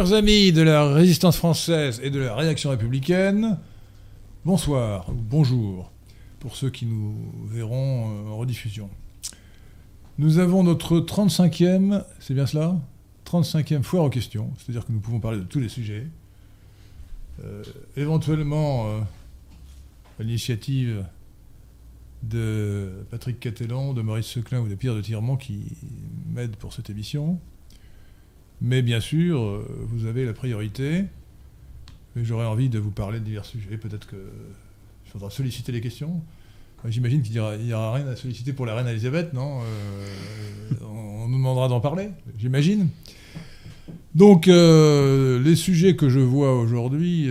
Chers amis de la résistance française et de la réaction républicaine, bonsoir, ou bonjour, pour ceux qui nous verront euh, en rediffusion. Nous avons notre 35e, c'est bien cela? 35e foire aux questions, c'est-à-dire que nous pouvons parler de tous les sujets. Euh, éventuellement, euh, à l'initiative de Patrick Catelan, de Maurice Seclin ou de Pierre de Tirement qui m'aident pour cette émission. Mais bien sûr, euh, vous avez la priorité. J'aurais envie de vous parler de divers sujets. Peut-être qu'il faudra solliciter les questions. J'imagine qu'il n'y aura, rien à solliciter pour la reine Elisabeth, non Euh, On nous demandera d'en parler, j'imagine. Donc, euh, les sujets que je vois aujourd'hui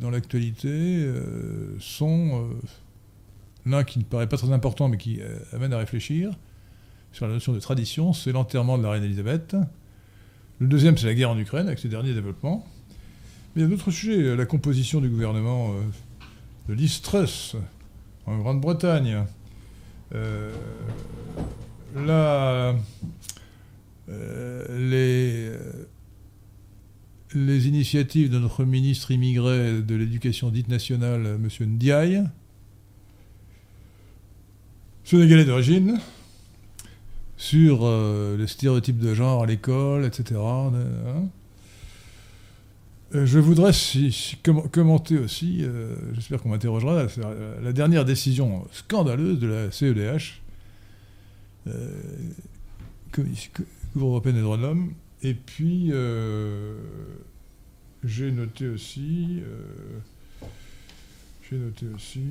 dans l'actualité sont l'un qui ne paraît pas très important, mais qui amène à réfléchir sur la notion de tradition, c'est l'enterrement de la reine Elisabeth. Le deuxième, c'est la guerre en Ukraine, avec ses derniers développements. Mais il y a d'autres sujets, la composition du gouvernement euh, de Liz Truss en Grande-Bretagne, euh, euh, les, euh, les initiatives de notre ministre immigré de l'éducation dite nationale, M. Ndiaye, sénégalais d'origine, sur euh, les stéréotypes de genre à l'école, etc. hein. Euh, Je voudrais commenter aussi, euh, j'espère qu'on m'interrogera, la, la dernière décision scandaleuse de la CEDH, euh, Cour européenne des droits de l'homme, et puis euh, j'ai noté aussi, euh, j'ai noté aussi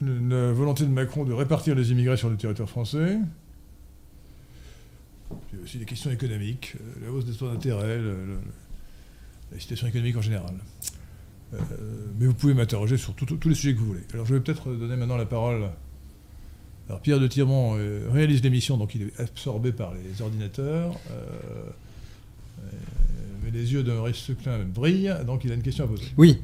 le- la volonté de Macron de répartir les immigrés sur le territoire français. J'ai aussi des questions économiques, euh, la hausse des taux d'intérêt, la situation économique en général. Euh, mais vous pouvez m'interroger sur tous les sujets que vous voulez. Alors je vais peut-être donner maintenant la parole. Alors Pierre de Tirmont euh, réalise l'émission, donc il est absorbé par les ordinateurs. mais les yeux de Maurice Seclin brillent, donc il a une question à poser. Oui,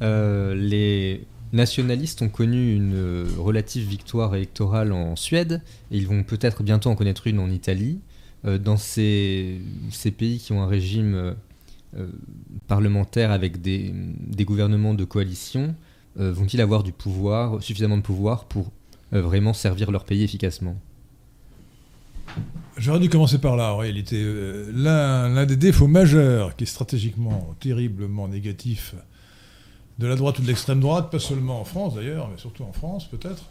les nationalistes ont connu une relative victoire électorale en Suède et ils vont peut-être bientôt en connaître une en Italie. Euh, dans ces, pays qui ont un régime euh, euh, parlementaire avec des, des gouvernements de coalition, vont-ils avoir du pouvoir, suffisamment de pouvoir pour vraiment servir leur pays efficacement? J'aurais dû commencer par là, en réalité. L'un des défauts majeurs, qui est stratégiquement terriblement négatif, de la droite ou de l'extrême droite, pas seulement en France d'ailleurs, mais surtout en France peut-être,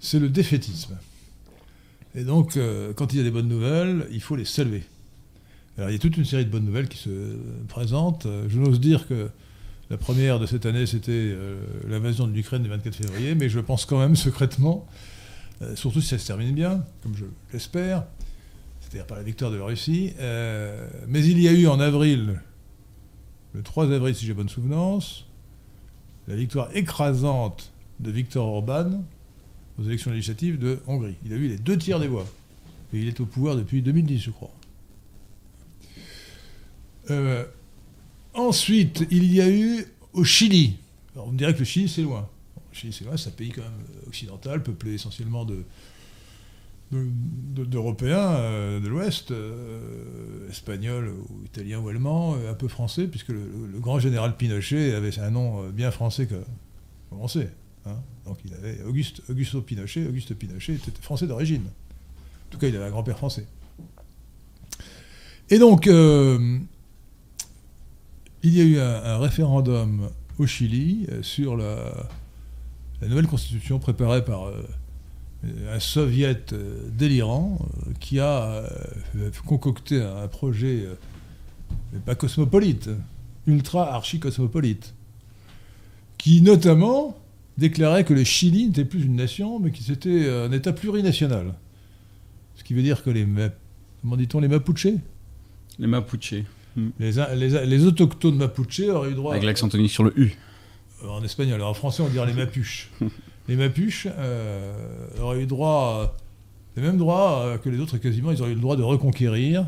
c'est le défaitisme. Et donc, euh, quand il y a des bonnes nouvelles, il faut les saluer. Alors, il y a toute une série de bonnes nouvelles qui se présentent. Euh, Je n'ose dire que la première de cette année, c'était euh, l'invasion de l'Ukraine du 24 février, mais je pense quand même secrètement, surtout si ça se termine bien, comme je l'espère, c'est-à-dire par la victoire de la Russie. Mais il y a eu en avril, le 3 avril si j'ai bonne souvenance, la victoire écrasante de Viktor Orban élections législatives de Hongrie. Il a eu les deux tiers des voix. Et il est au pouvoir depuis 2010, je crois. Euh, ensuite, il y a eu au Chili. Alors, on me dirait que le Chili, c'est loin. Le Chili, c'est loin, c'est un pays quand même euh, occidental, peuplé essentiellement de, de- de- d'Européens euh, de l'Ouest, espagnols ou italiens ou allemands, un peu français, puisque le, grand général Pinochet avait un nom bien français que on sait. Hein. Donc il avait Auguste, Augusto Pinochet, Auguste Pinochet était français d'origine. En tout cas, il avait un grand-père français. Et donc, euh, il y a eu un, un référendum au Chili euh, sur la, nouvelle constitution préparée par euh, un soviet délirant qui a concocté un projet euh, mais pas cosmopolite, ultra archi-cosmopolite, qui notamment déclarait que le Chili n'était plus une nation, mais que c'était un État plurinational. Ce qui veut dire que les, comment dit-on, les Mapuches Les Mapuche. les, les- les autochtones Mapuche auraient eu droit Avec l'accent tonique sur le U. euh, en espagnol. Alors en français, on dirait les Mapuches. les Mapuches euh, auraient eu droit, euh, les mêmes droits que les autres quasiment. Ils auraient eu le droit de reconquérir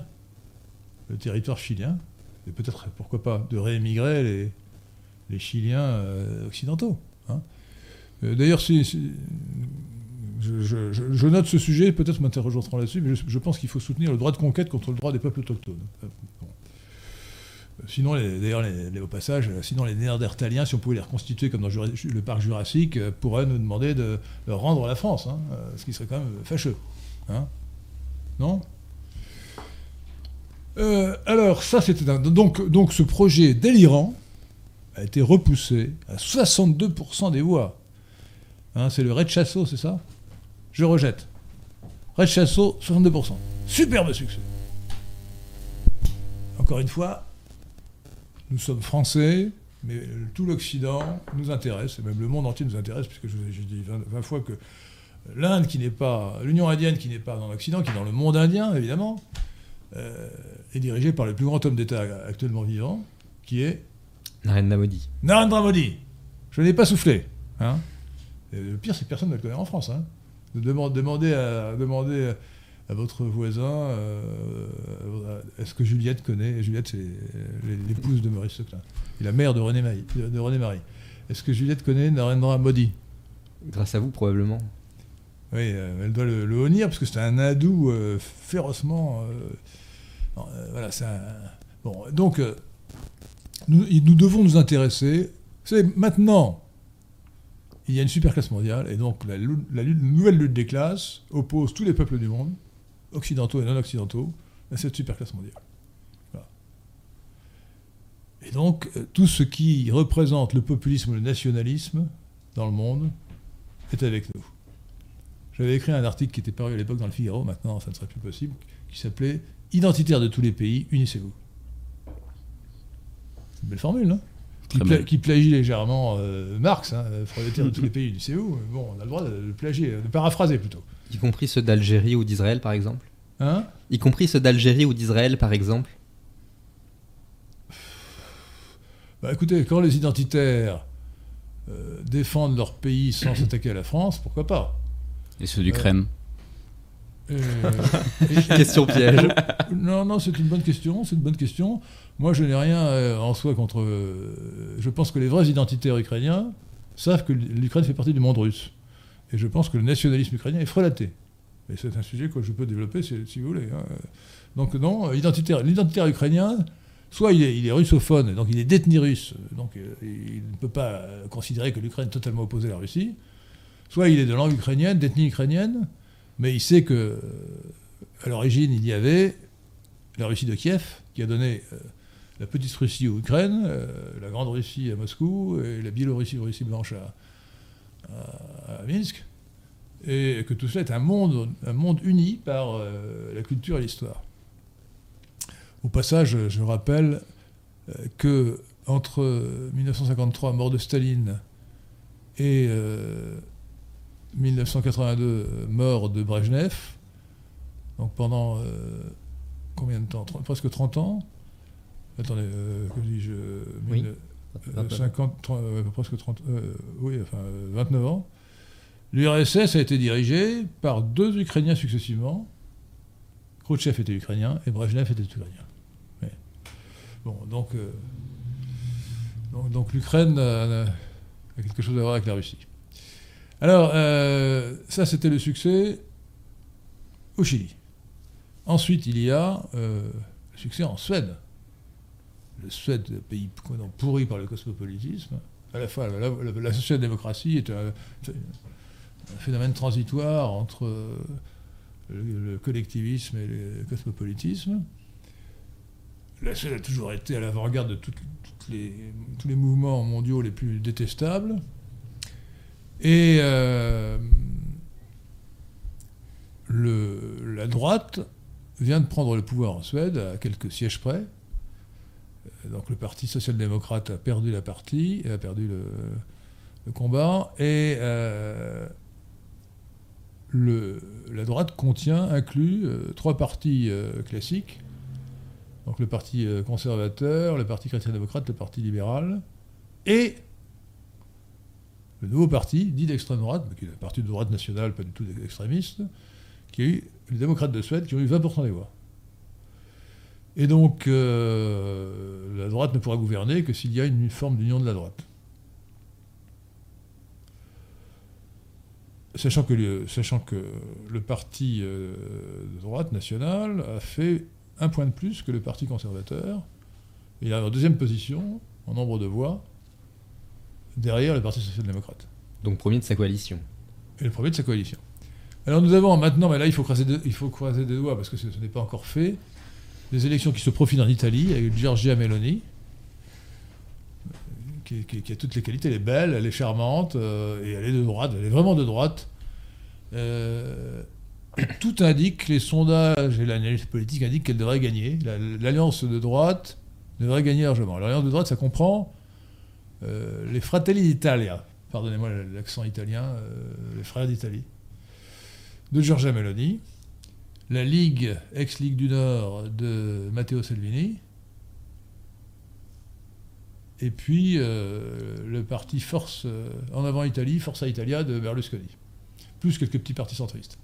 le territoire chilien et peut-être, pourquoi pas, de réémigrer les, les Chiliens euh, occidentaux. hein. Euh, D'ailleurs, si, je, note ce sujet, peut-être m'interrogeront là-dessus, mais je, pense qu'il faut soutenir le droit de conquête contre le droit des peuples autochtones. Euh, bon. Sinon, d'ailleurs, les- au passage, euh, sinon les Néandertaliens, si on pouvait les reconstituer comme dans le parc Jurassique, euh, pourraient nous demander de, de rendre la France, hein, euh, ce qui serait quand même fâcheux. hein. non? Euh, Alors, ça, c'était donc, donc ce projet délirant a été repoussé à 62% des voix. Hein, c'est le Rez-Chassot, c'est ça Je rejette. Rez-Chassot, 62%. Superbe succès. Encore une fois, nous sommes français, mais tout l'Occident nous intéresse, et même le monde entier nous intéresse, puisque je- j'ai dit 20, 20 fois que l'Inde qui n'est pas, l'Union indienne qui n'est pas dans l'Occident, qui est dans le monde indien, évidemment, euh, est dirigée par le plus grand homme d'État actuellement vivant, qui est Narendra Modi. Narendra Modi. Je n'ai pas soufflé. Hein. Et le pire, c'est que personne ne le connaît en France. Hein. Demande- Demandez, à, demandez à votre voisin, euh, est-ce que Juliette connaît Juliette, c'est l'épouse de Maurice Seclin. Et la mère de René Marie. De René Marie. Est-ce que Juliette connaît Narendra Modi? Grâce à vous, probablement. Oui, euh, elle doit le, le honnir, parce que c'est un hindou euh, férocement... euh, non, euh, voilà, c'est un... Bon, donc, euh, nous, nous devons nous intéresser... Vous savez, maintenant, il y a une super classe mondiale, et donc la, nouvelle lutte des classes oppose tous les peuples du monde, occidentaux et non occidentaux, à cette super classe mondiale. Et donc, euh, tout ce qui représente le populisme le nationalisme dans le monde est avec nous. J'avais écrit un article qui était paru à l'époque dans le Figaro, maintenant ça ne serait plus possible, qui s'appelait Identitaires de tous les pays, unissez-vous. C'est une belle formule, non? Qui, pla- plagie légèrement euh, Marx, hein, prolétaire de tous les pays, unissez-vous. Mais Bon, on a le droit de le plagier, de paraphraser plutôt. Y compris ceux d'Algérie ou d'Israël, par exemple Hein? Y compris ceux d'Algérie ou d'Israël, par exemple Bah, écoutez, quand les identitaires euh, défendent leur pays sans s'attaquer à la France, pourquoi pas? Et ceux d'Ukraine. Euh, et- Question piège. Non, non, c'est une bonne question. C'est une bonne question. Moi, je n'ai rien euh, en soi contre. euh, je pense que les vrais identitaires ukrainiens savent que l'Ukraine fait partie du monde russe. Et je pense que le nationalisme ukrainien est frelaté. Et c'est un sujet que je peux développer si, si vous voulez. hein. Donc, non, euh, identitaire, l'identitaire ukrainien, soit il est, il est russophone, donc il est détenu russe, donc euh, il ne peut pas euh, considérer que l'Ukraine est totalement opposée à la Russie, soit il est de langue ukrainienne, d'ethnie ukrainienne, mais il sait que euh, à l'origine, il y avait la Russie de Kiev, qui a donné euh, la petite Russie aux Ukraine, euh, la grande Russie à Moscou, et la Biélorussie, Russie blanche à, à- Minsk, et que tout cela est un monde, un monde uni par la culture et l'histoire. Au passage, je rappelle que entre 1953, mort de Staline, et 1982, mort de Brejnev, donc pendant euh, combien de temps? Presque 30 ans Attendez, euh, que dis-je euh, Oui. mille- euh, 50, 30, euh, presque 30, euh, oui, enfin euh, 29 ans. L'URSS a été dirigée par deux Ukrainiens successivement. Khrouchtchev était ukrainien et Brezhnev était ukrainien. Ouais. Bon, donc, donc, donc l'Ukraine a quelque chose à voir avec la Russie. Alors, euh, ça c'était le succès au Chili. Ensuite, il y a euh, le succès en Suède. Le Suède, pays pourri par le cosmopolitisme, à la fois la, social-démocratie est un, phénomène transitoire entre euh, le, le collectivisme et le cosmopolitisme. La Suède a toujours été à l'avant-garde de tous les mouvements mondiaux les plus détestables. Et euh, le- la droite vient de prendre le pouvoir en Suède à quelques sièges près. Euh, Donc le Parti social-démocrate a perdu la partie, a perdu le, combat, et euh, la droite contient, inclut trois partis classiques. Donc le Parti conservateur, le Parti chrétien-démocrate, le Parti libéral, et le nouveau parti, dit d'extrême droite, mais qui est un parti de droite nationale, pas du tout extrémiste, qui a eu les démocrates de Suède qui ont eu 20% des voix. Et donc, euh, la droite ne pourra gouverner que s'il y a une forme d'union de la droite. Sachant que le, sachant que le parti euh, de droite national a fait un point de plus que le parti conservateur, Il arrive en deuxième position, en nombre de voix, derrière le Parti social-démocrate. Donc premier de sa coalition. Et le premier de sa coalition. Alors nous avons maintenant, mais là il faut croiser, des, il faut croiser des doigts parce que ce, ce n'est pas encore fait, des élections qui se profilent en Italie avec Giorgia Meloni, qui, qui- qui a toutes les qualités, elle est belle, elle est charmante, euh, et elle est de droite, elle est vraiment de droite. Euh, tout indique, les sondages et l'analyse politique indiquent qu'elle devrait gagner. La- L'alliance de droite devrait gagner largement. L'alliance de droite, ça comprend euh, les Fratelli d'Italia, pardonnez-moi l'accent italien, euh, les frères d'Italie, de Giorgia Meloni, la Ligue, ex-Ligue du Nord de Matteo Salvini, et puis euh, le parti Force en avant Italie, Forza Italia de Berlusconi, plus quelques petits partis centristes.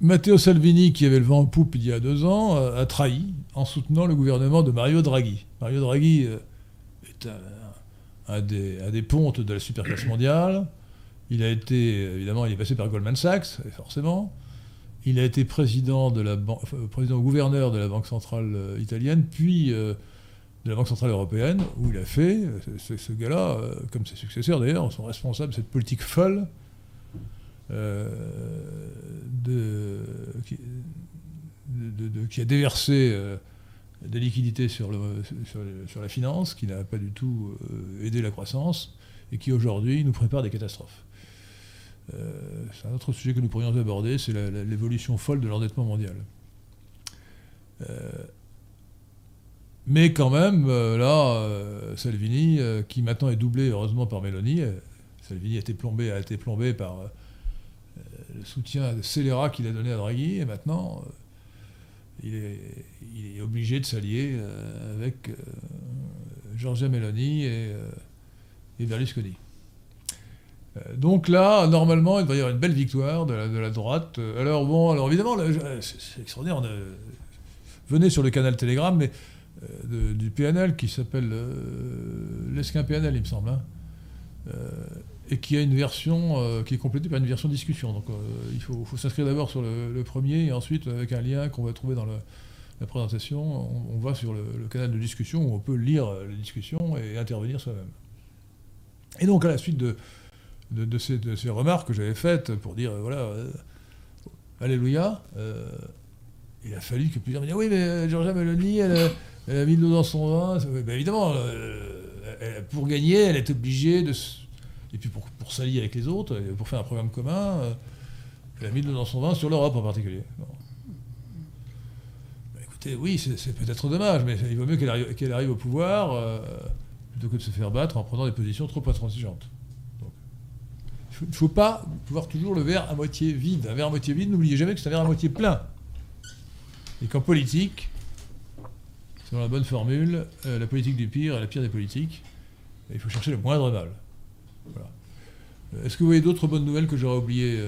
Matteo Salvini, qui avait le vent en poupe il y a deux ans, euh, a trahi en soutenant le gouvernement de Mario Draghi. Mario Draghi euh, est un, des, pontes de la superclasse mondiale. Il a été, évidemment, il est passé par Goldman Sachs, forcément. Il a été président, de la ban- enfin, président gouverneur de la Banque centrale euh, italienne, puis euh, de la Banque centrale européenne, où il a fait, euh, ce, ce gars-là, euh, comme ses successeurs d'ailleurs, sont responsables de cette politique folle euh, de, qui, a déversé euh, des liquidités sur, la finance, qui n'a pas du tout euh, aidé la croissance, et qui aujourd'hui nous prépare des catastrophes. Euh, c'est un autre sujet que nous pourrions aborder, c'est l'évolution folle de l'endettement mondial. Mais quand même, là, Salvini, qui maintenant est doublé heureusement par Meloni, Salvini a été plombé, a été plombé par le soutien scélérat qu'il a donné à Draghi, et maintenant, euh, il, est, il est obligé de s'allier euh, avec euh, Giorgia Meloni et, et Berlusconi. Donc là, normalement, il va y avoir une belle victoire de la, droite. Alors bon, alors évidemment, c'est extraordinaire. venez sur le canal Telegram, mais du PNL qui s'appelle euh, l'Esquin PNL, il me semble, hein, et qui a une version euh, qui est complétée par une version discussion. Donc euh, il faut, s'inscrire d'abord sur le, premier et ensuite avec un lien qu'on va trouver dans la présentation, on, va sur le, canal de discussion où on peut lire euh, les discussions et intervenir soi-même. Et donc à la suite de, ces, remarques que j'avais faites pour dire voilà, Alléluia, il a fallu que plusieurs me disent oui mais Georgia Meloni elle, a- mis de l'eau dans son vin. Ben évidemment, pour gagner, elle est obligée de et puis pour, pour s'allier avec les autres, pour faire un programme commun, euh, elle a mis l'eau dans son vin sur l'Europe en particulier. Ben, écoutez, oui, c'est peut-être dommage, mais il vaut mieux qu'elle arrive, arrive au pouvoir euh, plutôt que de se faire battre en prenant des positions trop intransigeantes. Il ne faut pas pouvoir toujours le verre à moitié vide. Un verre à moitié vide, n'oubliez jamais que c'est un verre à moitié plein. Et qu'en politique, selon la bonne formule, euh, la politique du pire est la pire des politiques. Il faut chercher le moindre mal. Voilà. Est-ce que vous voyez d'autres bonnes nouvelles que j'aurais oubliées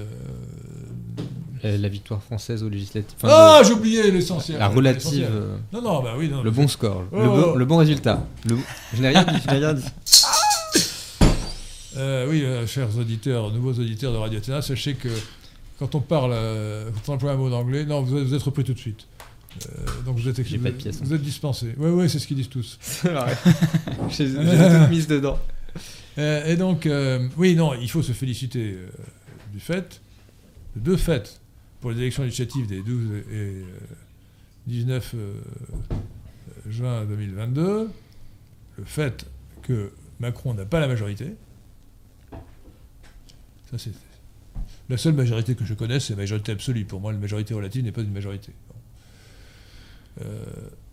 euh, La victoire française aux législatives. Enfin, Ah, j'ai oublié l'essentiel. la relative. Euh, Non, non, bah oui, non. le bon score, Oh, le, bon, oh. le bon résultat. Le- Je n'ai rien dit, je n'ai rien dit. Euh, oui, euh, chers auditeurs, nouveaux auditeurs de Radio Athéna, sachez que quand on parle, quand on emploie un mot d'anglais, non, vous êtes, vous êtes repris tout de suite. Donc vous êtes, vous, de pièce, vous êtes dispensé. Oui, oui, c'est ce qu'ils disent tous. C'est vrai. J'ai j'ai tout mise dedans. Euh, et donc, euh, oui, non, il faut se féliciter euh, du fait, de deux faits pour les élections législatives des 12 et euh, 19 euh, juin 2022. Le fait que Macron n'a pas la majorité. Ça, c'est. La seule majorité que je connaisse, c'est la majorité absolue. Pour moi, la majorité relative n'est pas une majorité.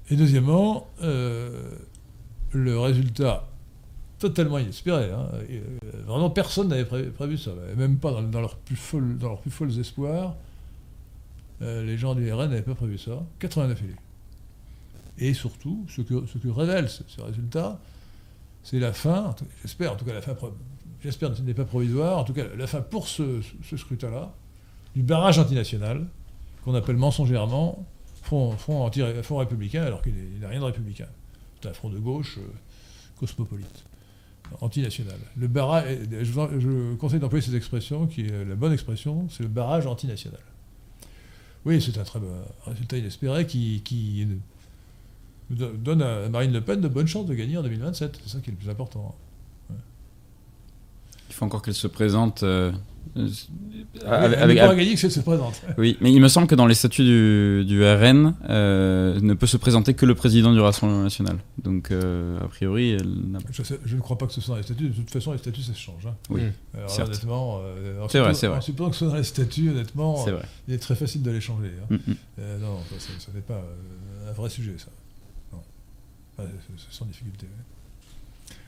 Et deuxièmement, le résultat totalement inespéré. hein. Euh, vraiment, personne n'avait pré- prévu ça. Même pas dans, leurs plus folles, espoirs. Euh, les gens du RN n'avaient pas prévu ça. 89 élus. Et surtout, ce que, révèle ce, résultat, c'est la fin, j'espère, en tout cas la fin, j'espère que ce n'est pas provisoire, en tout cas la fin pour ce, scrutin-là, du barrage antinational, qu'on appelle mensongèrement front, front, républicain, alors qu'il il n'a rien de républicain. C'est un front de gauche euh, cosmopolite, antinational. Le barrage, je, conseille d'employer cette expression, qui est la bonne expression, c'est le barrage antinational. Oui, c'est un très bon résultat inespéré qui, qui donne à Marine Le Pen de bonnes chances de gagner en 2027. C'est ça qui est le plus important. Il faut encore qu'elle se présente. euh, euh, avec- pas avec- elle se présente. oui, mais il me semble que dans les statuts du, du RN, euh, ne peut se présenter que le président du Rassemblement national. Donc, euh, a priori, elle n'a Je, sais- je ne crois pas que ce soit dans les statuts. De toute façon, les statuts, ça se change. hein. Oui, Mm. Alors, Certes. honnêtement, euh, en C'est vrai, supposant- c'est vrai. En supposant que ce soit dans les statuts, honnêtement, c'est vrai. il est très facile de les changer. hein. Mm, mm. Euh, non, non, ça, n'est pas un vrai sujet, ça. Non. C'est- sans difficulté. ouais.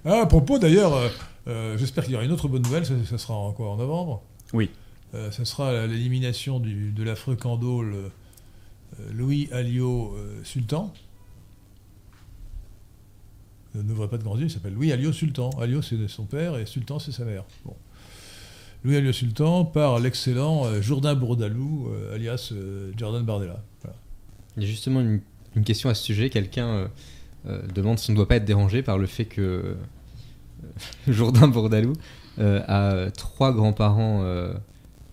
Ah, à propos, d'ailleurs, euh, euh, j'espère qu'il y aura une autre bonne nouvelle, ça, ça sera en quoi En novembre Oui. Euh, ça sera l'élimination de l'affreux candole euh, Louis Alliot euh, Sultan. Ne n'ouvrez pas de grands yeux, il s'appelle Louis Alliot Sultan. Alliot, c'est son père et Sultan, c'est sa mère. Bon. Louis Alliot Sultan par l'excellent euh, Jourdain Bourdalou, euh, alias euh, Jordan Bardella. Voilà. Il y a justement une, une question à ce sujet. Quelqu'un euh, euh, demande si on ne doit pas être dérangé par le fait que euh, Jourdain Bourdalou euh, a euh, trois grands-parents euh,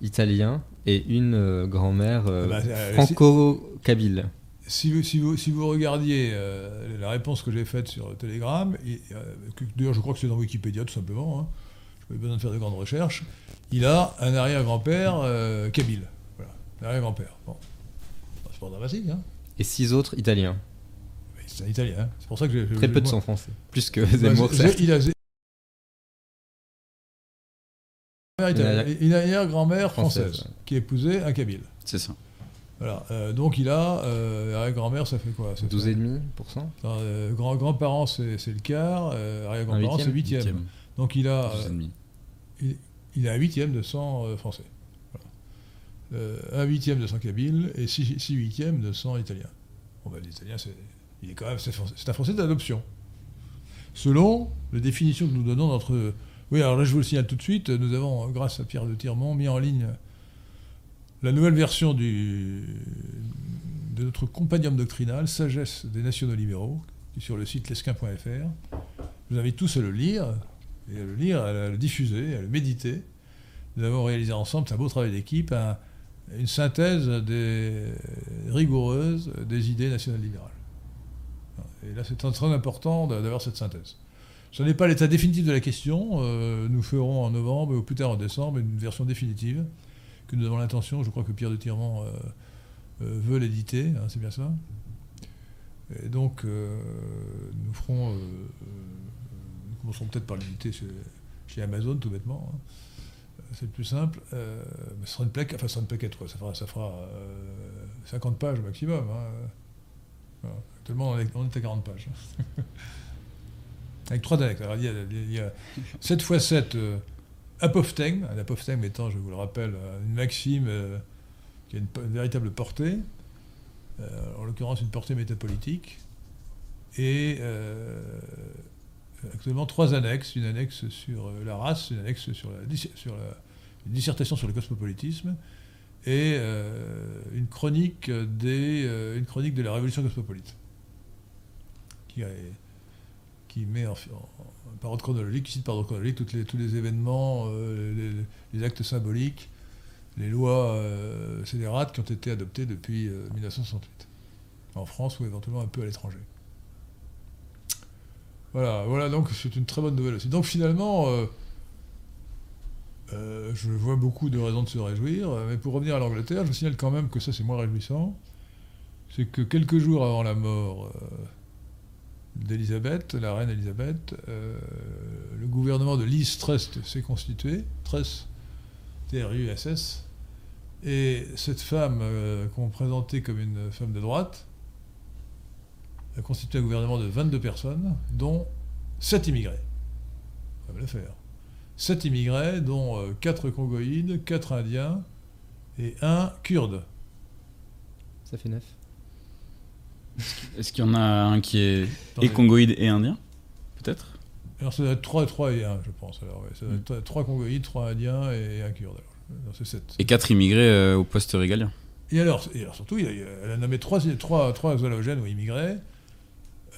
italiens et une euh, grand-mère Ah bah, franco-kabyle. Si vous, si vous, si vous regardiez euh, la réponse que j'ai faite sur Telegram, euh, d'ailleurs je crois que c'est dans Wikipédia tout simplement, hein, je n'ai pas besoin de faire de grandes recherches, il a un arrière-grand-père euh, kabyle. Voilà, un arrière-grand-père. Bon. Bah, C'est pas dramatique, hein. Et six autres italiens. C'est un italien, hein. c'est pour ça que j'ai. Très peu de moi- sang français. Plus que Bah, Zemmour, il a. Il a une arrière-grand-mère française, qui épousait un kabyle. C'est ça. Voilà. euh, donc il a euh, arrière-grand-mère, ça fait quoi? Ça fait- 12,5% Euh, grand, grands-parents, c'est c'est le quart. Euh, Arrière-grands-parents, Un c'est huitième. huitième. Donc il a, il, il a un huitième de sang français. Voilà. Un huitième de sang kabyle et six, six huitièmes de sang italien. Bon, ben, l'italien, c'est, il est quand même, c'est, français- c'est un français d'adoption. Selon les définitions que nous donnons d'entre. Oui, alors là, je vous le signale tout de suite. Nous avons, grâce à Pierre de Tirmont, mis en ligne la nouvelle version de notre compendium doctrinal, Sagesse des nationaux libéraux, qui est sur le site lesquin.fr. Je vous invite tous à le lire, et à le lire, à le diffuser, à le méditer. Nous avons réalisé ensemble, c'est un beau travail d'équipe, un- une synthèse des, rigoureuse des idées nationales libérales. Et là, c'est très important d'avoir cette synthèse. Ce n'est pas l'état définitif de la question. euh, nous ferons en novembre, ou plus tard en décembre, une version définitive que nous avons l'intention, je crois que Pierre de Tirmont euh, euh, veut l'éditer, hein, c'est bien ça. Et donc, nous ferons. nous commencerons peut-être par l'éditer chez, Amazon, tout bêtement. hein. C'est le plus simple. Mais ce sera une plaque, enfin, ce sera une plaquette, quoi. Ça fera, ça fera euh, 50 pages au maximum. hein. Actuellement, on est à 40 pages. Avec trois annexes. Alors, il y a, il y a 7 x 7 euh. Un apophthegme étant, je vous le rappelle, euh, une maxime euh, qui a une, véritable portée. Euh, en l'occurrence, une portée métapolitique. Et actuellement, trois annexes. Une annexe sur la race, une annexe sur, la, une dissertation sur le cosmopolitisme et une, chronique des, une chronique de la révolution cosmopolite. Qui, qui met en, en- chronologique, qui cite par ordre chronologique les, tous les événements, euh, les, actes symboliques, les lois euh, scélérates qui ont été adoptées depuis euh, 1968, en France ou éventuellement un peu à l'étranger. Voilà, voilà, donc c'est une très bonne nouvelle aussi. Donc finalement, euh, euh, je vois beaucoup de raisons de se réjouir, euh, mais pour revenir à l'Angleterre, je signale quand même que ça c'est moins réjouissant. C'est que quelques jours avant la mort euh, d'Elisabeth, la reine Elisabeth, euh, le gouvernement de Liz Truss s'est constitué, Truss, T-R-U-S-S, et cette femme euh, qu'on présentait comme une femme de droite a constitué un gouvernement de 22 personnes, dont 7 immigrés. Ça va le faire. 7 immigrés, dont 4 congoïdes, 4 indiens et un kurde. Ça fait 9. Est-ce qu'il y en a un qui est et congoïde et indien Peut-être? Alors ça doit être 3, 3 et 1, je pense. Alors, ouais, ça doit être 3 congoïdes, 3 indiens et un kurde. Alors, Alors, c'est 7. Et quatre immigrés euh, au poste régalien. Et alors, et alors surtout, il a- elle a nommé trois, trois, trois halogènes ou immigrés euh,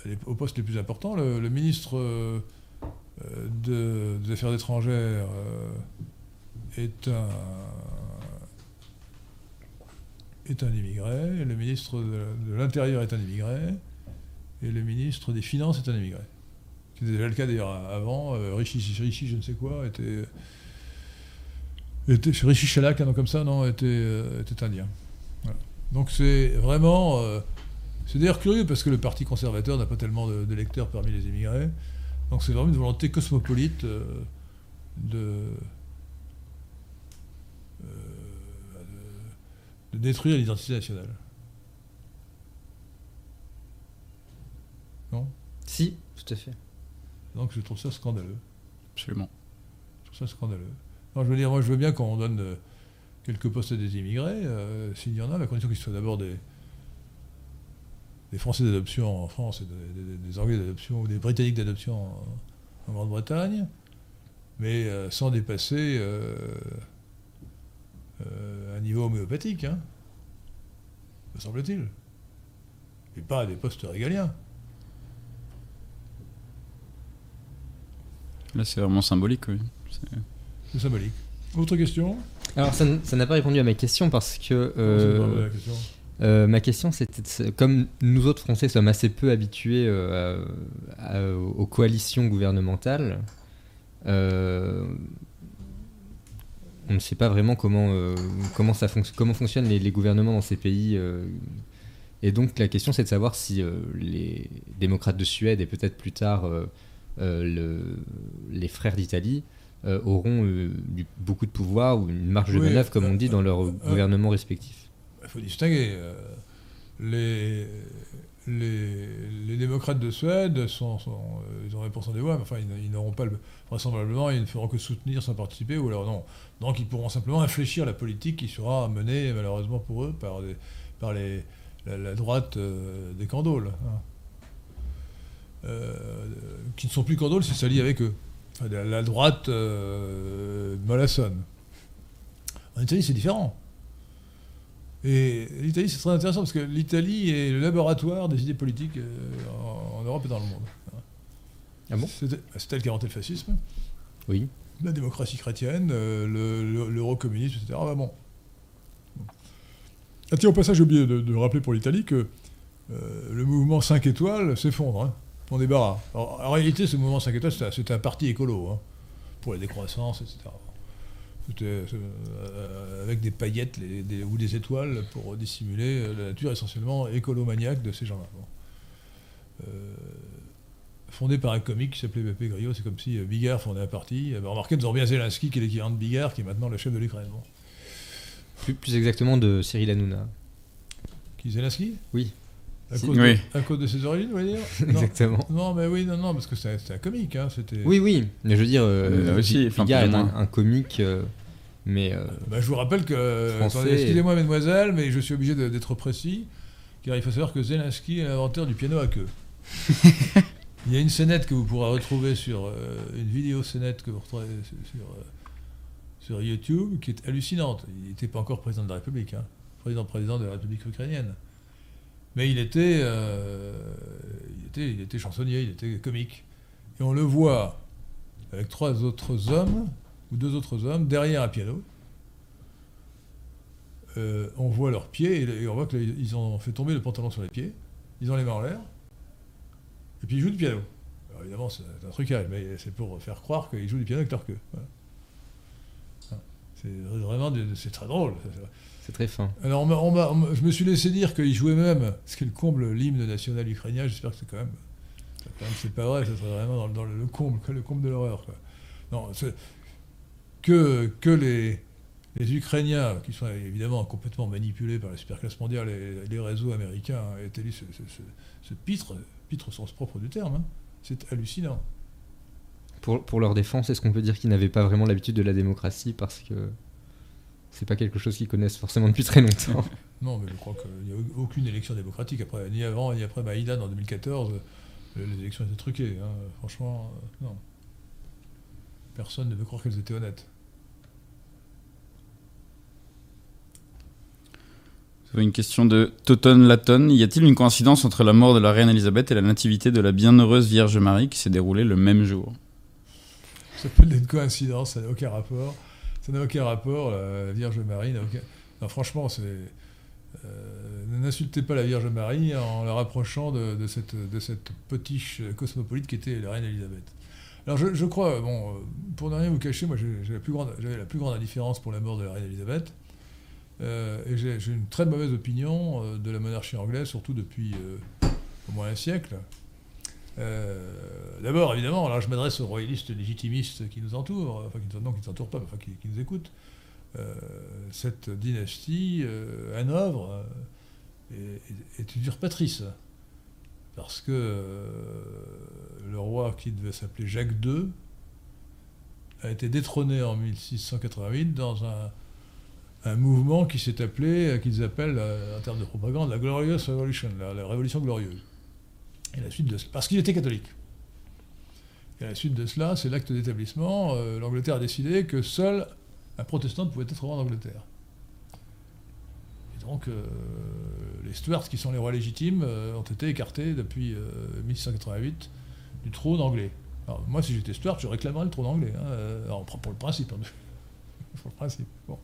les- aux postes les plus importants. Le, le ministre euh, de- des Affaires étrangères euh, est un est un immigré, le ministre de, l'Intérieur est un immigré, et le ministre des Finances est un immigré. C'était déjà le cas d'ailleurs avant. Euh, Rishi, je ne sais quoi, était. était Rishi Chalak, un nom comme ça, non, était, euh, était indien. Donc c'est vraiment. Euh, c'est d'ailleurs curieux parce que le Parti conservateur n'a pas tellement d'électeurs parmi les immigrés. Donc c'est vraiment une volonté cosmopolite de de détruire l'identité nationale. Non? Si, tout à fait. Donc je trouve ça scandaleux. Absolument. Je trouve ça scandaleux. je veux dire, moi je veux bien qu'on donne euh, quelques postes à des immigrés, euh, s'il y en a, à condition qu'ils soient d'abord des, des Français d'adoption en France et des, Anglais d'adoption ou des Britanniques d'adoption en, Grande-Bretagne, mais euh, sans dépasser euh, un niveau homéopathique, hein, me semble-t-il. Et pas à des postes régaliens. Là, c'est vraiment symbolique, oui. C'est symbolique. Autre question? Alors, ça n'a pas répondu à ma question parce que. Euh, euh, ma question, c'était comme nous autres Français sommes assez peu habitués aux coalitions gouvernementales, on ne sait pas vraiment comment, euh, comment, ça comment fonctionnent les, gouvernements dans ces pays. Euh. et donc la question c'est de savoir si euh, les démocrates de Suède et peut-être plus tard les frères d'Italie auront beaucoup de pouvoir ou une marge de manœuvre, comme on dit, dans leur gouvernement respectif. Il faut distinguer. les, les, démocrates de Suède euh, ils ont 20% des voix, mais enfin, ils, n'auront pas le, vraisemblablement, ils ne feront que soutenir sans participer, ou alors non. Donc ils pourront simplement infléchir la politique qui sera menée, malheureusement pour eux, par, la, droite euh, des candoles. Hein. Euh, qui ne sont plus candoles, c'est s'allier avec eux. la, droite mollassonne. En Italie, c'est différent. Et l'Italie, c'est très intéressant parce que l'Italie est le laboratoire des idées politiques euh, en, Europe et dans le monde. Ah bon? C'est elle qui a inventé le fascisme. Oui. La démocratie chrétienne, euh, l'euro-communisme, etc. Ah, bon. Ah, tiens, au passage, j'ai oublié de, rappeler pour l'Italie que euh, le mouvement 5 étoiles s'effondre. Hein, on débarras. en réalité, ce mouvement 5 étoiles, c'était un, parti écolo, hein, pour la décroissance, etc. Euh, avec des paillettes ou des étoiles pour dissimuler la nature essentiellement écolomaniaque de ces gens-là. Euh, fondé par un comique qui s'appelait Pepe Grillo, c'est comme si euh, Bigard fondait un parti. remarquez, nous avons bien Zelensky qui est l'équivalent de Bigard, qui est maintenant le chef de l'Ukraine. Plus, exactement de Cyril Hanouna. Qui Zelensky Oui. À cause, de, à cause, de, ses origines, vous voulez dire Exactement. Non, mais oui, non, non, parce que c'est un comique. Hein, oui, oui, mais je veux dire, aussi, Bigard est un, comique. Mais euh, bah, je vous rappelle que, excusez-moi mesdemoiselles, mais je suis obligé d'être précis, car il faut savoir que Zelensky est l'inventeur du piano à queue. il y a une scénette que vous pourrez retrouver sur euh, une vidéo scénette que vous retrouvez sur, euh, sur, YouTube, qui est hallucinante. Il n'était pas encore président de la République, hein. président président de la République ukrainienne, mais il était, il était, il était chansonnier, il était comique, et on le voit avec trois autres hommes ou deux autres hommes derrière un piano. Euh, on voit leurs pieds et, on voit qu'ils ont fait tomber le pantalon sur les pieds. Ils ont les mains en l'air. Et puis ils jouent du piano. Alors évidemment, c'est un truc mais c'est pour faire croire qu'ils jouent du piano avec leur queue. C'est vraiment c'est très drôle. C'est très fin. Alors je me suis laissé dire qu'ils jouaient même, ce qui est le comble, l'hymne national ukrainien. J'espère que c'est quand même, c'est pas vrai, ça serait vraiment dans, le, comble, le comble de l'horreur. Non, que, que les, les Ukrainiens, qui sont évidemment complètement manipulés par la superclasse mondiale et les réseaux américains, aient élu ce, ce, pitre, pitre au sens propre du terme. Hein. C'est hallucinant. Pour, pour, leur défense, est-ce qu'on peut dire qu'ils n'avaient pas vraiment l'habitude de la démocratie parce que c'est pas quelque chose qu'ils connaissent forcément depuis très longtemps Non, mais je crois qu'il n'y a aucune élection démocratique après, ni avant ni après Maïdan en 2014. Les élections étaient truquées. Hein. Franchement, euh, non. Personne ne veut croire qu'elles étaient honnêtes. Une question de Toton Laton. Y a-t-il une coïncidence entre la mort de la reine Elisabeth et la nativité de la bienheureuse Vierge Marie qui s'est déroulée le même jour? Ça peut être une coïncidence, ça n'a aucun rapport. Ça n'a aucun rapport, la Vierge Marie n'a aucun... Non, franchement, c'est... Euh, euh, n'insultez pas la Vierge Marie en la rapprochant de, cette, de cette potiche cosmopolite qui était la reine Elisabeth. Alors je, crois, bon, pour ne rien vous cacher, moi j'avais la, plus grande, la plus grande indifférence pour la mort de la reine Elisabeth. et j'ai une très mauvaise opinion de la monarchie anglaise, surtout depuis au moins un siècle. D'abord, évidemment, là je m'adresse aux royalistes légitimistes qui nous entourent, enfin qui, non, qui pas, enfin qui, nous écoutent. Euh, cette dynastie, euh, Hanovre, euh, est, est, usurpatrice. Parce que le roi qui devait s'appeler Jacques II a été détrôné en 1688 dans un, un mouvement qui s'est appelé, qu'ils appellent en termes de propagande, la Glorious Revolution, la, révolution glorieuse. Et la suite de, parce qu'il était catholique. Et à la suite de cela, c'est l'acte d'établissement. L'Angleterre a décidé que seul un protestant pouvait être roi d'Angleterre. Et donc, euh, les Stuarts, qui sont les rois légitimes, euh, ont été écartés depuis 1688 euh, du trône anglais. Alors, moi, si j'étais Stuart, je réclamerais le trône anglais. Hein, pour le principe. Hein, pour le principe. Bon.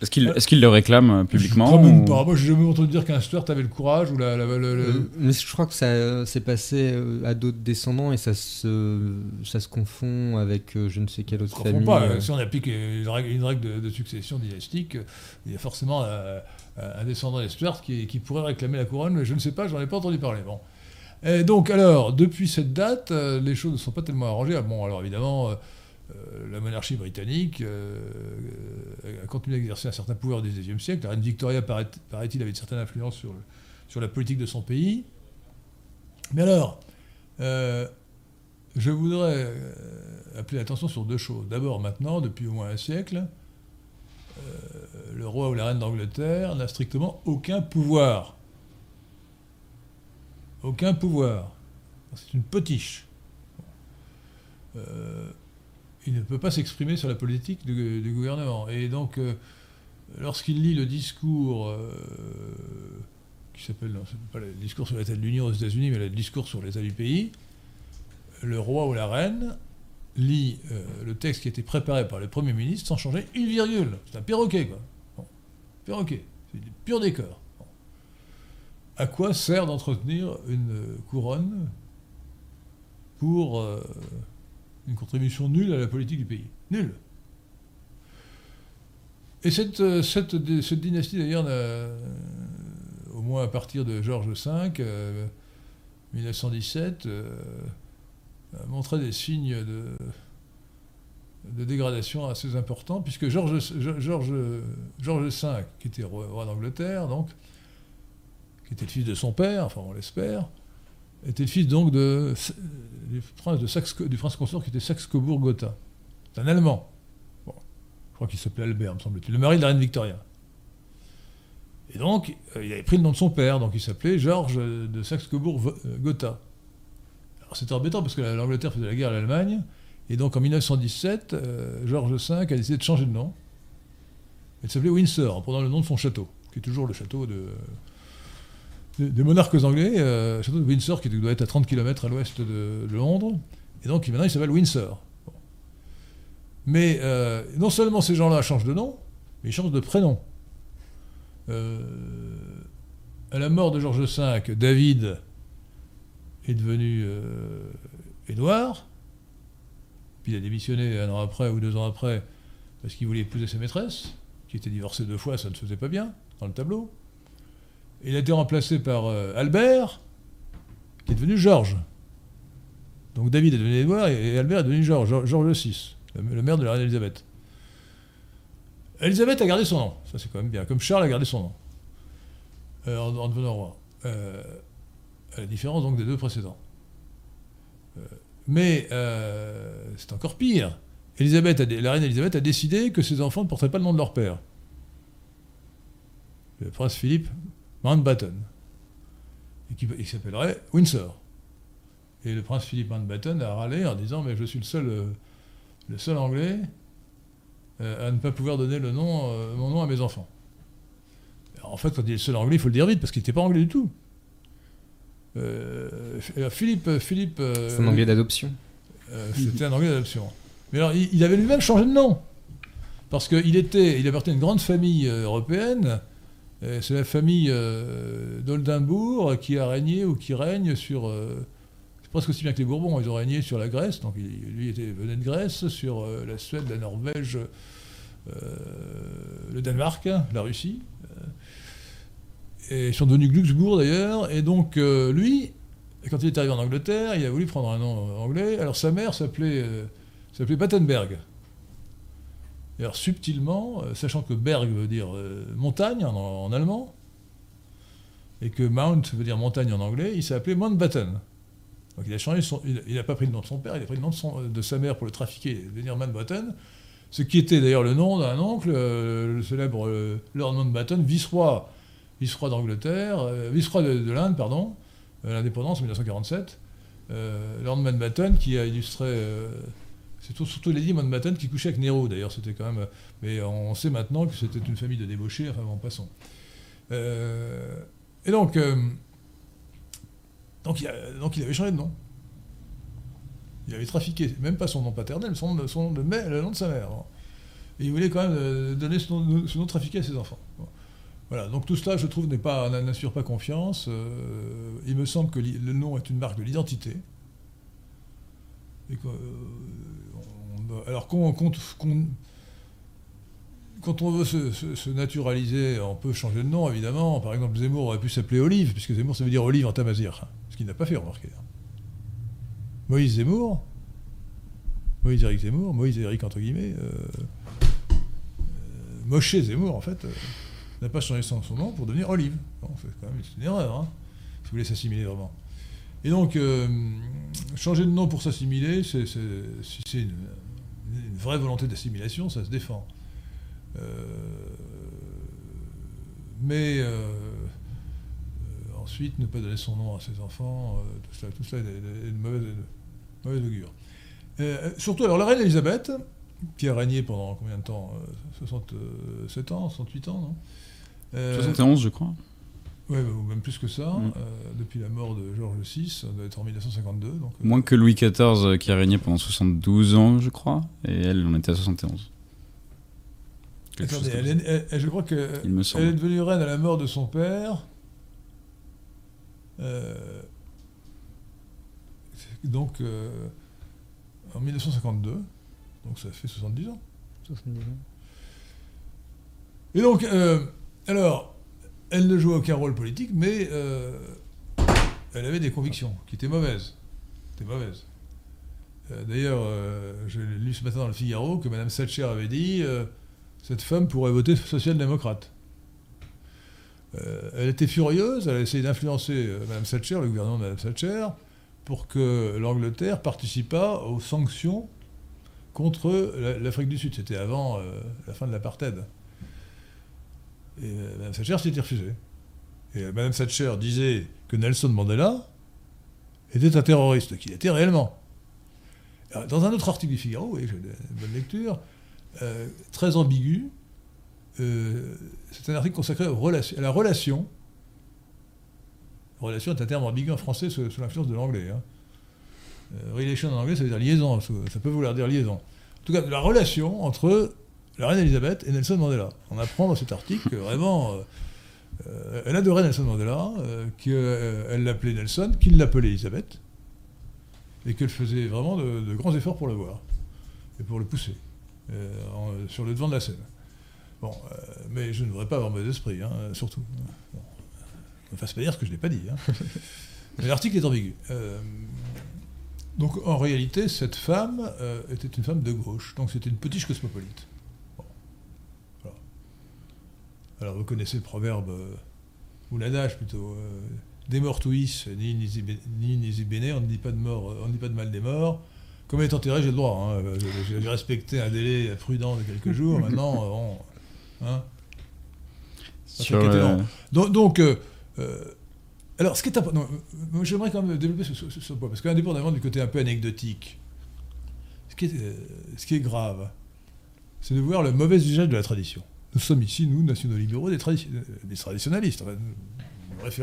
Est-ce qu'il est le réclame euh, publiquement Je même pas. Moi, j'ai jamais entendu dire qu'un Stuart avait le courage ou la. Euh, mais je crois que ça euh, s'est passé à d'autres descendants et ça se, ça se confond avec je ne sais quelle autre famille. Pas. Si on applique une règle, de, succession dynastique, il y a forcément un, descendant des Stuart qui, qui, pourrait réclamer la couronne, mais je ne sais pas, j'en ai pas entendu parler. Bon. Et donc, alors, depuis cette date, les choses ne sont pas tellement arrangées. Ah, bon, alors évidemment. Euh, la monarchie britannique euh, a continué à exercer un certain pouvoir au XIXe siècle. La reine Victoria, paraît-il, avait une certaine influence sur, sur la politique de son pays. Mais alors, euh, je voudrais appeler l'attention sur deux choses. D'abord, maintenant, depuis au moins un siècle, le roi ou la reine d'Angleterre n'a strictement aucun pouvoir. Aucun pouvoir. C'est une potiche il ne peut pas s'exprimer sur la politique du, gouvernement. Et donc, euh, lorsqu'il lit le discours euh, qui s'appelle, non, pas le discours sur l'état de l'Union aux États-Unis, mais le discours sur l'état du pays, le roi ou la reine lit euh, le texte qui a été préparé par le Premier ministre sans changer une virgule. C'est un perroquet, quoi. Perroquet. C'est du pur décor. À quoi sert d'entretenir une couronne pour une contribution nulle à la politique du pays. Nulle. Et cette, euh, cette, dynastie, d'ailleurs, au moins à partir de Georges V, 1917, euh, euh, montré des signes de, dégradation assez importants, puisque Georges V, qui était roi, d'Angleterre, donc, qui était le fils de son père, enfin on l'espère, était le fils donc de, du prince, de consort qui était Saxe-Cobourg-Gotha. C'est un Allemand. Je crois qu'il s'appelait Albert, me semble-t-il. Le mari de la reine Victoria. Et donc, euh, il avait pris le nom de son père, donc il s'appelait Georges de Saxe-Cobourg-Gotha. Alors c'était embêtant parce que l'Angleterre faisait la guerre à l'Allemagne, et donc en 1917, euh, Georges V a décidé de changer de nom. Il s'appelait Windsor, en prenant le nom de son château, qui est toujours le château de, des monarques anglais, euh, château de Windsor, qui doit être à 30 km à l'ouest de, Londres, et donc maintenant il s'appelle Windsor. Mais euh, non seulement ces gens-là changent de nom, mais ils changent de prénom. Euh, à la mort de George V, David est devenu Édouard, puis il a démissionné un an après ou deux ans après parce qu'il voulait épouser sa maîtresse, qui était divorcée deux fois, ça ne se faisait pas bien dans le tableau. Il a été remplacé par euh, Albert, qui est devenu Georges. Donc David est devenu Édouard et Albert est devenu Georges, Georges VI, le maire de la reine Elisabeth. Elisabeth a gardé son nom, ça c'est quand même bien, comme Charles a gardé son nom, euh, en, devenant roi. Euh, à la différence donc des deux précédents. mais c'est encore pire. La reine Elisabeth a décidé que ses enfants ne porteraient pas le nom de leur père. Le prince Philippe Mountbatten, et qui, s'appellerait Windsor. Et le prince Philippe Mountbatten a râlé en disant Mais je suis le seul, euh, le seul Anglais euh, à ne pas pouvoir donner le nom, euh, mon nom à mes enfants. en fait, quand il est le seul Anglais, il faut le dire vite, parce qu'il n'était pas Anglais du tout. Philippe. Philippe C'est un Anglais d'adoption. C'était un Anglais d'adoption. Mais alors, il, avait lui-même changé de nom. Parce qu'il était, il appartenait à une grande famille européenne Euh, C'est la famille euh, d'Oldenbourg qui a régné ou qui règne sur. euh, c'est presque aussi bien que les Bourbons. Ils ont régné sur la Grèce, donc lui était, venait de Grèce, sur euh, la Suède, la Norvège, euh, le Danemark, la Russie. euh, et ils sont devenus Glücksbourg d'ailleurs. Et donc euh, lui, quand il est arrivé en Angleterre, il a voulu prendre un nom anglais. Alors sa mère s'appelait euh, s'appelait Battenberg. Alors subtilement, euh, sachant que Berg veut dire euh, montagne en, allemand, et que Mount veut dire montagne en anglais, il s'est appelé Mountbatten. Donc il a changé son, il n'a pas pris le nom de son père, il a pris le nom de, son- de sa mère pour le trafiquer devenir Mountbatten, ce qui était d'ailleurs le nom d'un oncle, euh, le célèbre Lord Mountbatten, vice-roi, vice-roi d'Angleterre, vice-roi de, de l'Inde, pardon, l'indépendance en 1947. Euh, Lord Mountbatten qui a illustré c'est tout- surtout Lady Mountbatten qui couchait avec Nero, d'ailleurs, c'était quand même. Mais on sait maintenant que c'était une famille de débauchés, enfin bon, passons. Euh, et donc, euh, donc, il avait changé de nom. Il avait trafiqué, même pas son nom paternel, son, nom de- son nom de le nom de sa mère. Et il voulait quand même euh, donner ce nom, trafiqué à ses enfants. Voilà, donc tout cela, je trouve, pas, n'assure pas confiance. Euh, il me semble que le nom est une marque de l'identité. Et que, euh, alors qu'on- qu'on- quand on veut se, se- se naturaliser, on peut changer de nom, évidemment. Par exemple, Zemmour aurait pu s'appeler Olive, puisque Zemmour, ça veut dire olive en tamazir. Ce qu'il n'a pas fait remarquer. Moïse Zemmour, Moïse Éric Zemmour, Moïse Éric entre guillemets, euh, euh, Zemmour, en fait, euh, n'a pas changé son, nom pour devenir Olive. C'est quand même une erreur, hein, si vous voulez s'assimiler vraiment. Et donc, euh, changer de nom pour s'assimiler, c'est, c'est- si c'est une, vraie volonté d'assimilation, ça se défend. Euh, mais euh, euh, ensuite, ne pas donner son nom à ses enfants, tout cela, tout est, est- de mauvaise, mauvaise augure. Surtout, alors la reine Elisabeth, qui a régné pendant combien de temps? Euh, 67 ans, 68 ans, non? Euh, 71, je crois. Ouais, ou même plus que ça, Mm. euh, depuis la mort de Georges VI, ça doit être en 1952. Donc, euh, Moins que Louis XIV euh, qui a régné pendant 72 ans, je crois. Et elle, on était à 71. Quelque attendez, chose comme elle est- elle- je crois qu'elle est devenue reine à la mort de son père. euh, donc, euh, en 1952. Donc, ça fait 70 ans. 70 ans. Et donc, euh, alors, elle ne jouait aucun rôle politique, mais euh, elle avait des convictions qui étaient mauvaises. Euh, D'ailleurs, euh, j'ai lu ce matin dans le Figaro que Mme Thatcher avait dit cette femme pourrait voter social-démocrate. Elle était furieuse, elle a essayé d'influencer Mme Thatcher, le gouvernement de Mme Thatcher, pour que l'Angleterre participât aux sanctions contre la- l'Afrique du Sud. C'était avant la fin de l'apartheid. Et euh, Mme Thatcher s'était refusée. Et euh, Mme Thatcher disait que Nelson Mandela était un terroriste, qu'il était réellement. Dans un autre article du Figaro, voyez, j'ai une bonne lecture, euh, très ambigu, c'est un article consacré à la relation. Relation est un terme ambigu en français sous, l'influence de l'anglais. hein. Relation en anglais, ça veut dire liaison, ça peut vouloir dire liaison. En tout cas, la relation entre la reine Elisabeth et Nelson Mandela. On apprend dans cet article que vraiment, euh, euh, elle adorait Nelson Mandela, euh, qu'elle l'appelait Nelson, qu'il l'appelait Elisabeth, et qu'elle faisait vraiment de, de grands efforts pour le voir, et pour le pousser, en- sur le devant de la scène. Bon, mais je ne voudrais pas avoir mauvais esprit, hein, surtout. Bon, ne fasse pas dire ce que je n'ai pas dit. hein. mais l'article est ambigu. Donc en réalité, cette femme euh, était une femme de gauche, donc c'était une petite cosmopolite. Bon. Voilà. Alors vous connaissez le proverbe, euh, ou l'adage plutôt, euh, des mortuis, ni nisi on ne dit pas de mort, euh, on ne dit pas de mal des morts. Comme elle est enterrée, j'ai le droit. hein, j'ai- respecté un délai prudent de quelques jours. Maintenant, bon, hein. Sur. Donc, donc, euh, euh, alors, ce qui est important, j'aimerais quand même développer ce, ce- ce point, parce qu'indépendamment du côté un peu anecdotique, ce qui est, euh, ce qui est grave, c'est de voir le mauvais usage de la tradition. Nous sommes ici, nous, nationaux libéraux, des, tradi- des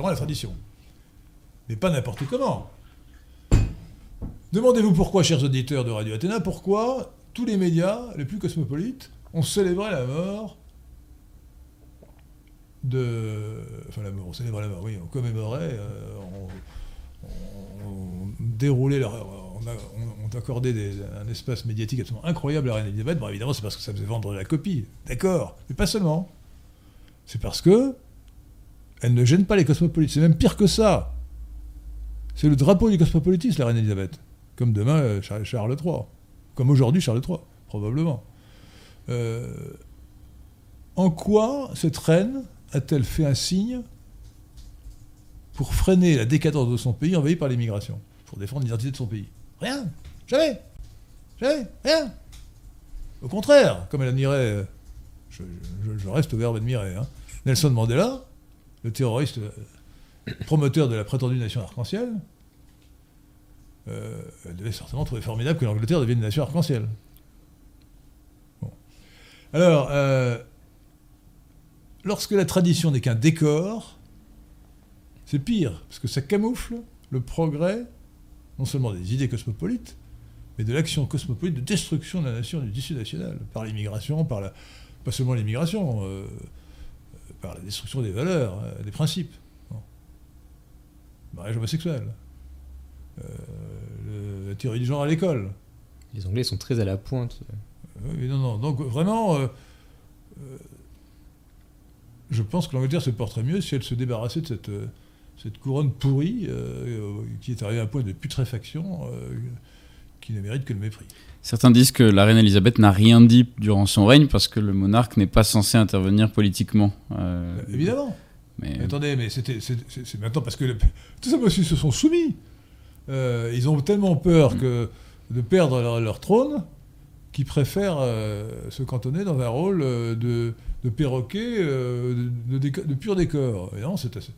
à la tradition. Mais pas n'importe comment. Demandez-vous pourquoi, chers auditeurs de Radio Athéna, pourquoi tous les médias les plus cosmopolites ont célébré la mort de. Enfin, la mort, on célébrait la mort, oui, on commémorait, euh, on, on déroulait, leur- on, a, accordait un espace médiatique absolument incroyable à reine Elisabeth. Bon, évidemment, c'est parce que ça faisait vendre la copie, d'accord, mais pas seulement. C'est parce que elle ne gêne pas les cosmopolites. C'est même pire que ça. C'est le drapeau du cosmopolitisme, la reine Elisabeth. Comme demain, euh, Charles, Charles III. Comme aujourd'hui, Charles III, probablement. Euh, en quoi cette reine a-t-elle fait un signe pour freiner la décadence de son pays envahi par l'immigration Pour défendre l'identité de son pays? Rien. Jamais. Jamais. Rien. Au contraire, comme elle admirait, euh, je, reste au verbe admirer, hein, Nelson Mandela, le terroriste euh, promoteur de la prétendue nation arc-en-ciel, euh, elle devait certainement trouver formidable que l'Angleterre devienne une nation arc-en-ciel. Alors, lorsque la tradition n'est qu'un décor, c'est pire, parce que ça camoufle le progrès, non seulement des idées cosmopolites, mais de l'action cosmopolite de destruction de la nation, du tissu national, par l'immigration, par la, pas seulement l'immigration, euh, par la destruction des valeurs, euh, des principes. Mariage homosexuel. Euh, le- la théorie du genre à l'école. Les Anglais sont très à la pointe. Oui, non, non. Donc vraiment, euh, euh, je pense que l'Angleterre se porterait mieux si elle se débarrassait de cette, euh, cette couronne pourrie euh, euh, qui est arrivée à un point de putréfaction euh, qui ne mérite que le mépris. Certains disent que la reine Elisabeth n'a rien dit durant son règne parce que le monarque n'est pas censé intervenir politiquement. Euh, Évidemment. Mais Mais attendez, mais c'était, c'est, maintenant parce que le- tout ça parce qu'ils se sont soumis. Euh, ils ont tellement peur que de perdre leur, leur trône qu'ils préfèrent euh, se cantonner dans un rôle de, de perroquet, de, de déco- de pur décor. Et non, c'est assez-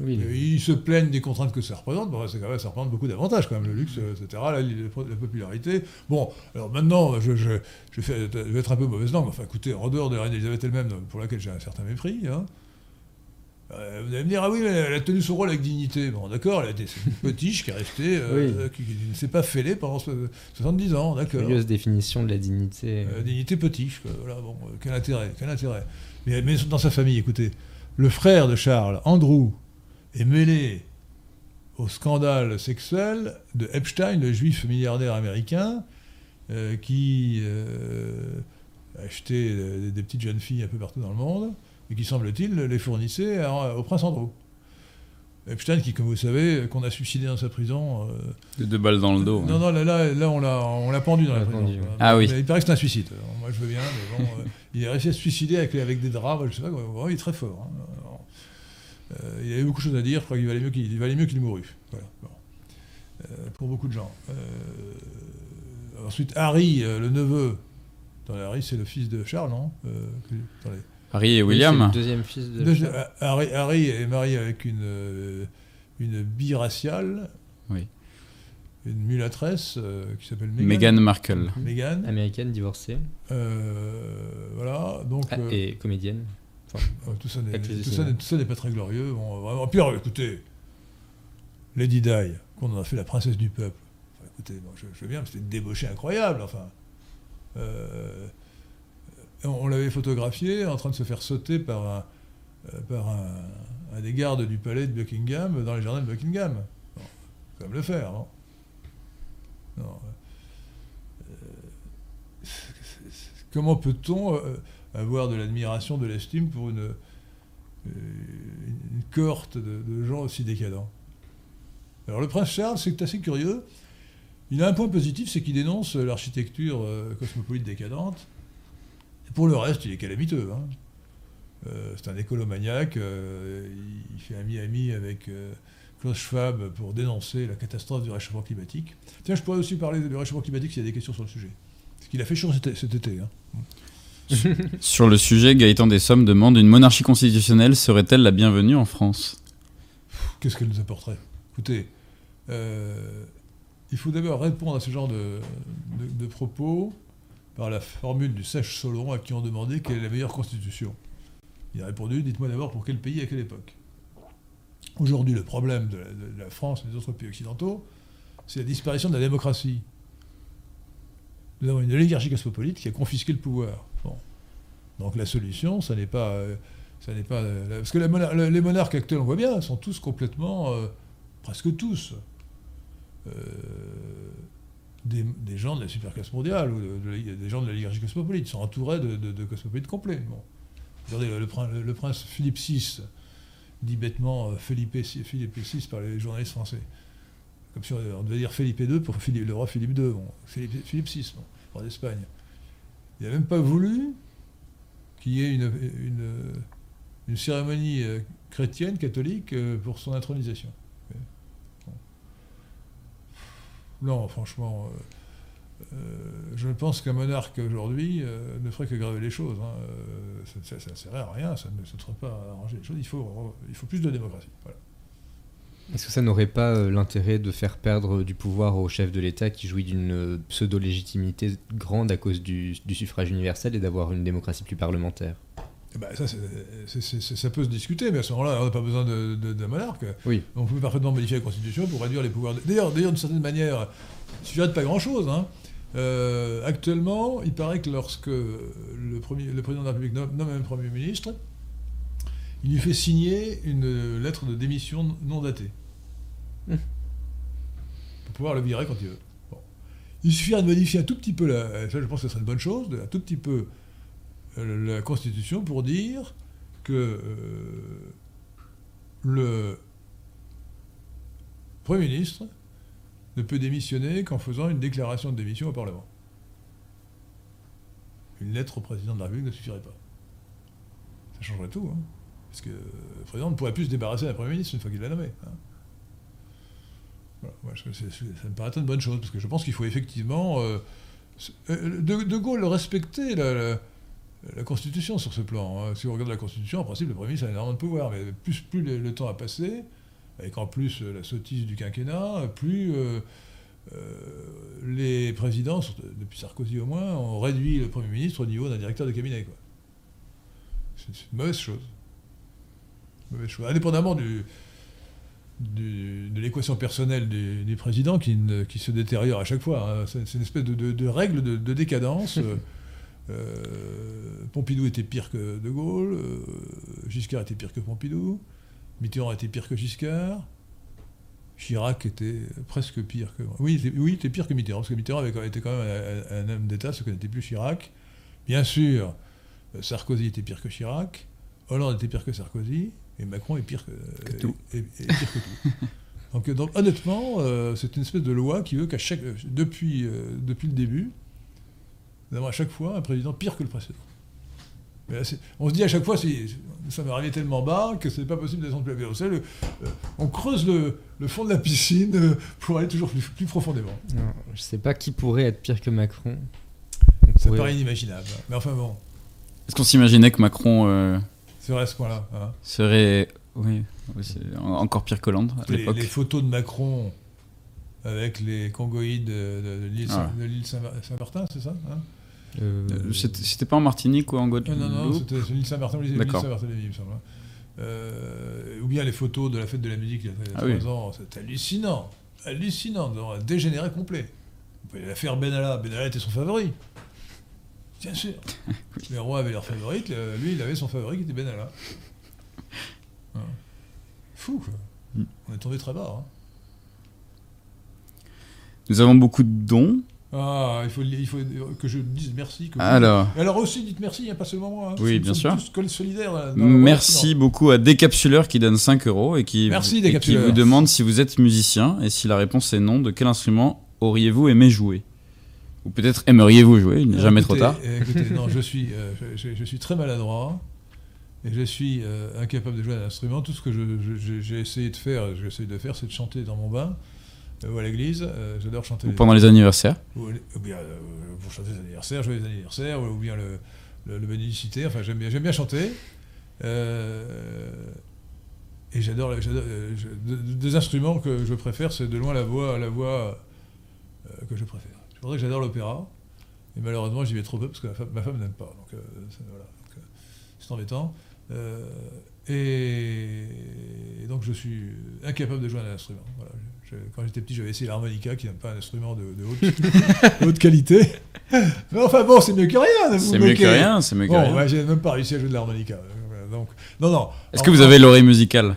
Oui, Ils se plaignent des contraintes que ça représente. Bon, c'est quand même, ça représente beaucoup d'avantages, quand même, le luxe, etc., la, la popularité. Bon, alors maintenant, je, je, je, fais- je vais être un peu mauvaise langue. Enfin, écoutez, en dehors de la reine Elisabeth elle-même, pour laquelle j'ai un certain mépris, hein, euh, vous allez me dire, ah oui, mais elle a tenu son rôle avec dignité. Bon, d'accord, elle a une potiche qui est restée, euh, qui, qui ne s'est pas fêlée pendant so- 70 ans, d'accord. curieuse définition de la dignité. Euh, dignité quoi. Voilà, bon, quel intérêt, quel intérêt. Mais, mais dans sa famille, écoutez, le frère de Charles, Andrew, est mêlé au scandale sexuel de Epstein, le juif milliardaire américain, euh, qui euh, achetait euh, des, des petites jeunes filles un peu partout dans le monde, et qui, semble-t-il, les fournissait à- au prince Andrew. Epstein, qui, comme vous savez, qu'on a suicidé dans sa prison. euh, de deux balles dans le dos. non, hein. non, là, là, là, on l'a, on l'a pendu dans la prison. pendu, ouais. Ah oui. Il paraît que c'est un suicide. Alors, moi, je veux bien, mais bon, euh, il est réussi à se suicider avec, avec des draps. Je sais pas, il est très fort. hein. Euh, il avait beaucoup de choses à dire. Je crois qu'il valait mieux qu'il, il valait mieux qu'il mourût. Voilà. Bon. Euh, pour beaucoup de gens. Euh, ensuite, Harry, euh, le neveu. Attendez, Harry, c'est le fils de Charles, non? Euh, attendez. Harry et Oui, William. c'est le deuxième fils de. Deuxi- euh, Harry, Harry est marié avec une, euh, une biraciale. Oui. Une mulâtresse euh, qui s'appelle Meghan Markle. Meghan. Américaine, divorcée. Euh, voilà, donc Ah, euh, et comédienne. Euh, tout ça n'est avec les tout essais, ça là. n'est- tout ça n'est pas très glorieux. Bon, vraiment. Puis alors, écoutez, Lady Di, qu'on en a fait la princesse du peuple. Enfin, écoutez, je, je veux bien, mais c'était une débauchée incroyable. Enfin, Euh, on, l'avait photographiée en train de se faire sauter par un, euh, par un, un des gardes du palais de Buckingham dans les jardins de Buckingham. Bon, faut quand même le faire, non? Euh, Comment peut-on euh, avoir de l'admiration, de l'estime pour une, euh, cohorte de, gens aussi décadents Alors le prince Charles, c'est assez curieux. Il a un point positif, c'est qu'il dénonce l'architecture euh, cosmopolite décadente. Pour le reste, il est calamiteux. hein. Euh, c'est un écolomaniaque. euh, il- fait un ami avec Klaus Schwab pour dénoncer la catastrophe du réchauffement climatique. Tiens, je pourrais aussi parler du réchauffement climatique s'il y a des questions sur le sujet. Ce qu'il a fait chaud cet, cet été. hein. Sur le sujet, Gaëtan Dessommes demande une monarchie constitutionnelle serait-elle la bienvenue en France? Qu'est-ce qu'elle nous apporterait? Écoutez, euh, il faut d'abord répondre à ce genre de, propos par la formule du sage Solon à qui on demandait quelle est la meilleure constitution. Il a répondu Dites-moi d'abord pour quel pays et à quelle époque. Aujourd'hui, le problème de la France et des autres pays occidentaux, c'est la disparition de la démocratie. Nous avons une oligarchie cosmopolite qui a confisqué le pouvoir. Bon. Donc la solution, ça n'est pas euh, Ça n'est pas parce que les monarques actuels, on voit bien, sont tous complètement, presque tous, des, gens de la superclasse mondiale ou des gens de la l'oligarchie cosmopolite. Sont entourés de, cosmopolites complets. Bon. Regardez, le, prince Philippe VI, dit bêtement Philippe, Philippe VI par les journalistes français. Comme si on, devait dire Philippe II pour le roi Philippe II, bon, Philippe, Philippe VI, roi d'Espagne. Il n'a même pas voulu qu'il y ait une, une, cérémonie euh, chrétienne, catholique, euh, pour son intronisation. Non, franchement, euh, je pense qu'un monarque aujourd'hui ne ferait que graver les choses. Hein. ça ne sert à rien, ça ne serait pas arranger les choses. Il faut, il faut plus de démocratie. Voilà. Est-ce que ça n'aurait pas euh, l'intérêt de faire perdre du pouvoir au chef de l'État qui jouit d'une euh, pseudo-légitimité grande à cause du, suffrage universel et d'avoir une démocratie plus parlementaire? Eh ben, ça, ça, peut se discuter, mais à ce moment-là, on n'a pas besoin d'un monarque. Oui. On peut parfaitement modifier la Constitution pour réduire les pouvoirs. D'ailleurs, d'une certaine manière, il suffirait de pas grand-chose. Hein. Euh, actuellement, il paraît que lorsque le, premier, le président de la République nomme un Premier ministre, il lui fait signer une lettre de démission non datée. Hum. Pour pouvoir le virer quand il veut. Il suffirait de modifier un tout petit peu, la, ça je pense que ce serait une bonne chose, un tout petit peu euh, la Constitution pour dire que euh, le Premier ministre ne peut démissionner qu'en faisant une déclaration de démission au Parlement. Une lettre au président de la République ne suffirait pas. Ça changerait tout. Hein. Parce que le président ne pourrait plus se débarrasser d'un Premier ministre une fois qu'il l'a nommé. Hein. ça me paraît une bonne chose, parce que je pense qu'il faut effectivement. Euh, euh, de, Gaulle respectait la, Constitution sur ce plan. Hein. Si on regarde la Constitution, en principe, le Premier ministre a énormément de pouvoir, mais plus, plus le, temps a passé, avec en plus euh, la sottise du quinquennat, plus les présidents, depuis Sarkozy au moins, ont réduit le Premier ministre au niveau d'un directeur de cabinet. C'est une mauvaise chose. Indépendamment du, de l'équation personnelle du, président qui, qui, se détériore à chaque fois. Hein. C'est une espèce de, règle de, décadence. Euh, Pompidou était pire que De Gaulle, euh, Giscard était pire que Pompidou, Mitterrand était pire que Giscard, Chirac était presque pire que. Oui, il était, oui, était pire que Mitterrand, parce que Mitterrand avait, était quand même un, homme d'État, ce que n'était plus Chirac. Bien sûr, Sarkozy était pire que Chirac, Hollande était pire que Sarkozy, et Macron est pire que, tout. donc, honnêtement, euh, c'est une espèce de loi qui veut qu'à chaque, depuis, euh, depuis le début, nous avons à chaque fois un président pire que le précédent. on se dit à chaque fois, ça m'est arrivé tellement bas que ce n'est pas possible de descendre plus bas. Euh, on creuse le, fond de la piscine pour aller toujours plus, profondément. je ne sais pas qui pourrait être pire que Macron. ça paraît inimaginable. Mais enfin bon. Est-ce qu'on s'imaginait que Macron serait à ce point-là. Hein. Serait, oui, encore pire que Londres à l'époque. Les, photos de Macron avec les congoïdes de, l'île ah. Saint-Martin, c'est ça hein? Euh, euh, C'était pas en Martinique ou en Guadeloupe Non, non, c'était l'île Saint-Martin, l'île Saint-Martin, il me semble. Hein. Euh, ou bien les photos de la fête de la musique il y a, ah trois ans, c'était hallucinant, hallucinant, un dégénéré complet. Vous pouvez la faire Benalla, Benalla était son favori. Bien sûr. Les rois avaient leur favorite, lui il avait son favori qui était Benalla. Hein. Fou, quoi. Mm. On est tombé très bas. Hein. Nous avons beaucoup de dons. Ah, il faut, il faut que je dise merci. alors. alors aussi, dites merci, a pas seulement moi. Hein. Oui, bien sûr. Tous solidaires. merci beaucoup à Décapsuleur qui donne 5 euros et qui, merci, et qui vous demande si vous êtes musicien et si la réponse est non, de quel instrument auriez-vous aimé jouer? Ou peut-être aimeriez-vous jouer, il n'est jamais trop tard. Écoutez, non, je suis, euh, je, suis très maladroit et je suis euh, incapable de jouer un instrument. Tout ce que j'ai essayé de faire, j'essaie de faire, c'est de chanter dans mon bain euh, ou à l'église. J'adore chanter. Ou pendant les anniversaires. Ou, bien pour chanter les anniversaires, jouer les anniversaires, ou, bien le, le, bénédicité. Enfin, j'aime bien, bien chanter. et j'adore, des instruments que je préfère, c'est de loin la voix, la voix que je préfère. C'est pour ça que j'adore l'opéra. Et malheureusement, j'y vais trop peu parce que ma femme, n'aime pas. Donc, euh, euh, c'est embêtant. Euh, et, donc, je suis incapable de jouer un instrument. quand j'étais petit, j'avais essayé l'harmonica, qui n'est pas un instrument de, haute, qualité. Mais enfin bon, c'est mieux que rien. C'est mieux que rien, c'est mieux que bon, j'ai même pas réussi à jouer de l'harmonica. donc, non, non. Est-ce que vous avez l'oreille musicale?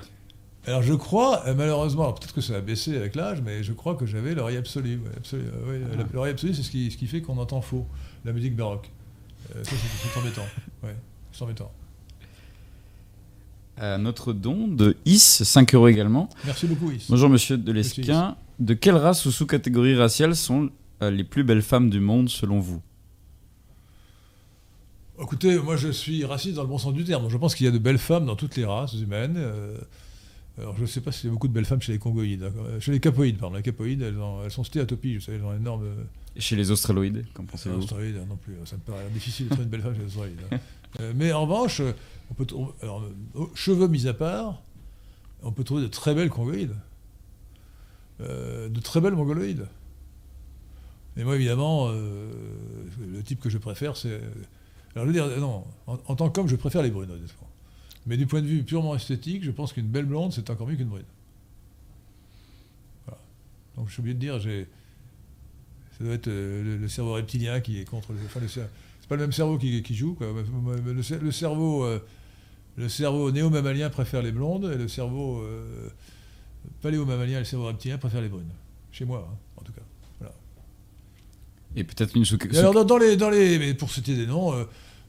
Alors je crois, euh, malheureusement, alors peut-être que ça a baissé avec l'âge, mais je crois que j'avais l'oreille absolue. ouais, absolue, euh, ouais, la- L'oreille absolue, c'est ce qui, ce qui fait qu'on entend faux, la musique baroque. Euh, ça, c'est embêtant. Ouais, c'est embêtant. Euh, Notre don de Is, 5 euros également. Merci beaucoup, Is. Bonjour monsieur de Monsieur l'Esquin. De quelle race ou sous-catégorie raciale sont euh, les plus belles femmes du monde selon vous? Écoutez, moi je suis raciste dans le bon sens du terme. Je pense qu'il y a de belles femmes dans toutes les races humaines. euh, alors je ne sais pas s'il y a beaucoup de belles femmes chez les congoïdes. hein. Euh, Chez les capoïdes, pardon. Les capoïdes, elles, ont- elles sont stéatopies, vous savez, elles ont énorme... Et chez les australoïdes, qu'en pensez-vous Australide non plus. Ça me paraît difficile de trouver une belle femme chez les Australides. hein. Euh, mais en revanche, euh, on peut trou- alors, euh, cheveux mis à part, on peut trouver de très belles congoïdes. Euh, de très belles mongoloïdes. Et moi, évidemment, euh, le type que je préfère, c'est. Alors, je veux dire, euh, non, en, en tant qu'homme, je préfère les brunes, honnêtement. Mais du point de vue purement esthétique, je pense qu'une belle blonde, c'est encore mieux qu'une brune. Voilà. Donc, je suis obligé de dire, j'ai. Ça doit être euh, le, le cerveau reptilien qui est contre le. Enfin, le cer- c'est pas le même cerveau qui, qui joue. Quoi. Le, cer- le cerveau, euh, le cerveau néo-mammalien préfère les blondes et le cerveau euh, paléo-mammalien et le cerveau reptilien préfère les brunes. Chez moi, hein, en tout cas. Et peut-être une sous alors, dans, dans les, dans les, mais pour citer des noms, euh,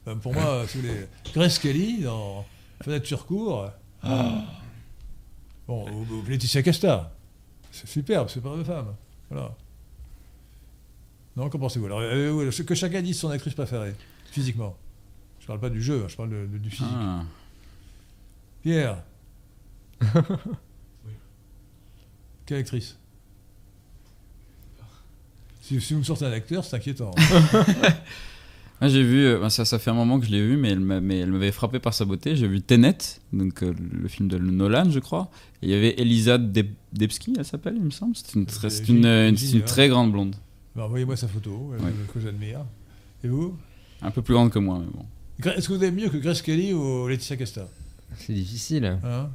euh, pour moi, les Grace Kelly dans Fenêtre sur cour. Ah. Bon, ou, ou Laetitia Casta. C'est superbe, c'est pas de femme. Voilà. Non, qu'en pensez-vous Alors, euh, ouais, que chacun dise son actrice préférée, physiquement. Je parle pas du jeu, hein, je parle de- de- du physique. Ah. Pierre. Quelle actrice si, si vous me sortez un acteur, c'est inquiétant. Ah, j'ai vu, euh, ça, ça fait un moment que je l'ai vu, mais elle m'a- mais elle m'avait frappé par sa beauté. J'ai vu Tenet, donc euh, le film de Nolan, je crois. Et il y avait Elisa Deb- Debski, elle s'appelle, il me semble. C'est une, très- une, euh, une- une très grande blonde. Ben, Envoyez-moi sa photo, euh, Ouais. que j'admire. Et vous? Un peu plus grande que moi, mais bon. Est-ce que vous avez mieux que Grace Kelly ou Laetitia Casta C'est difficile. hein?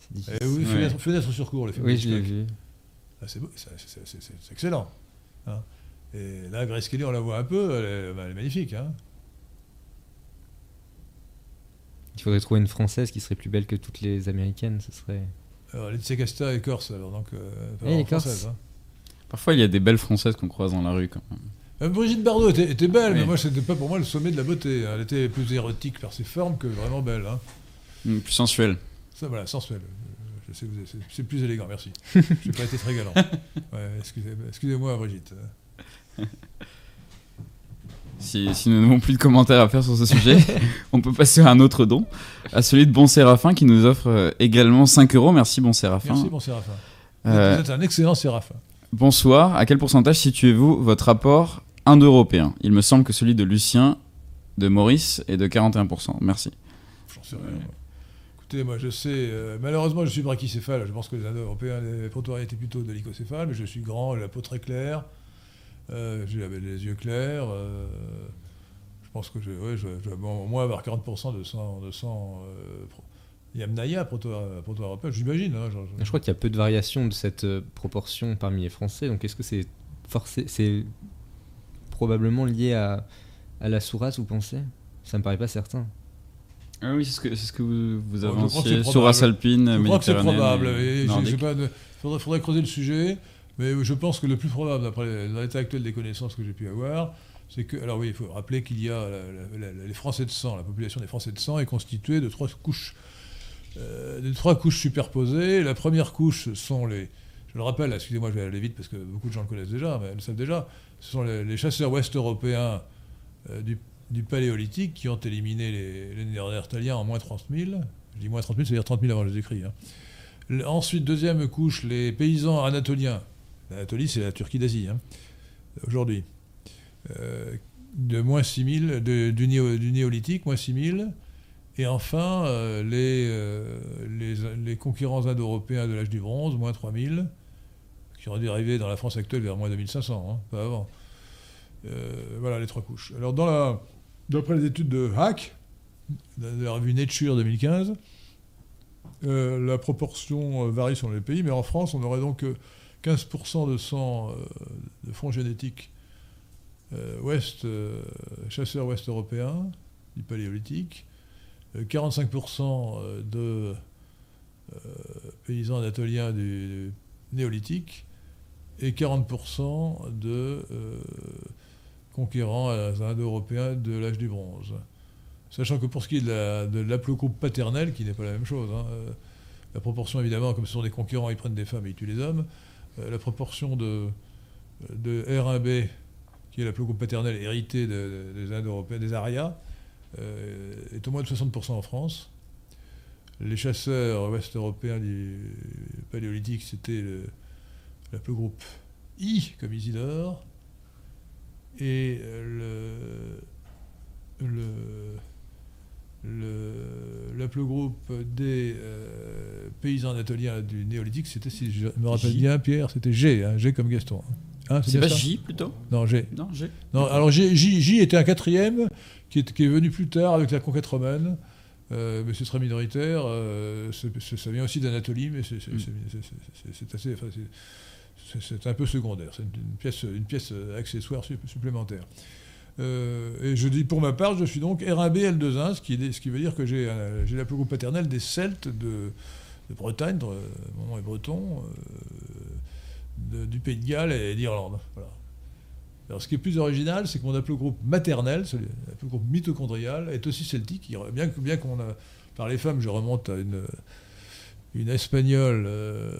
C'est difficile. Eh oui, Ouais. fenêtre, Fenêtre sur cours, le film. Oui, je l'ai vu. Ah, c'est excellent. hein? Et là, Grace Kelly, on la voit un peu, elle est, elle est magnifique. Hein Il faudrait trouver une française qui serait plus belle que toutes les américaines. Ce serait. alors, Laetitia Casta est corse, alors donc. Euh, française, hein. Parfois, il y a des belles françaises qu'on croise dans la rue, quand même. Euh, Brigitte Bardot était, était belle, Oui. mais moi, c'était pas pour moi le sommet de la beauté. hein. Elle était plus érotique par ses formes que vraiment belle. hein. Mm, Plus sensuelle. Ça, voilà, sensuel. Euh, Je c'est- plus élégant, merci. J'ai pas été très galant. Ouais, excusez- Excusez-moi, Brigitte. Si, si nous n'avons plus de commentaires à faire sur ce sujet, on peut passer à un autre don, à celui de Bon Séraphin qui nous offre euh, également 5 euros. Merci Bon Séraphin. Merci, bon Séraphin. Vous êtes- Euh, Vous êtes un excellent Séraphin. bonsoir, à quel pourcentage situez-vous votre rapport indo-européen? Il me semble que celui de Lucien, de Maurice est de 41%. Merci. J'en sais rien. Écoutez, moi, je sais. euh, malheureusement, je suis brachycéphale. Je pense que les Indo-Européens, les étaient plutôt de l'icocéphale, mais je suis grand, j'ai la peau très claire. Euh, la- les yeux clairs. euh, je pense que je, ouais, je, je vais bon, au moins avoir 40% de sang. De sang euh, pro- Yamnaya, proto- proto-européen, j'imagine. hein, je- crois qu'il y a peu de variation de cette proportion parmi les Français. Donc est-ce que c'est forcé, c'est probablement lié à, à la sourasse, vous pensez? Ça me paraît pas certain. Ah oui, c'est ce que, c'est ce que vous, vous avanciez. Sourace alpine, Je crois que c'est probable. faudrait, faudrait creuser le sujet, mais je pense que le plus probable, d'après l'état actuel des connaissances que j'ai pu avoir, c'est que. Alors oui, il faut rappeler qu'il y a les Français de sang. La population des Français de sang est constituée de trois couches, euh, de trois couches superposées. La première couche sont les. Je le rappelle, excusez-moi, je vais aller vite parce que beaucoup de gens le connaissent déjà, mais le savent déjà. Ce sont les, chasseurs ouest-européens euh, du, Paléolithique qui ont éliminé les, les Néandertaliens en moins 30 000. Je dis moins 30 000, c'est-à-dire 30 000 avant Jésus-Christ. hein. Ensuite, deuxième couche, les paysans anatoliens. L'Anatolie, c'est la Turquie d'Asie, hein, aujourd'hui. Euh, de moins 6 000, de- du, néo- du néolithique, moins 6 000. Et enfin, euh, les, euh, les, les conquérants indo-européens de l'âge du bronze, moins 3 000, qui auraient dû arriver dans la France actuelle vers moins 2500, hein, pas avant. Voilà les trois couches. Alors, dans la, d'après les études de Hack, de la revue Nature 2015, euh, la proportion varie selon les pays, mais en France, on aurait donc 15% de sang euh, de fonds génétiques euh, ouest, euh, chasseurs ouest européens, du paléolithique, euh, 45% de paysans anatoliens du néolithique et 40% de conquérants indo-européens de l'âge du bronze. Sachant que pour ce qui est de la- de l'aplogroupe paternel, qui n'est pas la même chose, hein, la proportion évidemment, comme ce sont des concurrents, ils prennent des femmes et ils tuent les hommes, la proportion de, de R1B, qui est l'aplogroupe paternel hérité de- de- des Indo-Européens, des Arias, euh, est au moins de 60% en France. Les chasseurs ouest-européens du paléolithique, c'était le, l'aplogroupe I, comme Isidore, et euh, le, le, le, l'aplogroupe des euh, paysans anatoliens du néolithique, c'était, si je me rappelle J. bien, Pierre, c'était G, hein, G comme Gaston. Hein, C'est pas J plutôt Non, G. Non, G. Non, alors J, J- J était un quatrième qui est, qui est venu plus tard avec la conquête romaine, euh, mais c'est très minoritaire. euh, ça vient aussi d'Anatolie, mais c'est Mm. assez, enfin, c'est- un peu secondaire. C'est une, une pièce, une pièce euh, accessoire sup- supplémentaire. Euh, et je dis pour ma part, je suis donc R1B L21, ce qui, ce qui veut dire que j'ai un- j'ai la plus groupe paternelle des Celtes de, Bretagne, de- mon nom est breton, euh, du Pays de Galles et d'Irlande. Alors, ce qui est plus original, c'est que mon haplogroupe maternel, celui- haplogroupe mitochondrial, est aussi celtique. Bien qu'on a, par les femmes, je remonte à une, espagnole euh,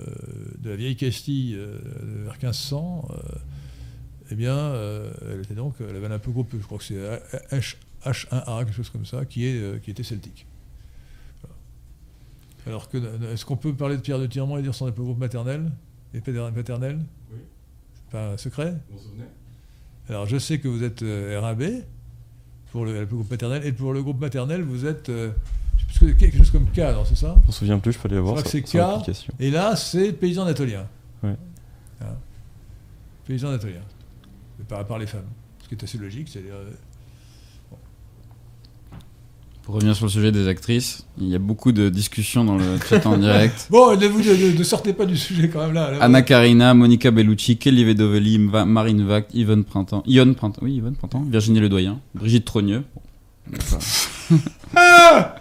de la vieille Castille euh, vers 1500, euh, eh bien, euh, elle était donc, elle avait un haplogroupe, je crois que c'est H, H1A, quelque chose comme ça, qui, est, euh, qui était celtique. Voilà. Alors, que, est-ce qu'on peut parler de Pierre de Tirement et dire son haplogroupe maternel et paternel Oui. C'est pas un secret? Vous vous souvenez? Alors, je sais que vous êtes euh, R1B pour le, le groupe paternel, et pour le groupe maternel, vous êtes euh, je sais plus ce que- quelque chose comme K, non, c'est ça? Je m'en souviens plus, je peux aller voir crois sur, que c'est K. Et là, c'est paysan anatolien. Ouais. Hein? Paysan anatolien. Mais Par, par les femmes. Ce qui est assez logique, c'est-à-dire. euh, Pour revenir sur le sujet des actrices, il y a beaucoup de discussions dans le chat en direct. Bon, ne, vous, ne, ne sortez pas du sujet quand même là. là. Anna Karina, Monica Bellucci, Kelly Vedovelli, Ma- Marine Vac, Yvonne Printemps, Yvonne Printemps, oui, Yvonne Printemps, Virginie Ledoyen, Brigitte Trogneux. Bon. Ah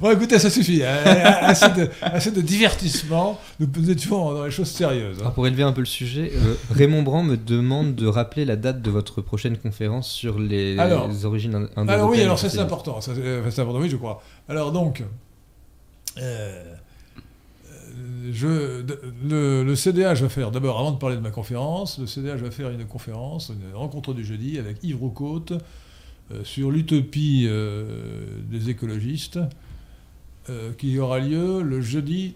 bon, écoutez, ça suffit. hein. assez, de, assez de divertissement. Nous, nous étions dans les choses sérieuses. hein. Alors pour élever un peu le sujet, euh, Raymond Brand me demande de rappeler la date de votre prochaine conférence sur les, Alors. les origines indo- Alors oui, indo-européennes alors ça c'est important, ça, c'est important, oui je crois. Alors donc, euh, euh, je, le, le CDH va faire, d'abord avant de parler de ma conférence, le CDH va faire une conférence, une rencontre du jeudi avec Yves Roucaute euh, sur l'utopie euh, des écologistes, euh, qui aura lieu le jeudi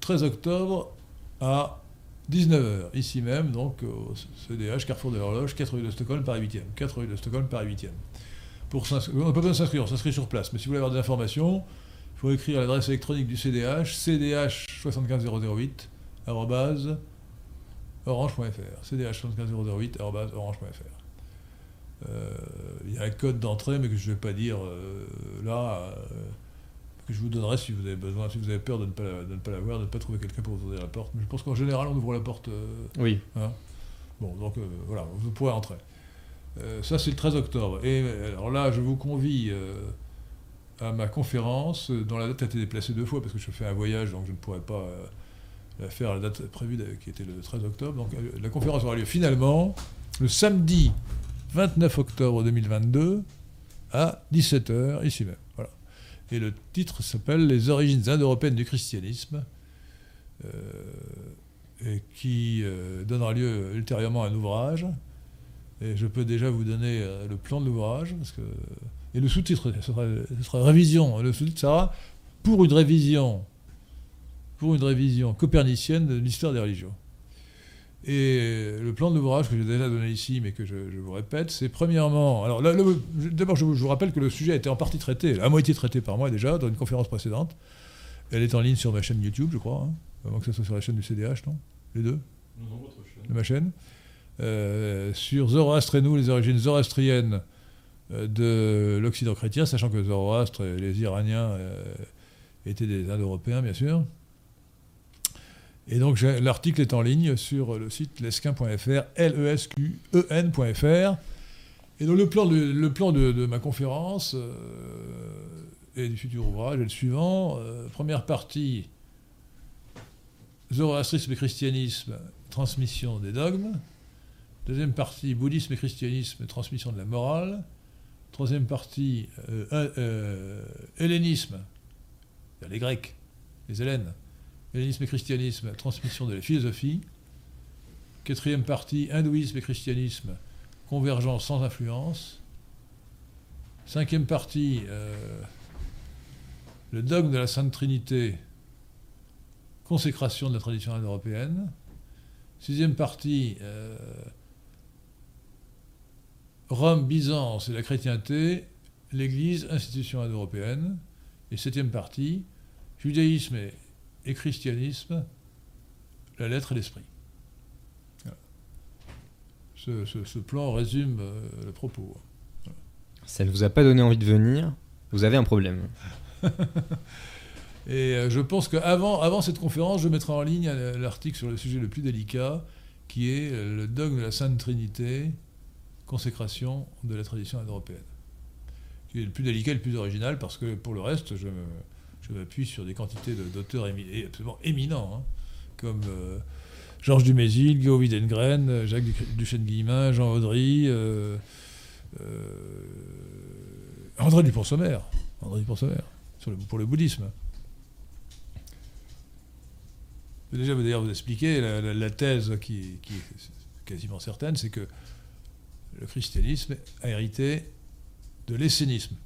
13 octobre à 19h, ici même, donc au CDH, Carrefour de l'Horloge, 4 rue de Stockholm, Paris 8e. 4 rue de Stockholm, Paris 8e. Pour on n'a pas besoin de s'inscrire, on s'inscrit sur place. Mais si vous voulez avoir des informations, il faut écrire l'adresse électronique du CDH, cdh75008, arrobase, orange.fr. cdh75008, arrobase, orange.fr. Euh, Il y a un code d'entrée, mais que je ne vais pas dire euh, là, euh, que je vous donnerai si vous avez besoin, si vous avez peur de ne pas, la- de ne pas l'avoir, de ne pas trouver quelqu'un pour vous ouvrir la porte. Mais je pense qu'en général, on ouvre la porte. Oui. Bon, donc voilà, vous pourrez entrer. Ça, c'est le 13 octobre. Et alors là, je vous convie à ma conférence, dont la date a été déplacée deux fois parce que je fais un voyage, donc je ne pourrais pas la faire à la date prévue, qui était le 13 octobre. Donc la conférence aura lieu finalement le samedi 29 octobre 2022 à 17h, ici même. Voilà. Et le titre s'appelle Les origines indo-européennes du christianisme. Euh, et qui euh, donnera lieu ultérieurement à un ouvrage. Et je peux déjà vous donner euh, le plan de l'ouvrage. Parce que... Et le sous-titre, ce sera, sera révision. Le sous-titre sera pour une révision, pour une révision copernicienne de l'histoire des religions. Et le plan de l'ouvrage que j'ai déjà donné ici, mais que je, je vous répète, c'est premièrement. Alors d'abord, je, vous- je vous rappelle que le sujet a été en partie traité, à moitié traité par moi déjà, dans une conférence précédente. Elle est en ligne sur ma chaîne YouTube, je crois, hein, avant que ce soit sur la chaîne du CDH, non Les deux Non, non, votre chaîne. de ma chaîne, euh, sur Zoroastre et nous, les origines zoroastriennes euh, de l'Occident chrétien, sachant que Zoroastre et les Iraniens euh, étaient des Indo-Européens, bien sûr. Et donc l'article est en ligne sur le site lesquin.fr, L-E-S-Q-E-N.fr. Et donc le plan de, le plan de, ma conférence euh, et du futur ouvrage est le suivant. Euh, première partie, Zoroastrisme et christianisme, transmission des dogmes. Deuxième partie, bouddhisme et christianisme, transmission de la morale. Troisième partie, euh, hellénisme, les Grecs, les Hélènes. Et christianisme, transmission de la philosophie. Quatrième partie, hindouisme et christianisme, convergence sans influence. Cinquième partie, euh, le dogme de la Sainte Trinité, consécration de la tradition indo-européenne. Sixième partie, euh, Rome, Byzance et la chrétienté, l'Église, institution indo-européenne. Et septième partie, judaïsme et, christianisme, la lettre et l'esprit. Ce, plan résume euh, le propos. Ça ne vous a pas donné envie de venir, vous avez un problème. Et euh, je pense qu'avant avant cette conférence, je mettrai en ligne l'article sur le sujet le plus délicat, qui est euh, le dogme de la Sainte Trinité, consécration de la tradition indo-européenne. Qui est le plus délicat et le plus original, parce que pour le reste, je, m'appuie sur des quantités d'auteurs absolument éminents, hein, comme euh, Georges Dumézil, Guillaume Widengren, Jacques Duchesne-Guillemin, Jean Audry, André Dupont-Sommer. André Dupont-Sommer, pour le bouddhisme. Déjà, d'ailleurs, vous expliquer la, thèse qui, est quasiment certaine, c'est que le christianisme a hérité de l'essénisme.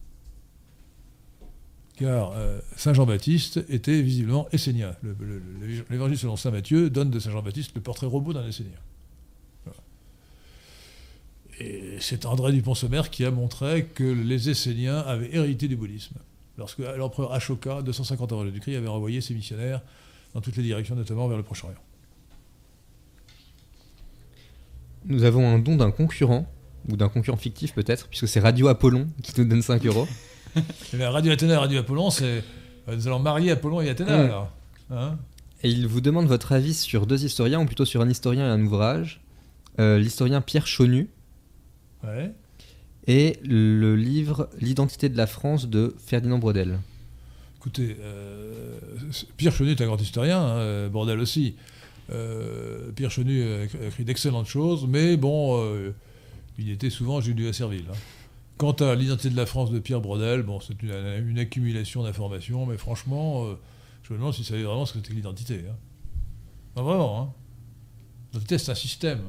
Car euh, Saint Jean-Baptiste était visiblement essénien. L'évangile selon Saint Matthieu donne de Saint Jean-Baptiste le portrait robot d'un essénien. Et c'est André Dupont-Sommer qui a montré que les Esséniens avaient hérité du bouddhisme. Lorsque l'empereur Ashoka, 250 avant Jésus-Christ, avait envoyé ses missionnaires dans toutes les directions, notamment vers le Proche-Orient. Nous avons un don d'un concurrent, ou d'un concurrent fictif peut-être, puisque c'est Radio Apollon qui nous donne 5 euros. Radio Athéna et Radio Apollon, c'est. Euh, nous allons marier Apollon et Athéna, mm. Hein et il vous demande votre avis sur deux historiens, ou plutôt sur un historien et un ouvrage. Euh, l'historien Pierre Chonu. Et le livre L'identité de la France de Ferdinand Brodel. Écoutez, euh, Pierre Chenu est un grand historien, hein, Bordel aussi. Euh, Pierre Chenu a écrit d'excellentes choses, mais bon, il était souvent Jules à Serville. Hein. Quant à l'identité de la France de Pierre Brodel, bon, c'est une, accumulation d'informations, mais franchement, je me demande s'il savait vraiment ce que c'était l'identité. Hein. vraiment, hein. L'identité, c'est un système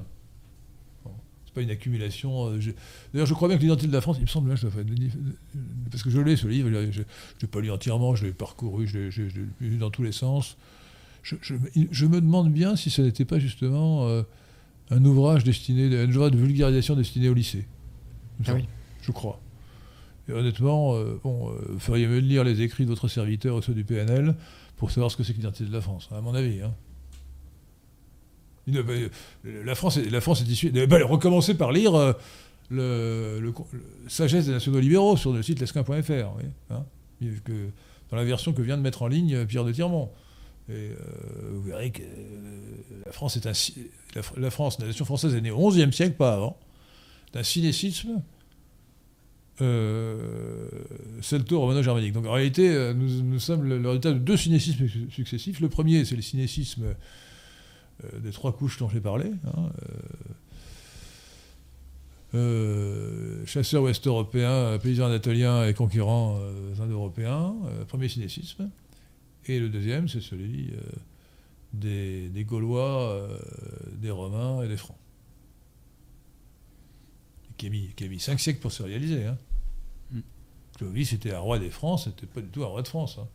pas une accumulation. Euh, d'ailleurs, je crois bien que l'identité de la France, il me semble, parce que je l'ai ce livre, je ne l'ai pas lu entièrement, je l'ai parcouru, je l'ai lu dans tous les sens. Je, me demande bien si ce n'était pas justement euh, un ouvrage destiné, un ouvrage de vulgarisation destiné au lycée. Ah oui. Je crois. Et honnêtement, euh, bon, feriez mieux de lire les écrits de votre serviteur ou ceux du PNL pour savoir ce que c'est que l'identité de la France, à mon avis. Hein. La France, est, la est issue. Bah, recommencer par lire euh, le, Sagesse des nationaux libéraux sur le site lesquin.fr, hein, dans la version que vient de mettre en ligne euh, Pierre de Tirmont. Et euh, vous verrez que la France est un, la, France, la nation française est née au XIe siècle, pas avant, d'un cinécisme euh, celto romano-germanique. Donc en réalité, nous, sommes le, résultat de deux cinécismes successifs. Le premier, c'est le cinécisme euh, des trois couches dont j'ai parlé. Hein, euh, euh, chasseurs ouest-européens, paysans anatoliens et conquérants indo-européens, premier cinécisme. Et le deuxième, c'est celui des, Gaulois, des Romains et des Francs. Qui a, mis, qui mis cinq siècles pour se réaliser. Hein. Clovis était un roi des Francs, c'était pas du tout un roi de France. Hein.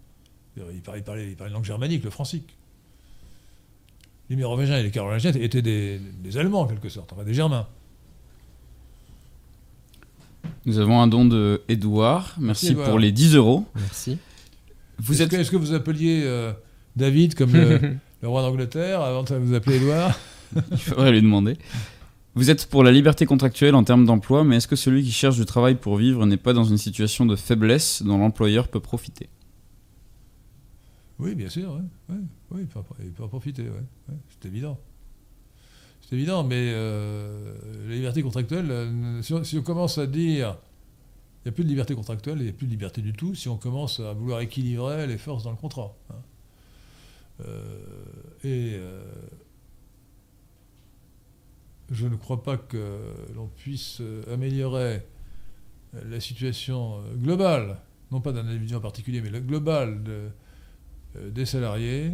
Il, parlait, il, parlait, il parlait une langue germanique, le francique les Mérovingiens et les Carolingiens étaient des, Allemands en quelque sorte, enfin des Germains. Nous avons un don de Edouard. Merci, pour les 10 euros. Merci. Vous Est-ce, êtes... que, vous appeliez euh, David comme le, roi d'Angleterre avant de vous appeler Edouard Il faudrait lui demander. Vous êtes pour la liberté contractuelle en termes d'emploi, mais est-ce que celui qui cherche du travail pour vivre n'est pas dans une situation de faiblesse dont l'employeur peut profiter? Oui, bien sûr, oui, il, peut, en profiter, c'est évident. C'est évident, mais euh, la liberté contractuelle, euh, si, on, commence à dire Il n'y a plus de liberté contractuelle, il n'y a plus de liberté du tout si on commence à vouloir équilibrer les forces dans le contrat. hein. Euh, et je ne crois pas que l'on puisse euh, améliorer euh, la situation euh, globale, non pas d'un individu en particulier, mais la globale de- des salariés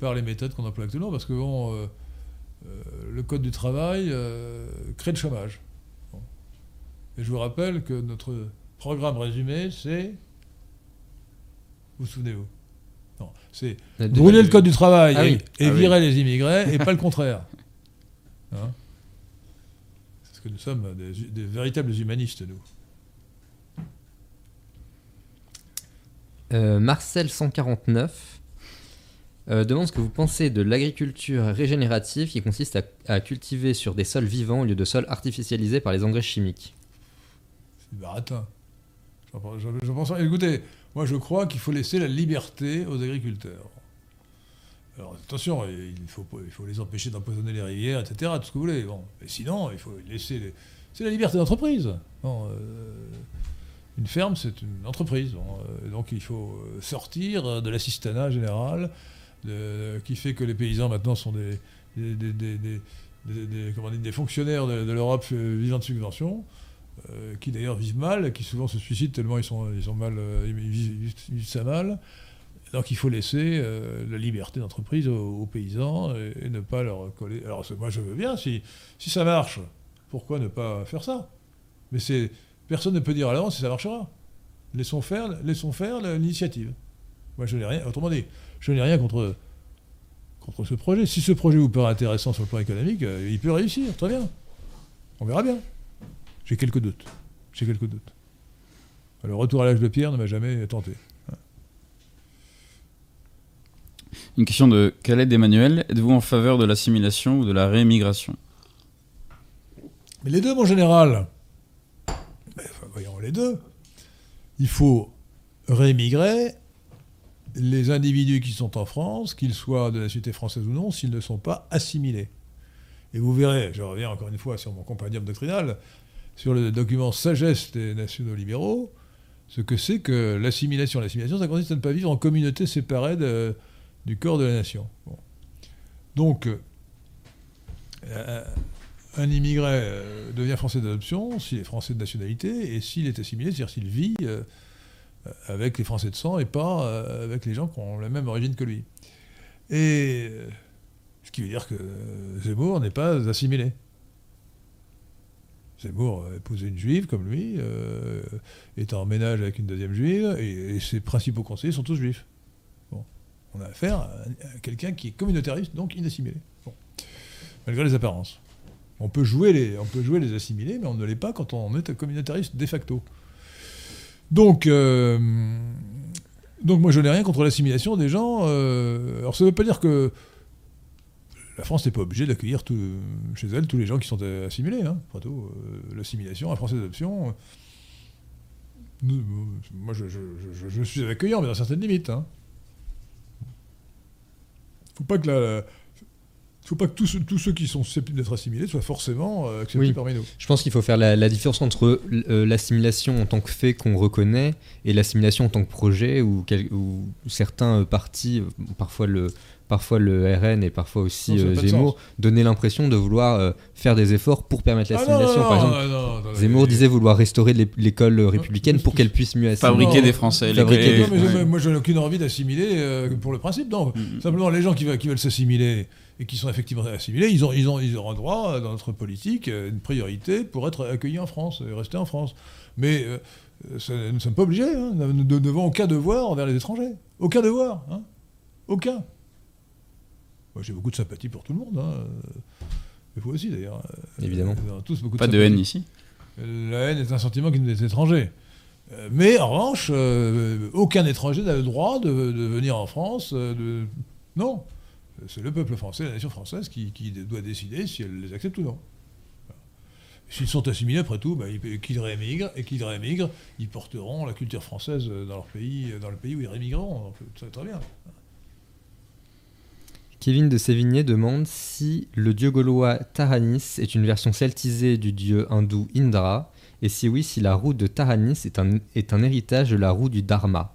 par les méthodes qu'on emploie actuellement, parce que bon, euh, euh, le Code du travail euh, crée le chômage. Bon. Et je vous rappelle que notre programme résumé, c'est... Vous vous souvenez-vous? Non, c'est brûler le Code du travail Ah et, oui. et Ah oui. virer les immigrés, et pas le contraire. Hein Parce que nous sommes des, des véritables humanistes, nous. Euh, Marcel 149 euh, demande ce que vous pensez de l'agriculture régénérative qui consiste à, à cultiver sur des sols vivants au lieu de sols artificialisés par les engrais chimiques. C'est baratin. J'en pense- Je, je pense, écoutez, moi je crois qu'il faut laisser la liberté aux agriculteurs. Alors attention, il faut, les empêcher d'empoisonner les rivières, etc. Tout ce que vous voulez. Bon. Mais sinon, il faut laisser. les- C'est la liberté d'entreprise. Euh, une ferme, c'est une entreprise. Euh, donc il faut euh, sortir de l'assistanat général, qui fait que les paysans maintenant sont des, des, des- des- fonctionnaires de, l'Europe vivant de subventions. Qui d'ailleurs vivent mal, qui souvent se suicident tellement ils sont, mal, ils vivent ça mal. Donc il faut laisser euh, la liberté d'entreprise aux, paysans et, ne pas leur coller. Alors moi je veux bien, si, si ça marche, pourquoi ne pas faire ça? Mais c'est personne ne peut dire à l'avance si ça marchera. Laissons faire, laissons faire l'initiative. Moi je n'ai rien, autrement dit, je n'ai rien contre, contre ce projet. Si ce projet vous paraît intéressant sur le plan économique, euh, il peut réussir, très bien. On verra bien. J'ai quelques doutes. J'ai quelques doutes. Le retour à l'âge de pierre ne m'a jamais tenté. Une question de Khaled Emmanuel. Êtes-vous en faveur de l'assimilation ou de la réémigration? Les deux, mon général. Enfin, voyons les deux. Il faut réémigrer les individus qui sont en France, qu'ils soient de la société française ou non, s'ils ne sont pas assimilés. Et vous verrez, je reviens encore une fois sur mon compendium doctrinal, sur le document Sagesse des nationaux libéraux, ce que c'est que l'assimilation. L'assimilation, ça consiste à ne pas vivre en communauté séparée de- du corps de la nation. Donc, euh, un immigré euh, devient français d'adoption s'il est français de nationalité et s'il est assimilé, c'est-à-dire s'il vit euh, avec les Français de sang et pas euh, avec les gens qui ont la même origine que lui. Et euh, ce qui veut dire que euh, Zemmour n'est pas assimilé. Zemmour a épousé une juive comme lui, euh, est en ménage avec une deuxième juive, et ses principaux conseillers sont tous juifs. On a affaire à, quelqu'un qui est communautariste, donc inassimilé. Malgré les apparences. On peut, jouer les, assimilés, mais on ne l'est pas quand on est communautariste de facto. Donc, euh, donc moi je n'ai rien contre l'assimilation des gens. euh, alors ça ne veut pas dire que la France n'est pas obligée d'accueillir chez elle tous les gens qui sont assimilés. Hein. Euh, l'assimilation, euh, nous- moi je suis accueillant, mais dans certaines limites. Hein. Faut pas que la, faut pas que tous, ceux- tous ceux qui sont susceptibles d'être assimilés soient forcément euh, acceptés Oui. parmi nous. Je pense qu'il faut faire la, la différence entre euh, l'assimilation en tant que fait qu'on reconnaît et l'assimilation en tant que projet où, quel- où certains euh, partis, parfois le, parfois le RN et parfois aussi Non, euh, Zemmour, donnaient l'impression de vouloir euh, faire des efforts pour permettre Ah l'assimilation. non, Par non, exemple, non, non, non, Zemmour disait vouloir restaurer l'é- l'école républicaine pour qu'elle puisse mieux assimiler. Fabriquer des Français. les- fabriquer les- des- Non, mais je- ouais. moi, je n'ai aucune envie d'assimiler euh, pour le principe. Non, Mm. simplement les gens qui, veulent- qui veulent s'assimiler et qui sont effectivement assimilés, ils ont, ils ont, ils auront droit dans notre politique une priorité pour être accueillis en France et rester en France. Mais euh, ça- nous ne sommes pas obligés. hein. nous ne devons aucun devoir envers les étrangers. Aucun devoir. hein. Aucun. Moi, j'ai beaucoup de sympathie pour tout le monde. hein. Et vous aussi, d'ailleurs. Euh, Évidemment. nous avons tous beaucoup Pas de haine ici. La haine est un sentiment qui nous est étranger. Euh, Mais en revanche, euh, aucun étranger n'a le droit de, de venir en France. euh, de... Non. C'est le peuple français, la nation française qui, qui doit décider si elle les accepte ou non. S'ils sont assimilés, après tout, bah, ils- qu'ils réémigrent, et qu'ils réémigrent, ils porteront la culture française dans leur pays, dans le pays où ils réémigreront. Donc, ça va très bien. Kevin de Sévigné demande si le dieu gaulois Taranis est une version celtisée du dieu hindou Indra Et si oui, si la roue de Taranis est un, est un héritage de la roue du Dharma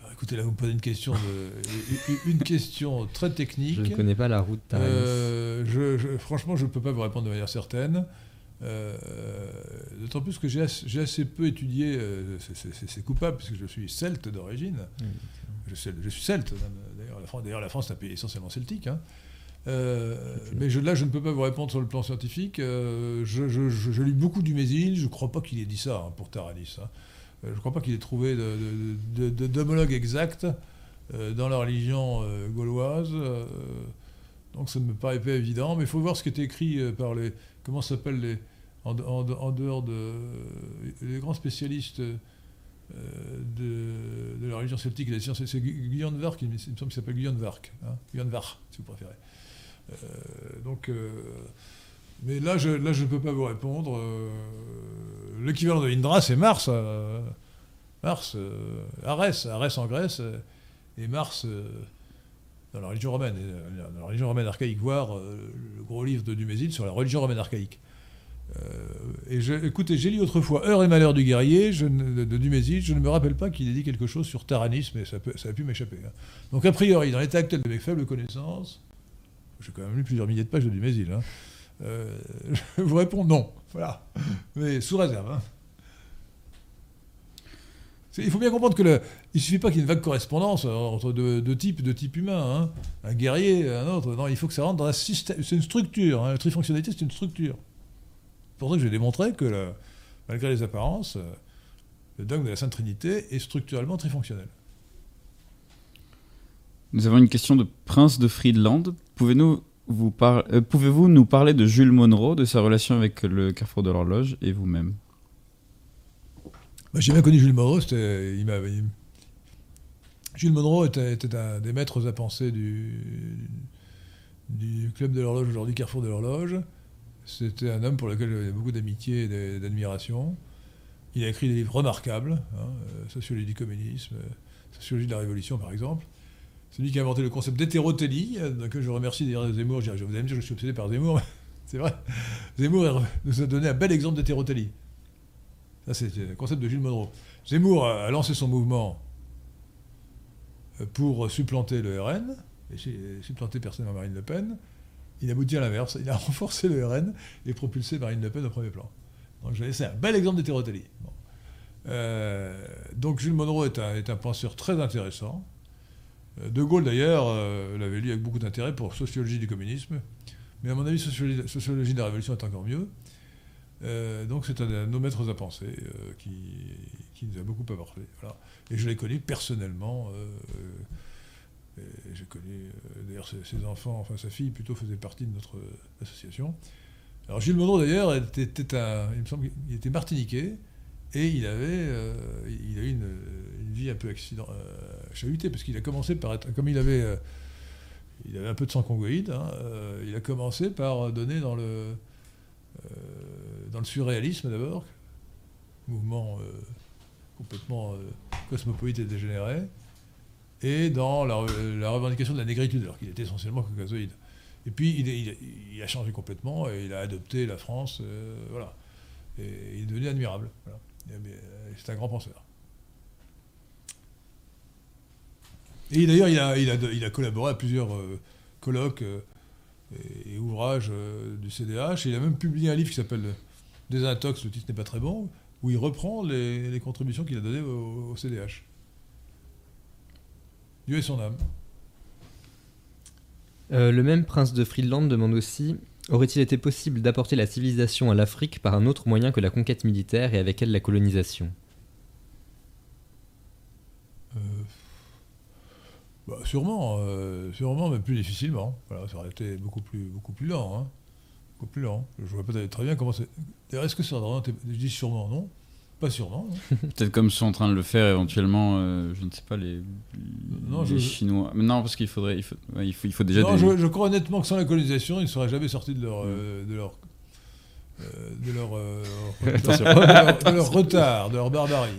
Alors, écoutez, là, vous me posez une question, de, une question très technique. Je ne connais pas la roue de Taranis. Euh, je, je- franchement, je ne peux pas vous répondre de manière certaine. Euh, D'autant plus que j'ai assez, peu étudié, euh, c'est- coupable, puisque je suis celte d'origine. Je, suis- je suis celte, même. D'ailleurs la France, un pays essentiellement celtique. hein. Euh, mais je- là, je ne peux pas vous répondre sur le plan scientifique. Euh, je, je- je- je lis beaucoup du Mésil, je ne crois pas qu'il ait dit ça hein, pour Taranis. hein. Euh, je ne crois pas qu'il ait trouvé d'homologue exact euh, dans la religion gauloise. donc ça ne me paraît pas évident, mais il faut voir ce qui est écrit par les. Comment ça s'appelle les. En, en de- en dehors de. Les grands spécialistes de, de la religion celtique et des sciences. C'est Gu- Guyonne Vark, il me semble qu'il s'appelle Guyonne Vark. Hein, Guyonne Var, si vous préférez. Euh, donc. euh, mais là, je là, je ne peux pas vous répondre. Euh, L'équivalent de Indra, c'est Mars. euh, Mars, euh, Arès, Arès en Grèce, euh, et Mars euh, dans la religion romaine, euh, dans la religion romaine archaïque, voire euh, le gros livre de Dumézil sur la religion romaine archaïque. Euh, et je, écoutez, j'ai lu autrefois Heure et malheur du guerrier je de, Dumézil, je ne me rappelle pas qu'il ait dit quelque chose sur Taranis, mais ça, a pu m'échapper. hein. Donc a priori, dans l'état actuel de mes faibles connaissances, j'ai quand même lu plusieurs milliers de pages de Dumézil, hein, euh, je vous réponds non, voilà, mais sous réserve. hein. Il faut bien comprendre que le, il suffit pas qu'il y ait une vague correspondance euh, entre deux, types, deux types humains, hein. un guerrier, un autre. Non, il faut que ça rentre dans un système. C'est une structure. hein. La trifonctionnalité, c'est une structure. Pour ça que j'ai démontré que, le- malgré les apparences, euh, le dogme de la Sainte Trinité est structurellement trifonctionnel. Nous avons une question de Prince de Friedland. Pouvez-nous vous par- euh, Pouvez-vous nous parler de Jules Monroe, de sa relation avec le Carrefour de l'Horloge et vous-même? J'ai bien connu Jules Monroe. il Jules Monroe était, était un des maîtres à penser du, du club de l'horloge, aujourd'hui Carrefour de l'horloge. C'était un homme pour lequel j'avais beaucoup d'amitié et d'admiration. Il a écrit des livres remarquables, hein, euh, Sociologie du communisme, euh, Sociologie de la révolution par exemple. C'est lui qui a inventé le concept d'hétérotélie, euh, donc je remercie d'ailleurs Zemmour. Je Vous allez me dire que je suis obsédé par Zemmour, c'est vrai. Zemmour nous a donné un bel exemple d'hétérotélie. Ça, c'est le concept de Jules Monroe. Zemmour a lancé son mouvement pour supplanter le RN, et supplanter personnellement Marine Le Pen. Il aboutit à l'inverse. Il a renforcé le RN et propulsé Marine Le Pen au premier plan. Donc, laissé un bel exemple d'hétérotélie. Bon. Euh, donc, Jules Monroe est un, penseur très intéressant. Euh, De Gaulle, d'ailleurs, euh, l'avait lu avec beaucoup d'intérêt pour Sociologie du communisme. Mais à mon avis, Sociologie, de la révolution est encore mieux. Donc c'est un de nos maîtres à penser qui, nous a beaucoup apporté. Et je l'ai connu personnellement. J'ai connu, euh, d'ailleurs, ses, enfants, enfin sa fille plutôt faisait partie de notre euh, association. Alors Gilles Monroe d'ailleurs était, un, il me semble qu'il était martiniquais et il avait, euh, il a eu une, vie un peu accident, chahutée parce qu'il a commencé par être, comme il avait, il avait un peu de sang congoïde, hein, il a commencé par donner dans le dans le surréalisme d'abord, mouvement complètement cosmopolite et dégénéré, et dans la, re- la revendication de la négritude, alors qu'il était essentiellement caucasoïde. Et puis il, a- changé complètement et il a adopté la France, euh, voilà. Et il est devenu admirable. euh, C'est un grand penseur. Et d'ailleurs, il a, collaboré à plusieurs euh, colloques et, ouvrages du CDH. Et il a même publié un livre qui s'appelle Désintox, le titre n'est pas très bon, où il reprend les, contributions qu'il a données au CDH. Dieu et son âme. Euh, le même prince de Friedland demande aussi Aurait-il été possible d'apporter la civilisation à l'Afrique par un autre moyen que la conquête militaire et avec elle la colonisation? Euh, bah, sûrement, euh, sûrement, mais plus difficilement. Voilà, ça aurait été beaucoup plus, beaucoup plus lent. hein. Beaucoup plus lent. Je vois pas très bien comment c'est. Est-ce que ça aurait été- Je dis sûrement, non Pas sûrement. non. Peut-être comme sont en train de le faire éventuellement, euh, je ne sais pas, les, Non, les je- Chinois. Non, parce qu'il faudrait, il faut, ouais, il faut, il faut déjà non, des... je, je crois honnêtement que sans la colonisation, ils ne seraient jamais sortis de leur. euh, de leur euh, de leur, euh, Attention. de leur- de leur retard, de leur barbarie.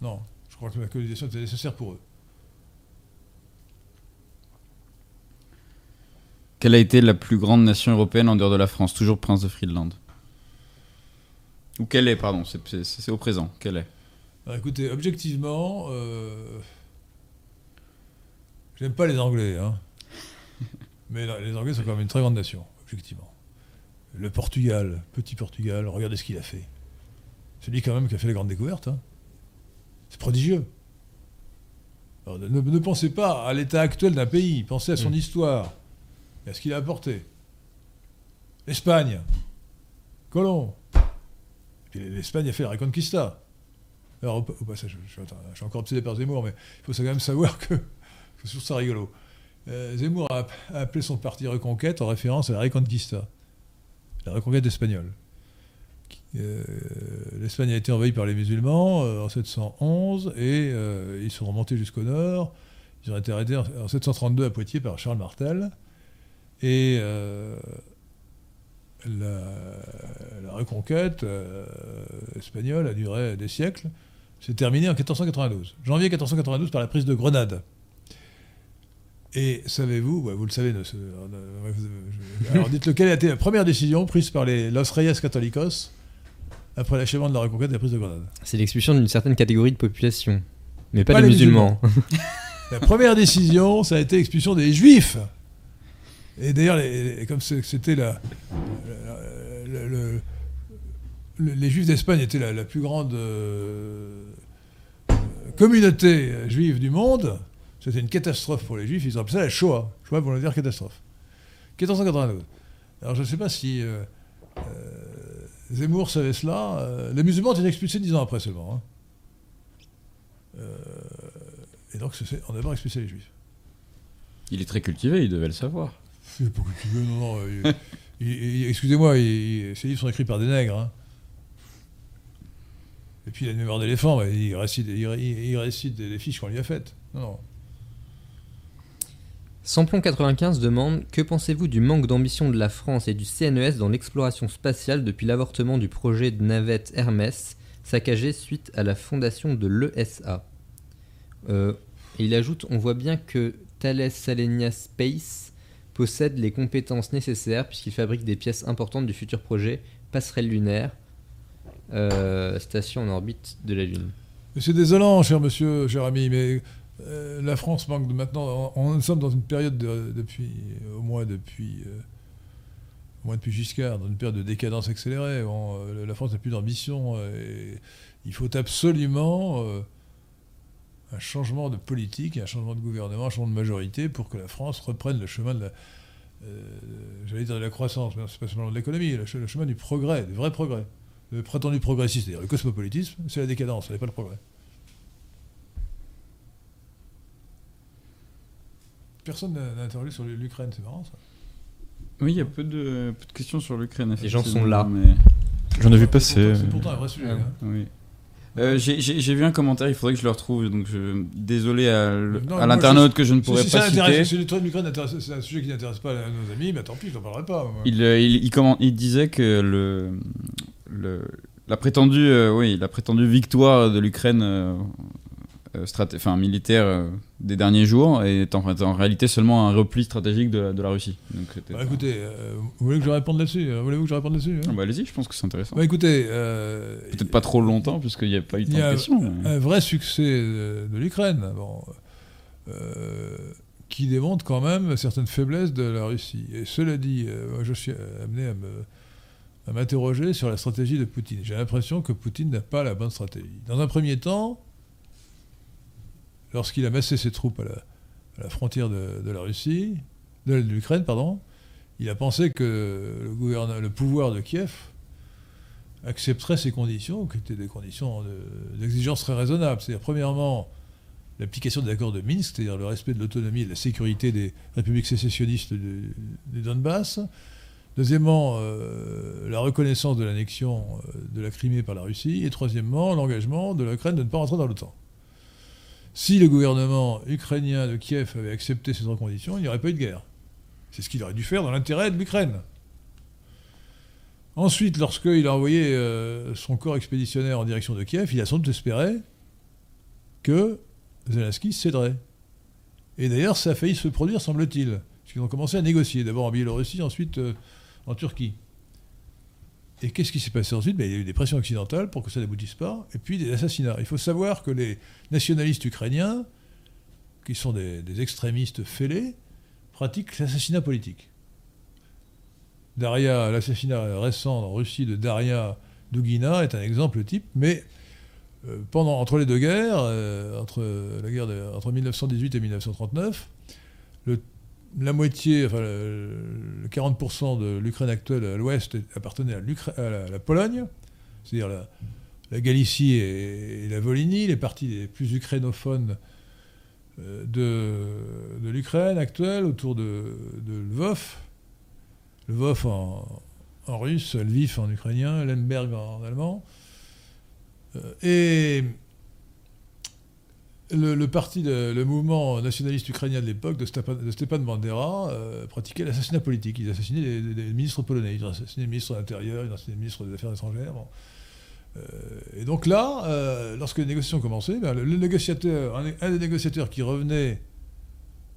Non, je crois que la colonisation était nécessaire pour eux. Quelle a été la plus grande nation européenne en dehors de la France? Toujours Prince de Friedland. Ou quelle est, pardon, c'est- au présent. Quelle est? Alors, écoutez, objectivement, euh, j'aime pas les Anglais, hein. mais là, les Anglais sont quand même une très grande nation, objectivement. Le Portugal, petit Portugal, regardez ce qu'il a fait. C'est lui quand même qui a fait la grande découverte. hein. C'est prodigieux. Alors, ne, ne pensez pas à l'état actuel d'un pays, pensez à son histoire et à ce qu'il a apporté. L'Espagne, Colomb. L'Espagne a fait la Reconquista. Alors, au, passage, je, suis encore obsédé par Zemmour, mais il faut quand même savoir que c'est sur ça rigolo. Euh, Zemmour a, appelé son parti Reconquête en référence à la Reconquista, la reconquête espagnole. Euh, L'Espagne a été envahie par les musulmans euh, en 711 et ils sont remontés jusqu'au nord. Ils ont été arrêtés en, en 732 à Poitiers par Charles Martel. Et la, la reconquête euh, espagnole a duré des siècles. C'est terminé en 1492. Janvier 1492 par la prise de Grenade. Et savez-vous, ouais, vous le savez, ne- je- alors dites-le, quelle a été la première décision prise par les Los Reyes Católicos après l'achèvement de la reconquête et la prise de Grenade? C'est l'expulsion d'une certaine catégorie de population. Mais pas, Pas les les musulmans. La première décision, ça a été l'expulsion des Juifs. Et d'ailleurs, comme c'était la, le- le- les Juifs d'Espagne étaient la, plus grande euh, communauté juive du monde. C'était une catastrophe pour les Juifs. Ils ont appelé ça la Shoah. Shoah voulait dire catastrophe. 1492. Alors je ne sais pas si euh, euh, Zemmour savait cela. Les musulmans ont été expulsés dix ans après seulement. hein. Et donc, on a d'abord expulsé les juifs. Il est très cultivé, il devait le savoir. C'est pas que tu veux, non, non. Excusez-moi, ces livres sont écrits par des nègres. hein. Et puis, il a une mémoire d'éléphant, mais il récite, il, des, fiches qu'on lui a faites. Non, non. Samplon 95 demande Que pensez-vous du manque d'ambition de la France et du CNES dans l'exploration spatiale depuis l'avortement du projet de navette Hermès, saccagé suite à la fondation de l'ESA Euh, Il ajoute On voit bien que Thales Alenia Space possède les compétences nécessaires puisqu'il fabrique des pièces importantes du futur projet Passerelle lunaire, euh, station en orbite de la Lune. C'est désolant, cher monsieur, cher ami, mais euh, la France manque de maintenant. On, on- nous sommes dans une période de- depuis, au moins depuis, euh, au moins depuis Giscard, dans une période de décadence accélérée. Euh, la France n'a plus d'ambition. euh, il faut absolument euh, un changement de politique, un changement de gouvernement, un changement de majorité pour que la France reprenne le chemin de la, euh, j'allais dire de la croissance, mais c'est pas seulement de l'économie, le, che- le chemin du progrès, du vrai progrès. Le prétendu progressiste, c'est-à-dire le cosmopolitisme, c'est la décadence, ce n'est pas le progrès. Personne n'a interrogé sur l'Ukraine, c'est marrant ça. Oui, il y a peu de, peu de questions sur l'Ukraine. Les gens sont là. mais- J'en ai vu C'est passer. pourtant- C'est pourtant un vrai sujet. Ah. hein. Oui. Euh, j'ai- vu un commentaire, il faudrait que je le retrouve, donc je, désolé à, l'internaute que je ne pourrais si pas citer. c'est un sujet qui n'intéresse pas nos amis, mais tant pis, je n'en parlerai pas. Il, euh, il, il, commen- il disait que le, le, la, prétendue, euh, oui, la prétendue victoire de l'Ukraine euh, enfin, militaire euh, des derniers jours est en, en réalité seulement un repli stratégique de, la- de la Russie. Donc, Bah, écoutez, euh, vous voulez que je réponde là-dessus euh, Voulez-vous que je réponde là-dessus hein? Ah bah, Allez-y, je pense que c'est intéressant. Bah, écoutez, euh, Peut-être pas trop longtemps, puisqu'il n'y a pas eu tant de questions. mais- un vrai succès de, de l'Ukraine, bon, euh, qui démontre quand même certaines faiblesses de la Russie. Et cela dit, euh, moi, je suis amené à me à m'interroger sur la stratégie de Poutine. J'ai l'impression que Poutine n'a pas la bonne stratégie. Dans un premier temps, lorsqu'il a massé ses troupes à la, frontière de, de la Russie, de, de l'Ukraine, pardon, il a pensé que le, pouvoir de Kiev accepterait ces conditions, qui étaient des conditions de- d'exigence très raisonnables. C'est-à-dire, premièrement, l'application des accords de Minsk, c'est-à-dire le respect de l'autonomie et de la sécurité des républiques sécessionnistes du, du Donbass. Deuxièmement, euh, la reconnaissance de l'annexion euh, de la Crimée par la Russie. Et troisièmement, l'engagement de l'Ukraine de ne pas rentrer dans l'OTAN. Si le gouvernement ukrainien de Kiev avait accepté ces trois conditions, il n'y aurait pas eu de guerre. C'est ce qu'il aurait dû faire dans l'intérêt de l'Ukraine. Ensuite, lorsqu'il a envoyé euh, son corps expéditionnaire en direction de Kiev, il a sans doute espéré que Zelensky céderait. Et d'ailleurs, ça a failli se produire, semble-t-il. Puisqu'ils ont commencé à négocier, d'abord en Biélorussie, ensuite euh, en Turquie. Et qu'est-ce qui s'est passé ensuite? Ben, Il y a eu des pressions occidentales pour que ça n'aboutisse pas, et puis des assassinats. Il faut savoir que les nationalistes ukrainiens, qui sont des, extrémistes fêlés, pratiquent l'assassinat politique. Daria, l'assassinat récent en Russie de Daria Dugina est un exemple type, mais euh, pendant, entre les deux guerres, euh, entre, la guerre entre 1918 et 1939, le, la moitié, enfin le, le 40% de l'Ukraine actuelle à l'ouest appartenait à, à la, la, Pologne, c'est-à-dire la, Galicie et, la Volhynie, les parties les plus ukrainophones euh, de, l'Ukraine actuelle, autour de, Lvov, Lvov en, en, russe, Lviv en ukrainien, Lemberg en, en allemand. Euh, et le, parti, de, le mouvement nationaliste ukrainien de l'époque, de, de, Stepan Bandera, euh, pratiquait l'assassinat politique. Ils assassinaient les, les, ministres polonais, ils assassinaient le ministre de l'Intérieur, ils assassinaient le ministre des Affaires étrangères. Euh, et donc là, euh, lorsque les négociations commencé, ben, le, négociateur, un, des négociateurs qui revenait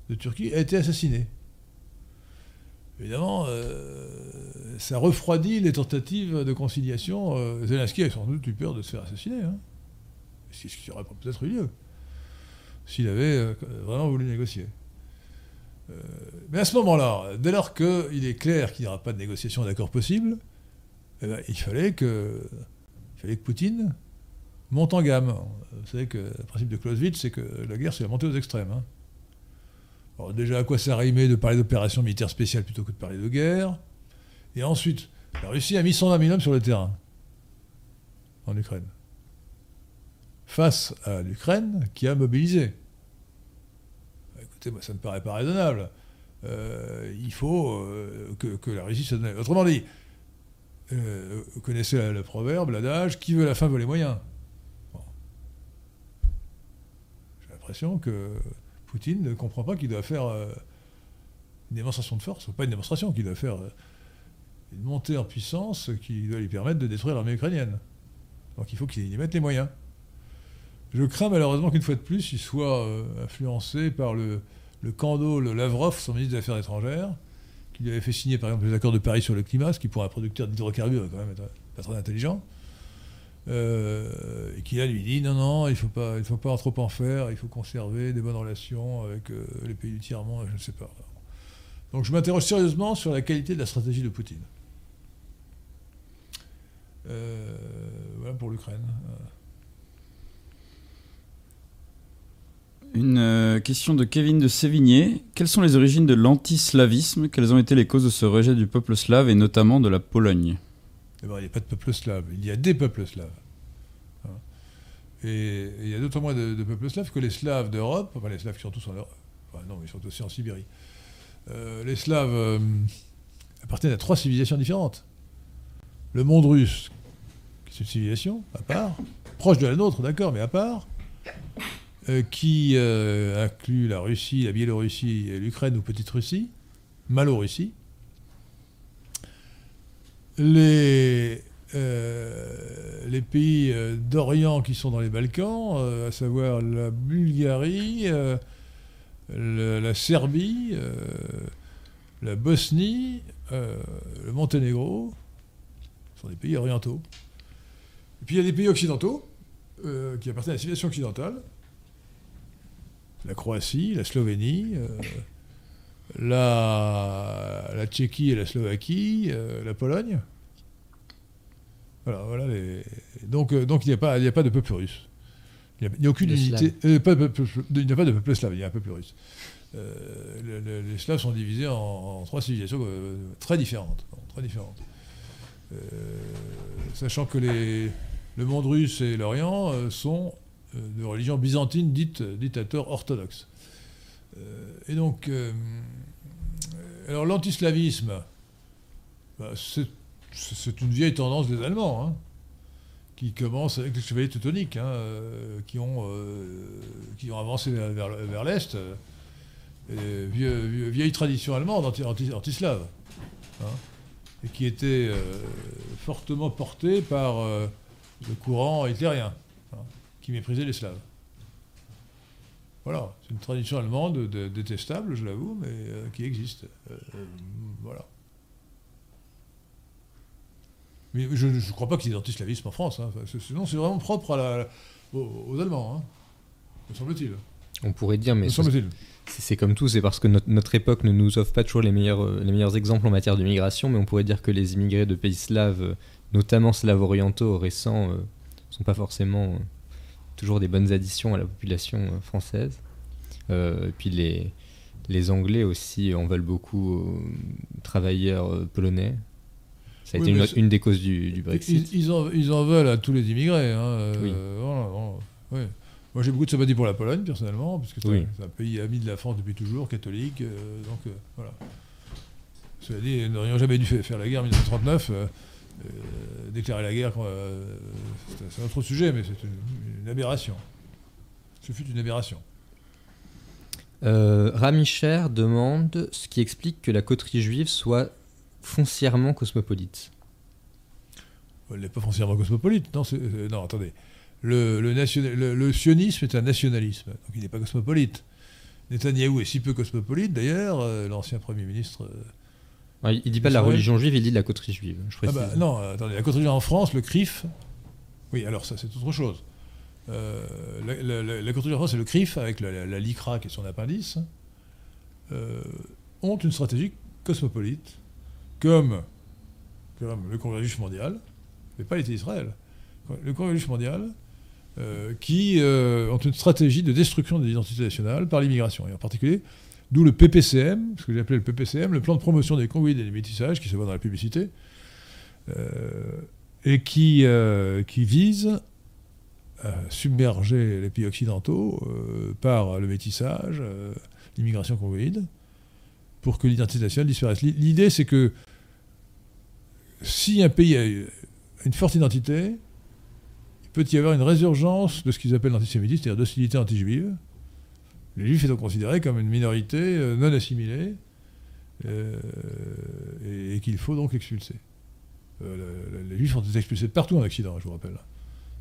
de Turquie a été assassiné. Évidemment, ça refroidit les tentatives de conciliation. Zelensky a sans doute eu peur de se faire assassiner. Hein. Ce qui aurait peut-être eu lieu s'il avait euh, vraiment voulu négocier. Euh, mais à ce moment-là, dès lors qu'il est clair qu'il n'y aura pas de négociation d'accord possible, eh ben, il, fallait que, Poutine monte en gamme. Vous savez que le principe de Clausewitz, c'est que la guerre, c'est la montée aux extrêmes. Hein. Alors déjà, à quoi ça rimait de parler d'opération militaire spéciale plutôt que de parler de guerre? Et ensuite, la Russie a mis 120 000 hommes sur le terrain en Ukraine. Face à l'Ukraine qui a mobilisé. Écoutez, moi, ça ne me paraît pas raisonnable. Euh, il faut euh, que, la Russie se donne. Autrement dit, euh, vous connaissez le, proverbe, l'adage qui veut la fin veut les moyens. J'ai l'impression que Poutine ne comprend pas qu'il doit faire une démonstration de force, pas une démonstration, qu'il doit faire une montée en puissance qui doit lui permettre de détruire l'armée ukrainienne. Donc il faut qu'il y mette les moyens. Je crains malheureusement qu'une fois de plus, il soit euh, influencé par le, le Kando, le Lavrov, son ministre des Affaires étrangères, qui lui avait fait signer par exemple les accords de Paris sur le climat, ce qui pour un producteur d'hydrocarbures quand même être pas très intelligent. Euh, et qui là lui dit non non il ne faut pas faut pas trop en faire il faut conserver des bonnes relations avec euh, les pays du tiers monde je ne sais pas. Donc je m'interroge sérieusement sur la qualité de la stratégie de Poutine. Voilà pour l'Ukraine Une euh, question de Kevin de Sévigné. Quelles sont les origines de l'antislavisme? Quelles ont été les causes de ce rejet du peuple slave et notamment de la Pologne? Eh ben, il n'y a pas de peuple slave, il y a des peuples slaves. Hein. Et, il y a d'autant moins de, peuples slaves que les Slaves d'Europe, enfin les Slaves qui sont tous en Europe, enfin non, ils sont aussi en Sibérie. Euh, les Slaves euh, appartiennent à trois civilisations différentes. Le monde russe, qui est une civilisation à part, proche de la nôtre, d'accord, mais à part, qui euh, inclut la Russie, la Biélorussie, l'Ukraine ou Petite Russie, Malo-Russie, les, euh, les pays euh, d'Orient qui sont dans les Balkans, euh, à savoir la Bulgarie, euh, la Serbie, euh, la Bosnie, le Monténégro, sont des pays orientaux. Et puis il y a des pays occidentaux qui appartiennent à la civilisation occidentale, la Croatie, la Slovénie la, la Tchéquie et la Slovaquie, euh, la Pologne. Voilà, voilà les... donc, euh, donc il n'y a, pas, il a pas de peuple russe. Il n'y a, a, aucune les unité. Euh, pas de peuple, il n'y a pas de peuple slave, il y a un peuple russe. Le, le, les Slaves sont divisés en, en trois civilisations très différentes. Très différentes. sachant que les, le monde russe et l'Orient sont de religion byzantine dite dictateur orthodoxe. Euh, et donc, euh, alors l'antislavisme, bah, c'est une vieille tendance des Allemands, hein, qui commence avec les chevaliers teutoniques, hein, euh, qui, ont, euh, avancé vers, l'Est. Euh, vieille, tradition allemande anti-slave, anti, anti hein, et qui était fortement portée par le courant hitlérien, qui méprisait les Slaves. Voilà, c'est une tradition allemande de, de, détestable, je l'avoue, mais euh, qui existe. Euh, voilà. Mais je ne crois pas qu'il y ait d'antislavisme en France. hein. Sinon, c'est vraiment propre à la- aux, aux Allemands, hein. me semble-t-il. On pourrait dire, mais Me c'est semble-t-il. c'est comme tout, c'est parce que notre, notre époque ne nous offre pas toujours les meilleurs, euh, les meilleurs exemples en matière de migration, mais on pourrait dire que les immigrés de pays slaves, euh, notamment slavo-orientaux récents, euh, sont pas forcément euh, toujours des bonnes additions à la population euh, française. Euh, et puis les, les Anglais aussi en veulent beaucoup aux travailleurs euh, polonais. Ça a Oui, été une, des causes du, du Brexit. Ils, ils en, ils en veulent à tous les immigrés. hein, euh, Oui. voilà, voilà, ouais. Moi, j'ai beaucoup de sympathie pour la Pologne, personnellement, parce que c'est Oui. un, pays ami de la France depuis toujours, catholique. euh, donc, euh, voilà. Cela dit, n'aurions jamais dû fa- faire la guerre en 1939. Euh, déclarer la guerre, euh, c'est- un autre sujet, mais c'est une, une aberration. Ce fut une aberration. Euh, Ramicher demande ce qui explique que la coterie juive soit foncièrement cosmopolite. Elle n'est pas foncièrement cosmopolite. Non, euh, non attendez. Le, le, nationa- le- le sionisme est un nationalisme, donc il n'est pas cosmopolite. Netanyahou est si peu cosmopolite, d'ailleurs, l'ancien Premier ministre. Euh, Ah, il dit pas de la religion juive, il dit de la coterie juive. Je Ah bah, non, attendez, la coterie en France, le CRIF. Oui, alors ça, c'est autre chose. Euh, la, la, coterie en France et le CRIF, avec la, LICRA qui est son appendice, euh, ont une stratégie cosmopolite, comme, comme le Congrès juif mondial, mais pas l'État d'Israël. Le Congrès juif mondial, euh, qui ont une stratégie de destruction de l'identité nationale par l'immigration, et en particulier D'où le PPCM, ce que j'ai appelé le PPCM, le plan de promotion des convois et des métissages, qui se voit dans la publicité, euh, et qui, euh, qui vise à submerger les pays occidentaux euh, par le métissage, l'immigration convoïde, pour que l'identité nationale disparaisse. L'i- L'idée, c'est que si un pays a une forte identité, il peut y avoir une résurgence de ce qu'ils appellent l'antisémitisme, c'est-à-dire d'hostilité anti-juive. Les juifs étant considérés comme une minorité euh, non assimilée euh, et, et qu'il faut donc expulser. Euh, le- le- les juifs ont été expulsés de partout en Occident, je vous rappelle.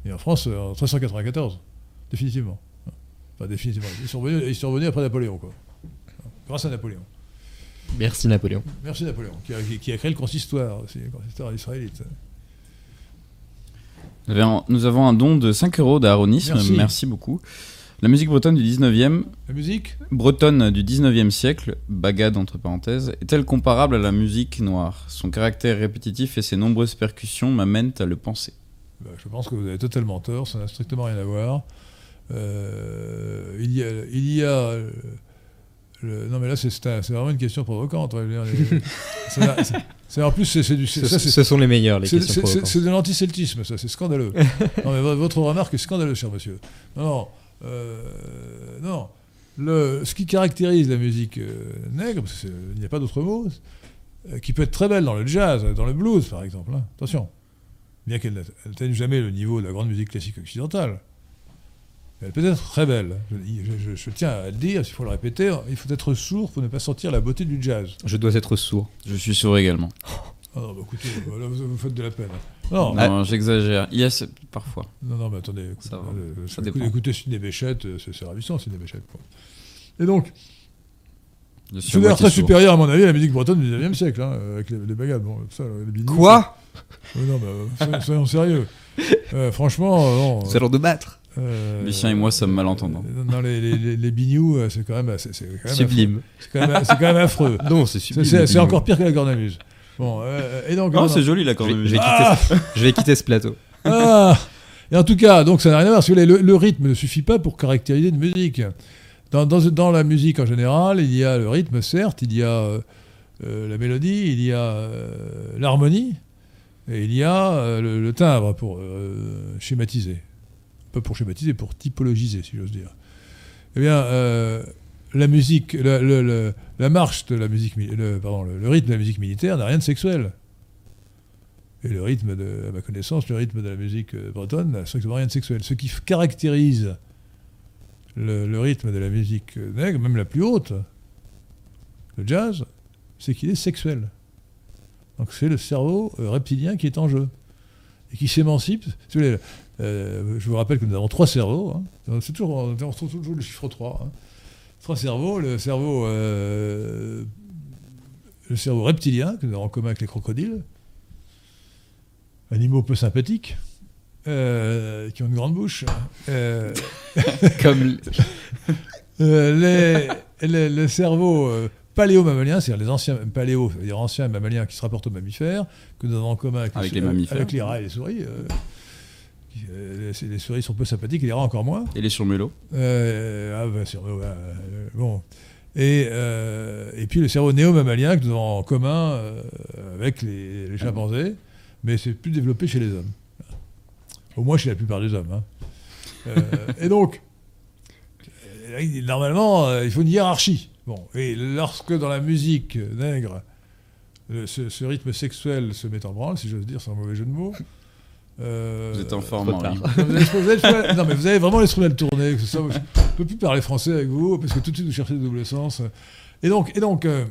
Et en France, en 1394, définitivement. Enfin, définitivement. Ils sont revenus, ils sont revenus après Napoléon, quoi. Grâce à Napoléon. Merci Napoléon. Merci Napoléon, qui a, qui- qui a créé le consistoire aussi, le consistoire israélite. Nous avons- Nous avons un don de 5 euros d'Aaronisme, Merci. merci. beaucoup. La musique bretonne du 19e, La musique bretonne du 19e siècle, bagade entre parenthèses, est-elle comparable à la musique noire? Son caractère répétitif et ses nombreuses percussions m'amènent à le penser. Bah, Je pense que vous avez totalement tort, ça n'a strictement rien à voir. Euh, il y a, il y a le- non mais là c'est vraiment une question provocante. c'est un- c'est- c'est- en plus c'est c'est du, c'est- Ce, ça, c'est- ce sont les meilleurs, les c'est- questions c'est- c'est- provocantes. c'est de l'anticeltisme, ça, c'est scandaleux. non mais vo- votre remarque est scandaleuse, cher monsieur. Non, non, euh, non. Le, ce qui caractérise la musique euh, nègre, parce qu'il n'y a pas d'autre mot, euh, qui peut être très belle dans le jazz, dans le blues par exemple. hein. Attention, bien qu'elle n'atteigne jamais le niveau de la grande musique classique occidentale. Elle peut être très belle. Je, je- je- je tiens à le dire, s'il faut le répéter, il faut être sourd pour ne pas sentir la beauté du jazz. Je dois être sourd. Je suis sourd également. Ah non, bah écoutez, là, vous, vous faites de la peine. Non, Non, j'exagère. Il y a ce- parfois. non, non, mais attendez, écoutez, Ça va. euh, Ça écoutez, dépend. écoutez Sidney Béchette, euh, c'est c'est ravissant, Sidney Béchette. quoi. Et donc, c'est d'ailleurs très supérieur, à mon avis, à la musique bretonne du 19e siècle, hein, avec les, les bagades. Bon, ça, les Quoi? Non, mais euh, soyons, soyons sérieux. Euh, franchement, euh, non. C'est l'heure de battre. euh, Lucien et moi sommes malentendants. euh, Non, les, les, les, les bignoux, euh, c'est quand même, c'est quand même Sublime. C'est quand, quand même affreux. Non, c'est sublime. C'est encore pire que la cornemuse. Bon, euh, et donc. Oh, non, c'est joli la Je vais, je vais quitter, ce- je vais quitter ce plateau. Ah Et en tout cas, donc ça n'a rien à voir. Vous voulez, le, le rythme ne suffit pas pour caractériser une musique. Dans, dans, dans la musique en général, il y a le rythme, certes, il y a euh, euh, la mélodie, il y a euh, l'harmonie, et il y a euh, le, le timbre pour euh, schématiser. Pas pour schématiser, pour typologiser, si j'ose dire. Eh bien, euh, la musique, le- la marche de la musique, le, pardon, le, rythme de la musique militaire n'a rien de sexuel. Et le rythme, de, à ma connaissance, le rythme de la musique euh, bretonne n'a strictement rien de sexuel. Ce qui caractérise le, rythme de la musique nègre, même la plus haute, le jazz, c'est qu'il est sexuel. Donc c'est le cerveau euh, reptilien qui est en jeu et qui s'émancipe. Euh, je vous rappelle que nous avons trois cerveaux. hein. C'est toujours, on retrouve toujours le chiffre 3. hein. Trois cerveaux. Le cerveau, euh, le cerveau reptilien que nous avons en commun avec les crocodiles. animaux peu sympathiques, euh, qui ont une grande bouche. Euh, Comme les, les- le cerveau paléo-mammalien, c'est-à-dire les anciens paléo, c'est-à-dire anciens mammaliens qui se rapportent aux mammifères, que nous avons en commun avec, les mammifères. avec les rats et les souris. Euh, les, souris sont peu sympathiques, et les rats encore moins. Et les surmulots Euh, ah, bah, sur- euh, bon. Et, euh, et puis le cerveau néo-mammalien que nous avons en commun avec les, les chimpanzés, mais c'est plus développé chez les hommes. Au moins chez la plupart des hommes. hein. Et donc, normalement, il faut une hiérarchie. Bon, et lorsque dans la musique nègre, ce, ce rythme sexuel se met en branle, si j'ose dire, sans mauvais jeu de mots. Euh, Vous êtes en forme, non, vous avez- vous avez- non, mais vous avez vraiment tourné. que ça, je ne peux plus parler français avec vous parce que tout de suite vous cherchez le double sens. Et donc, et donc euh,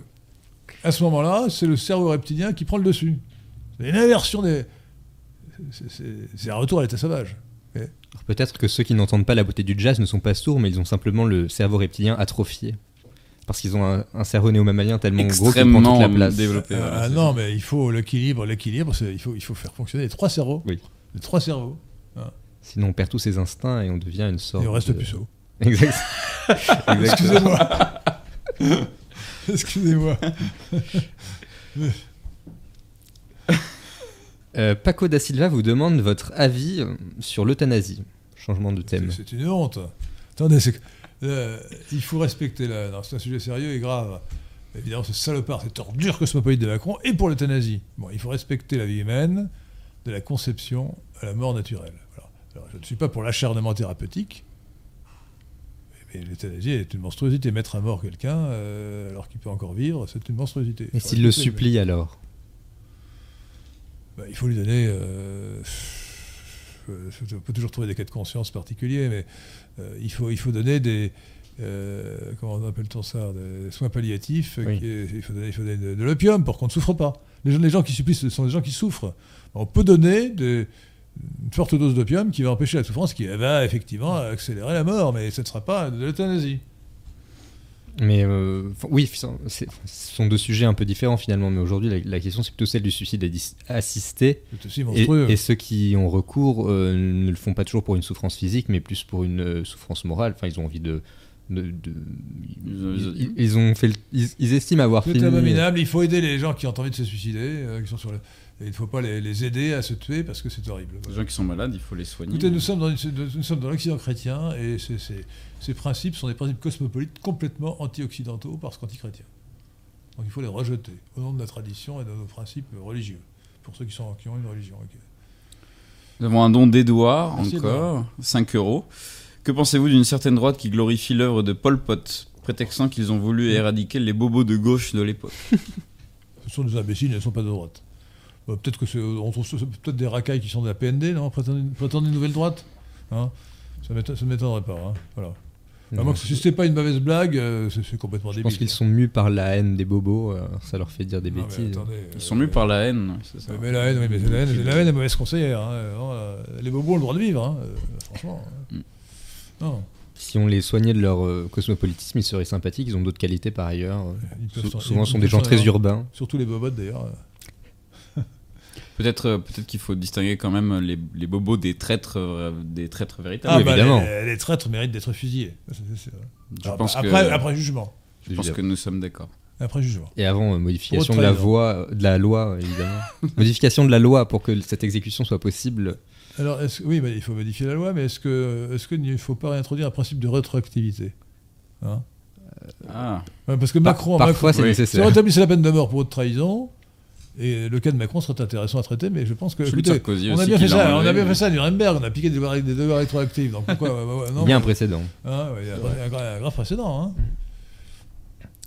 à ce moment-là, c'est le cerveau reptilien qui prend le dessus. C'est une inversion des. c'est- un retour à l'état sauvage. Peut-être que ceux qui n'entendent pas la beauté du jazz ne sont pas sourds, mais ils ont simplement le cerveau reptilien atrophié. Parce qu'ils ont un, un cerveau néo-mammalien tellement gros qu'il prend toute la place. développé. Ah, voilà, ah, c'est non, ça. mais il faut l'équilibre. L'équilibre, il faut, il faut faire fonctionner les trois cerveaux. Oui. Les trois cerveaux. Sinon, on perd tous ses instincts et on devient une sorte. Et on reste de- puceau. Exact. Excusez-moi. Excusez-moi. Euh, Paco da Silva vous demande votre avis sur l'euthanasie. Changement de thème. C'est c'est une honte. Attendez, c'est que, euh, il faut respecter la. non, C'est un sujet sérieux et grave. Évidemment, ce salopard, cette ordure cosmopolite de Macron, et pour l'euthanasie. Bon, il faut respecter la vie humaine, de la conception à la mort naturelle. Voilà. Alors, je ne suis pas pour l'acharnement thérapeutique, mais l'euthanasie est une monstruosité. Mettre à mort quelqu'un euh, alors qu'il peut encore vivre, c'est une monstruosité. Et s'il le supplie alors bah, il faut lui donner. euh, on peut toujours trouver des cas de conscience particuliers, mais il, faut, il faut donner des. euh, comment appelle-t-on ça Des soins palliatifs. euh, Oui. qui- il faut donner, il faut donner de, de l'opium pour qu'on ne souffre pas. Les gens, les gens qui supplient, ce sont des gens qui souffrent. On peut donner des- une forte dose d'opium qui va empêcher la souffrance, qui va effectivement accélérer la mort, mais ce ne sera pas de l'euthanasie. Mais euh, oui, ce sont deux sujets un peu différents finalement. Mais aujourd'hui, la, la question c'est plutôt celle du suicide assisté. Et, monstrueux. et ceux qui ont recours euh, ne le font pas toujours pour une souffrance physique, mais plus pour une euh, souffrance morale. Enfin, ils ont envie de. de- de- Ils- ils, ont fait le- ils, ils estiment avoir C'est abominable. Il faut aider les gens qui ont envie de se suicider, euh, qui sont sur le- et il ne faut pas les, les aider à se tuer parce que c'est horrible. Les gens qui sont malades, il faut les soigner. Écoutez, nous sommes dans, l'Occident chrétien et ces- principes sont des principes cosmopolites complètement anti-occidentaux parce qu'anti-chrétiens. Donc il faut les rejeter au nom de la tradition et de nos principes religieux, pour ceux qui, sont, qui ont une religion. Nous avons un don d'Edouard, encore, 5 euros. Que pensez-vous d'une certaine droite qui glorifie l'œuvre de Pol Pot, prétextant qu'ils ont voulu éradiquer les bobos de gauche de l'époque? Ce sont des imbéciles, ils ne sont pas de droite. Euh, peut-être que c'est, on trouve ça- c'est peut-être des racailles qui sont de la PND, non prétendent, prétendent une nouvelle droite hein Ça ne m'étonnerait pas. hein. Voilà. Non, que si c'était pas une mauvaise blague, euh, c'est, c'est complètement je débile. pense qu'ils sont mus par la haine des bobos. euh, ça leur fait dire des Non, bêtises. attendez, Ils euh, sont mus par la haine, c'est ça Mais la haine, oui, mais c'est la haine, la haine est mauvaise conseillère. hein. Non, euh, les bobos ont le droit de vivre, hein, euh, franchement. Mm. Non, Si on les soignait de leur euh, cosmopolitisme, ils seraient sympathiques. Ils ont d'autres qualités par ailleurs. ils s'en- souvent, sont des gens très urbains. Surtout les bobottes d'ailleurs. Peut-être euh, peut-être qu'il faut distinguer quand même les, les bobos des traîtres, euh, des traîtres véritables. Ah, oui, bah, évidemment. les, les traîtres méritent d'être fusillés. Ça, c'est- c'est- Je Ah, pense, bah, que, après, après jugement. je pense que nous sommes d'accord. Après jugement. Et avant euh, modification de la, voie, de la loi, évidemment. modification de la loi pour que cette exécution soit possible. Alors, est-ce- oui, mais il faut modifier la loi, mais est-ce que est-ce qu'il ne faut pas réintroduire un principe de rétroactivité Hein? Ah, Ouais, Parce que Par- Macron, parfois, Macron c'est oui. si on nécessaire. rétablissait la peine de mort pour haute trahison, et le cas de Macron serait intéressant à traiter, mais je pense que. écoutez, Sarkozy on a bien fait ça, on a bien fait ça à Nuremberg, on a piqué des lois rétroactives. Donc pourquoi ouais, ouais, non, Il y a un mais- précédent. hein, ouais, il y a un, un gra- un grave précédent. Hein.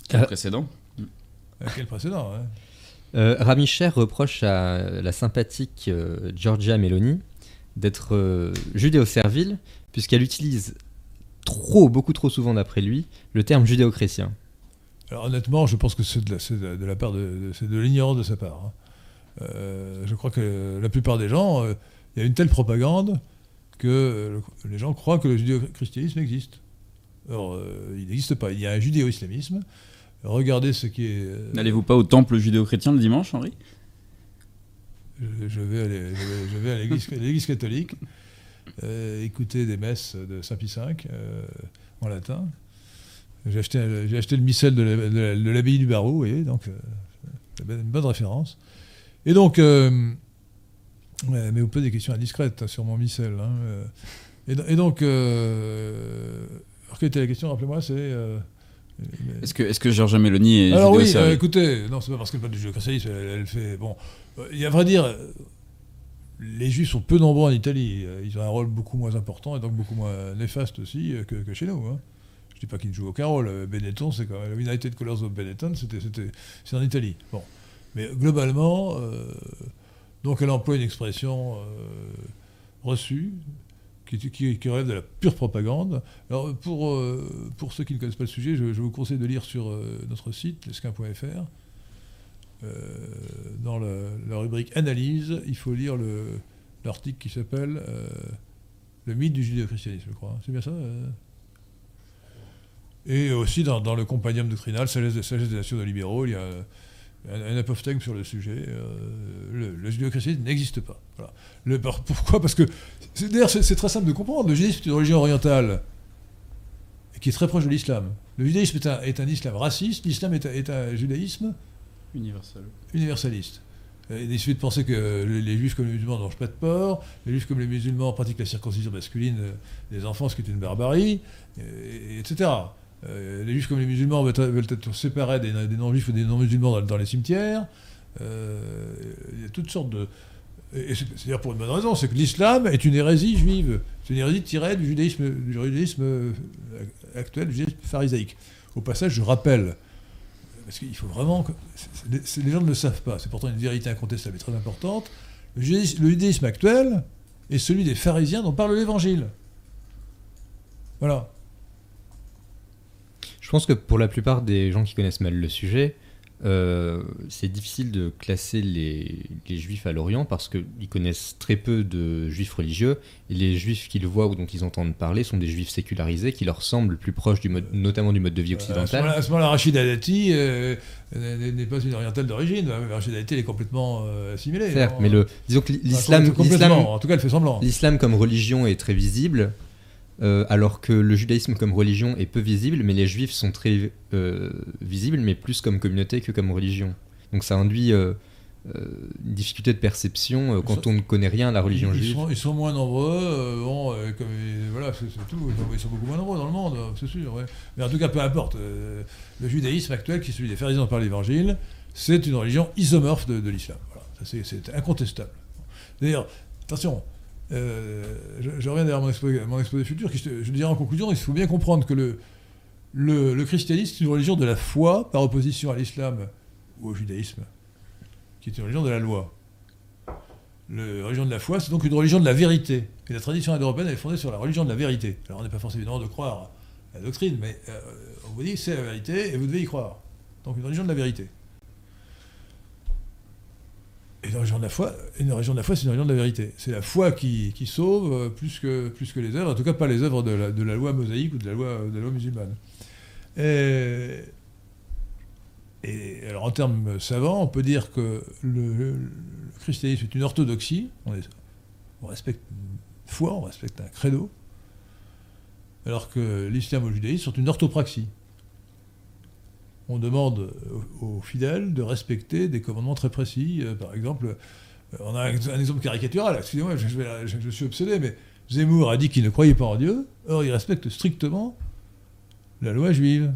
Quel précédent Euh, Quel précédent. Euh, Rami Cher reproche à la sympathique euh, Giorgia Meloni d'être euh, judéo-servile, puisqu'elle utilise trop, beaucoup trop souvent d'après lui, le terme judéo-chrétien. Alors honnêtement, je pense que c'est de la, c'est de la- de la part de, de- c'est de l'ignorance de sa part. hein. Euh, je crois que la plupart des gens, euh, il y a une telle propagande que euh, le- les gens croient que le judéo-christianisme existe. Or, euh, il n'existe pas. Il y a un judéo-islamisme. Regardez ce qui est. N'allez-vous pas au temple judéo-chrétien le dimanche, Henri? Je, je vais à l'é- je vais- je vais à l'église catholique, écouter des messes de Saint Pie V en latin. J'ai acheté, j'ai acheté le missel de la- de la- de l'abbaye du Barreau, vous voyez, donc euh, c'est une bonne référence. Et donc, euh, mais vous posez des questions indiscrètes hein, sur mon missel. hein, euh. et, do- et donc, alors quelle était la question Rappelez-moi, c'est. Est-ce que, est-ce que Giorgia Meloni est alors oui, euh, écoutez, non, c'est pas parce qu'elle parle du judéo-christianisme, elle, elle fait. Bon, il y a à vrai dire, les Juifs sont peu nombreux en Italie. Ils ont un rôle beaucoup moins important et donc beaucoup moins néfaste aussi que, que chez nous. hein. Je dis pas qu'ils ne jouent aucun rôle. euh, Benetton, c'est quand même United Colors of Benetton, c'est en Italie. Bon, mais globalement, euh, donc elle emploie une expression euh, reçue. Qui, qui- relève de la pure propagande. Alors, pour, pour ceux qui ne connaissent pas le sujet, je, vous conseille de lire sur notre site, lesquin.fr. Dans la rubrique Analyse, il faut lire le- l'article qui s'appelle Le mythe du judéo-christianisme, je crois. C'est bien ça Et aussi dans, dans le Compendium doctrinal, Sagesse, des- Sagesse des nations de libéraux, il y a un, un apophthegme sur le sujet. euh, le, judéo-christianisme n'existe pas. Voilà. Le- par- pourquoi? Parce que, d'ailleurs, c'est très simple de comprendre. Le judaïsme est une religion orientale qui est très proche de l'islam. Le judaïsme est un, est un islam raciste, l'islam est, un- est un judaïsme Universel. universaliste. Euh, Il suffit de penser que les, juifs comme les musulmans ne mangent pas de porc, les juifs comme les musulmans pratiquent la circoncision masculine des enfants, ce qui est une barbarie, euh, etc. Euh, les juifs comme les musulmans veulent, veulent être séparés des, non-juifs ou des non-musulmans dans, les cimetières. Euh, il y a toutes sortes de... Et c'est c'est d'ailleurs pour une bonne raison, c'est que l'islam est une hérésie juive. C'est une hérésie tirée du judaïsme, du judaïsme euh, actuel, du judaïsme pharisaïque. Au passage, je rappelle, parce qu'il faut vraiment que. les gens ne le savent pas, c'est pourtant une vérité incontestable et très importante. Le judaïsme actuel est celui des pharisiens dont parle l'évangile. Voilà. Je pense que pour la plupart des gens qui connaissent mal le sujet, euh, c'est difficile de classer les, les juifs à l'Orient parce qu'ils connaissent très peu de juifs religieux et les juifs qu'ils voient ou dont ils entendent parler sont des juifs sécularisés qui leur semblent plus proches du mode, notamment du mode de vie Euh, À ce occidental. moment-là, à ce moment-là, Rachida Dati euh, n'est n'est pas une orientale d'origine. Rachida Dati elle est complètement euh, assimilée. Certes, mais le, disons que l'islam, En tout cas, elle fait semblant. l'islam comme religion est très visible, euh, alors que le judaïsme comme religion est peu visible, mais les juifs sont très euh, visibles, mais plus comme communauté que comme religion. Donc ça induit euh, une difficulté de perception quand on ne connaît rien à la religion ils, juive. sont, ils sont moins nombreux, bon, comme, voilà, c'est tout. Ils sont, beaucoup moins nombreux dans le monde, euh, c'est sûr. ouais. Mais en tout cas, peu importe. le judaïsme actuel, qui est celui des pharisiens par l'Évangile, c'est une religion isomorphe de, de l'islam. Voilà, c'est incontestable. D'ailleurs, attention, euh, je, je reviens derrière mon exposé, mon exposé futur. Qui, je dirais en conclusion, il faut bien comprendre que le, le, christianisme est une religion de la foi par opposition à l'islam ou au judaïsme, qui est une religion de la loi. La religion de la foi, c'est donc une religion de la vérité. Et la tradition indo-européenne est fondée sur la religion de la vérité. Alors on n'est pas forcé évidemment de croire à la doctrine, mais euh, on vous dit c'est la vérité et vous devez y croire. Donc une religion de la vérité. La foi, une religion de la foi, c'est une religion de la vérité. C'est la foi qui, sauve euh, plus que, plus que les œuvres, en tout cas pas les œuvres de la, loi mosaïque ou de la loi, loi musulmane. Et, alors en termes savants, on peut dire que le, christianisme est une orthodoxie. On, on respecte une foi, on respecte un credo, alors que l'islam ou le judaïsme sont une orthopraxie. On demande aux, fidèles de respecter des commandements très précis. Euh, par exemple, euh, on a un, exemple caricatural. Excusez-moi, je, suis obsédé, mais Zemmour a dit qu'il ne croyait pas en Dieu. Or, il respecte strictement la loi juive,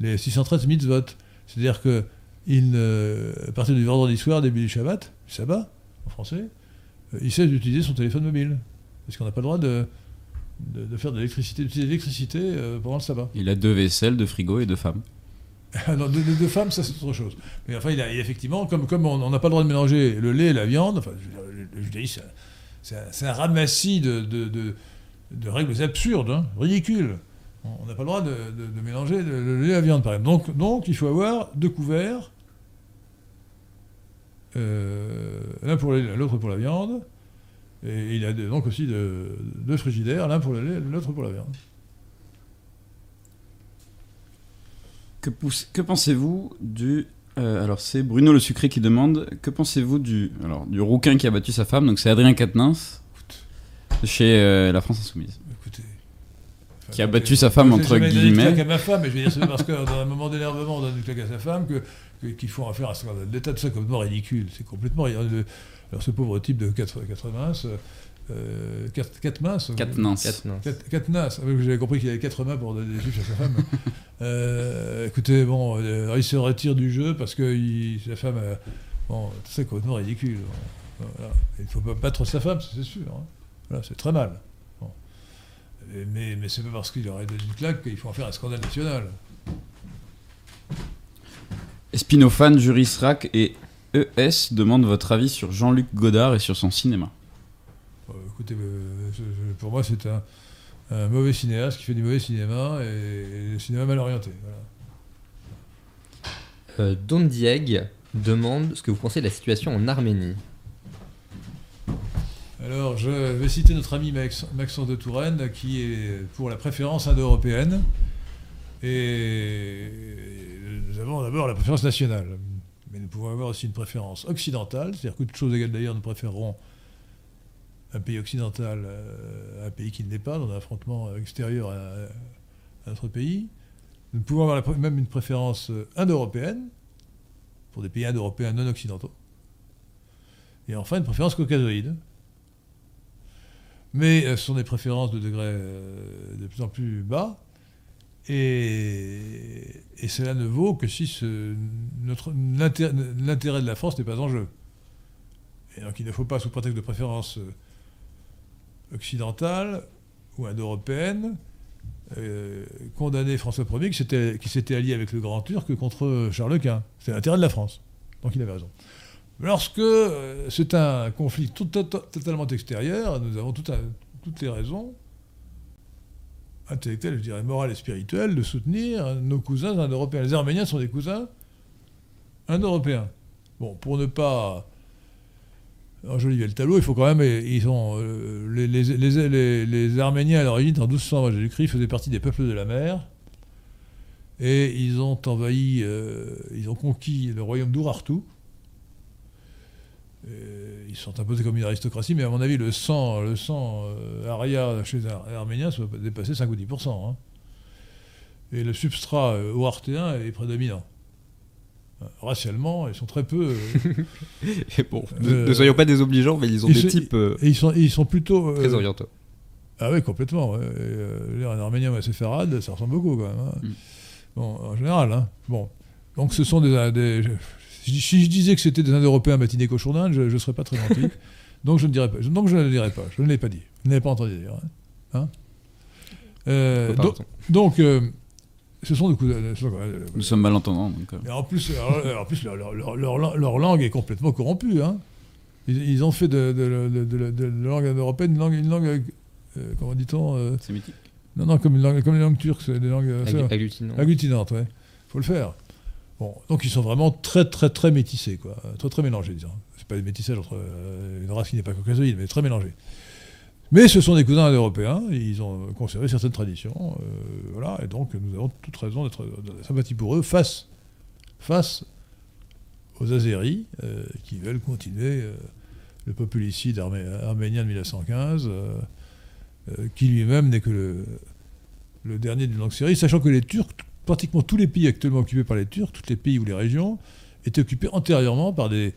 les 613 mitzvot. C'est-à-dire que à partir du vendredi soir, début du Shabbat, du sabbat, en français, euh, il cesse d'utiliser son téléphone mobile. Parce qu'on n'a pas le droit de, de, de faire de l'électricité, d'utiliser l'électricité pendant le sabbat. Il a deux vaisselles, deux frigos et deux femmes. Alors, de, femmes, ça c'est autre chose. Mais enfin, il a, effectivement, comme, on n'a pas le droit de mélanger le lait et la viande, enfin, le, judaïsme, c'est un, ramassis de, règles absurdes, hein, ridicules. On n'a pas le droit de, mélanger le, lait et la viande, par exemple. Donc, il faut avoir deux couverts, euh, l'un pour l'autre pour la viande. Et il a donc aussi de- deux frigidaires, l'un pour le lait, l'autre pour la viande. Que, pensez-vous du Euh, alors c'est Bruno le Sucré qui demande que pensez-vous du alors du rouquin qui a battu sa femme? Donc c'est Adrien Quatennens chez euh, la France Insoumise Écoutez. Qui a battu sa femme, entre de guillemets. claque à ma femme, mais je veux dire, c'est parce que dans un moment d'énervement, on donne une claque à sa femme que, que- qu'il faut en faire un scandale d'état. Tout ça, complètement ridicule. C'est complètement. alors, ce pauvre type de 4, 80 euh, 4, 4 minces. Quatre, non. 4, mains. Ah J'avais compris qu'il avait 4 mains pour donner des chiffres à sa femme. Euh, écoutez, bon, euh, il se retire du jeu parce que il- sa femme. a- bon, c'est complètement ridicule. Bon, voilà. Il ne faut pas battre sa femme, c'est sûr. hein. Voilà, c'est très mal. Bon. Et- Mais, mais c'est pas parce qu'il aurait donné une claque qu'il faut en faire un scandale national. Espinophane, Juris Rack et ES demandent votre avis sur Jean-Luc Godard et sur son cinéma. Écoutez, pour moi, c'est un, un mauvais cinéaste qui fait du mauvais cinéma et, et le cinéma mal orienté. Voilà. Euh, Don Dieg demande ce que vous pensez de la situation en Arménie. Alors, je vais citer notre ami Max- Maxence de Touraine, qui est pour la préférence indo-européenne. Et nous avons d'abord la préférence nationale. Mais nous pouvons avoir aussi une préférence occidentale, c'est-à-dire que toutes choses égales d'ailleurs, nous préférerons un pays occidental euh, un pays qui ne l'est pas, dans un affrontement extérieur à, notre pays. Nous pouvons avoir même une préférence euh, indo-européenne, pour des pays indo-européens non occidentaux. Et enfin, une préférence caucasoïde. Mais euh, ce sont des préférences de degré de plus en plus bas. Et, cela ne vaut que si l'intérêt de la France n'est pas en jeu. Et donc il ne faut pas, sous prétexte de préférence occidentale ou indo-européenne, euh, François Ier qui s'était, allié avec le Grand Turc contre Charles Quint. C'est l'intérêt de la France. Donc il avait raison. Lorsque euh, c'est un conflit tout- to- to- totalement extérieur, nous avons toutes les raisons intellectuelles, je dirais morales et spirituelles, de soutenir nos cousins indo-européens. Les Arméniens sont des cousins indo-européens. Bon, pour ne pas enjoliver le tableau, il faut quand même. Ils sont, euh, les, les- les- les- Arméniens, à l'origine, en 1200 avant Jésus-Christ, faisaient partie des peuples de la mer. Et ils ont envahi, euh, ils ont conquis le royaume d'Urartu. Ils sont imposés comme une aristocratie, mais à mon avis, le sang, le sang euh, aria chez les Ar- Arméniens ça dépasser 5 ou 10%. hein. Et le substrat euh, ouartéen est prédominant. Euh, Racialement, ils sont très peu. euh, Et bon, ne, Euh, ne soyons pas désobligeants, mais ils ont ils des se- types et ils sont, ils sont plutôt. très orientaux. Ah oui, complètement. Et, un Arménien ou un Séfarade, ça ressemble beaucoup quand même. hein. Mm. Bon, en général. hein. Bon. Donc ce sont des. des- je- si, je disais que c'était des Indo-Européens matinés cochon d'Inde, je ne serais pas très gentil. donc je ne dirais pas. Donc je ne le dirais pas. Je ne l'ai pas dit. Je ne l'ai pas entendu dire. hein. Euh, donc, euh, ce sont des coups. de- ce sont- euh, Nous sommes malentendants. Donc, euh, et en plus, alors, en plus leur, leur- leur- leur lang- leur langue est complètement corrompue. hein. Ils, ils ont fait de, de- de- de- de- de la langue européenne une langue, une langue euh, comment dit-on euh, c'est mythique. Non, non, comme, une langue, comme les langues turques, c'est des langues euh, Agglutinants. agglutinantes, ouais. faut le faire. Bon, donc ils sont vraiment très, très, très métissés, quoi. Très, très mélangés, disons. C'est pas des métissages entre euh, une race qui n'est pas caucasoïde, mais très mélangés. Mais ce sont des cousins européens, ils ont conservé certaines traditions, euh, voilà, et donc nous avons toute raison d'être sympathie pour eux face, face aux Azéris euh, qui veulent continuer euh, le populicide armé- arménien de 1915, euh, euh, qui lui-même n'est que le, dernier d'une longue série, sachant que les Turcs, pratiquement tous les pays actuellement occupés par les Turcs, tous les pays ou les régions, étaient occupés antérieurement par des,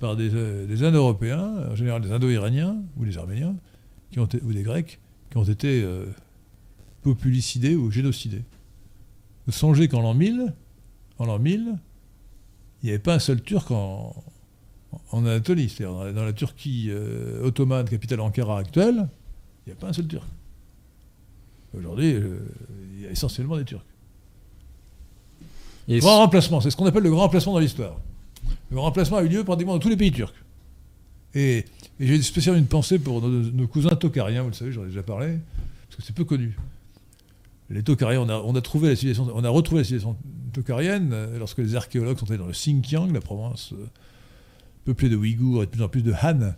par des, des Indo-Européens, en général des Indo-Iraniens ou des Arméniens, qui ont, ou des Grecs, qui ont été euh, populicidés ou génocidés. Vous songez qu'en l'an 1000, en l'an 1000, il n'y avait pas un seul Turc en, en Anatolie, c'est-à-dire dans la, dans la Turquie euh, ottomane, capitale Ankara actuelle, il n'y a pas un seul Turc. Aujourd'hui, euh, il y a essentiellement des Turcs. Et Grand remplacement, c'est ce qu'on appelle le grand remplacement dans l'histoire. Le grand remplacement a eu lieu pratiquement dans tous les pays turcs. Et, j'ai spécialement une pensée pour nos, cousins tokariens, vous le savez, j'en ai déjà parlé, parce que c'est peu connu. Les tokariens, on a, retrouvé la civilisation tokarienne euh, lorsque les archéologues sont allés dans le Xinjiang, la province euh, peuplée de Ouïghours et de plus en plus de Han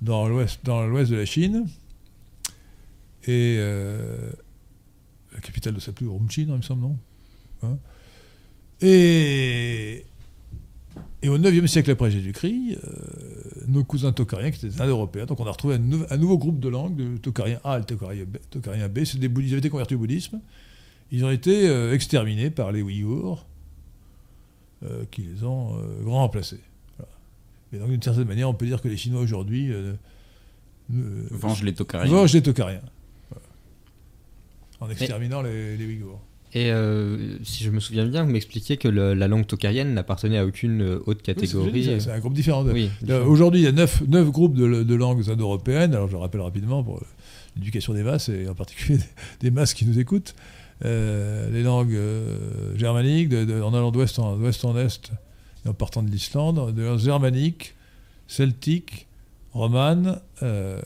dans l'ouest, de la Chine. Et euh, la capitale de s'appelait Urumqi, non, il me semble, non Hein et Et au 9e siècle après Jésus-Christ, euh, nos cousins tokariens, qui étaient des Indo-Européens, donc on a retrouvé un, nou- un nouveau groupe de langues, de tokariens A et de tokariens B. Des ils avaient été convertis au bouddhisme. Ils ont été euh, exterminés par les Ouïghours, euh, qui les ont remplacés. Voilà. Et donc, d'une certaine manière, on peut dire que les Chinois aujourd'hui euh, euh, Venge les tokariens. vengent les. Voilà. En exterminant les, les Ouïghours. Et euh, si je me souviens bien, vous m'expliquiez que le- la langue tokarienne n'appartenait à aucune euh, haute j'ai catégorie. C'est un groupe différent. de- Oui, Euh, différent. Aujourd'hui, il y a neuf, neuf groupes de, de langues indo-européennes. Alors, je rappelle rapidement pour l'éducation des masses, et en particulier des, masses qui nous écoutent. Euh, les langues euh, germaniques, de- en allant d'ouest en, d'ouest en est, et en partant de l'Islande, de langues germaniques, celtiques, romanes, euh,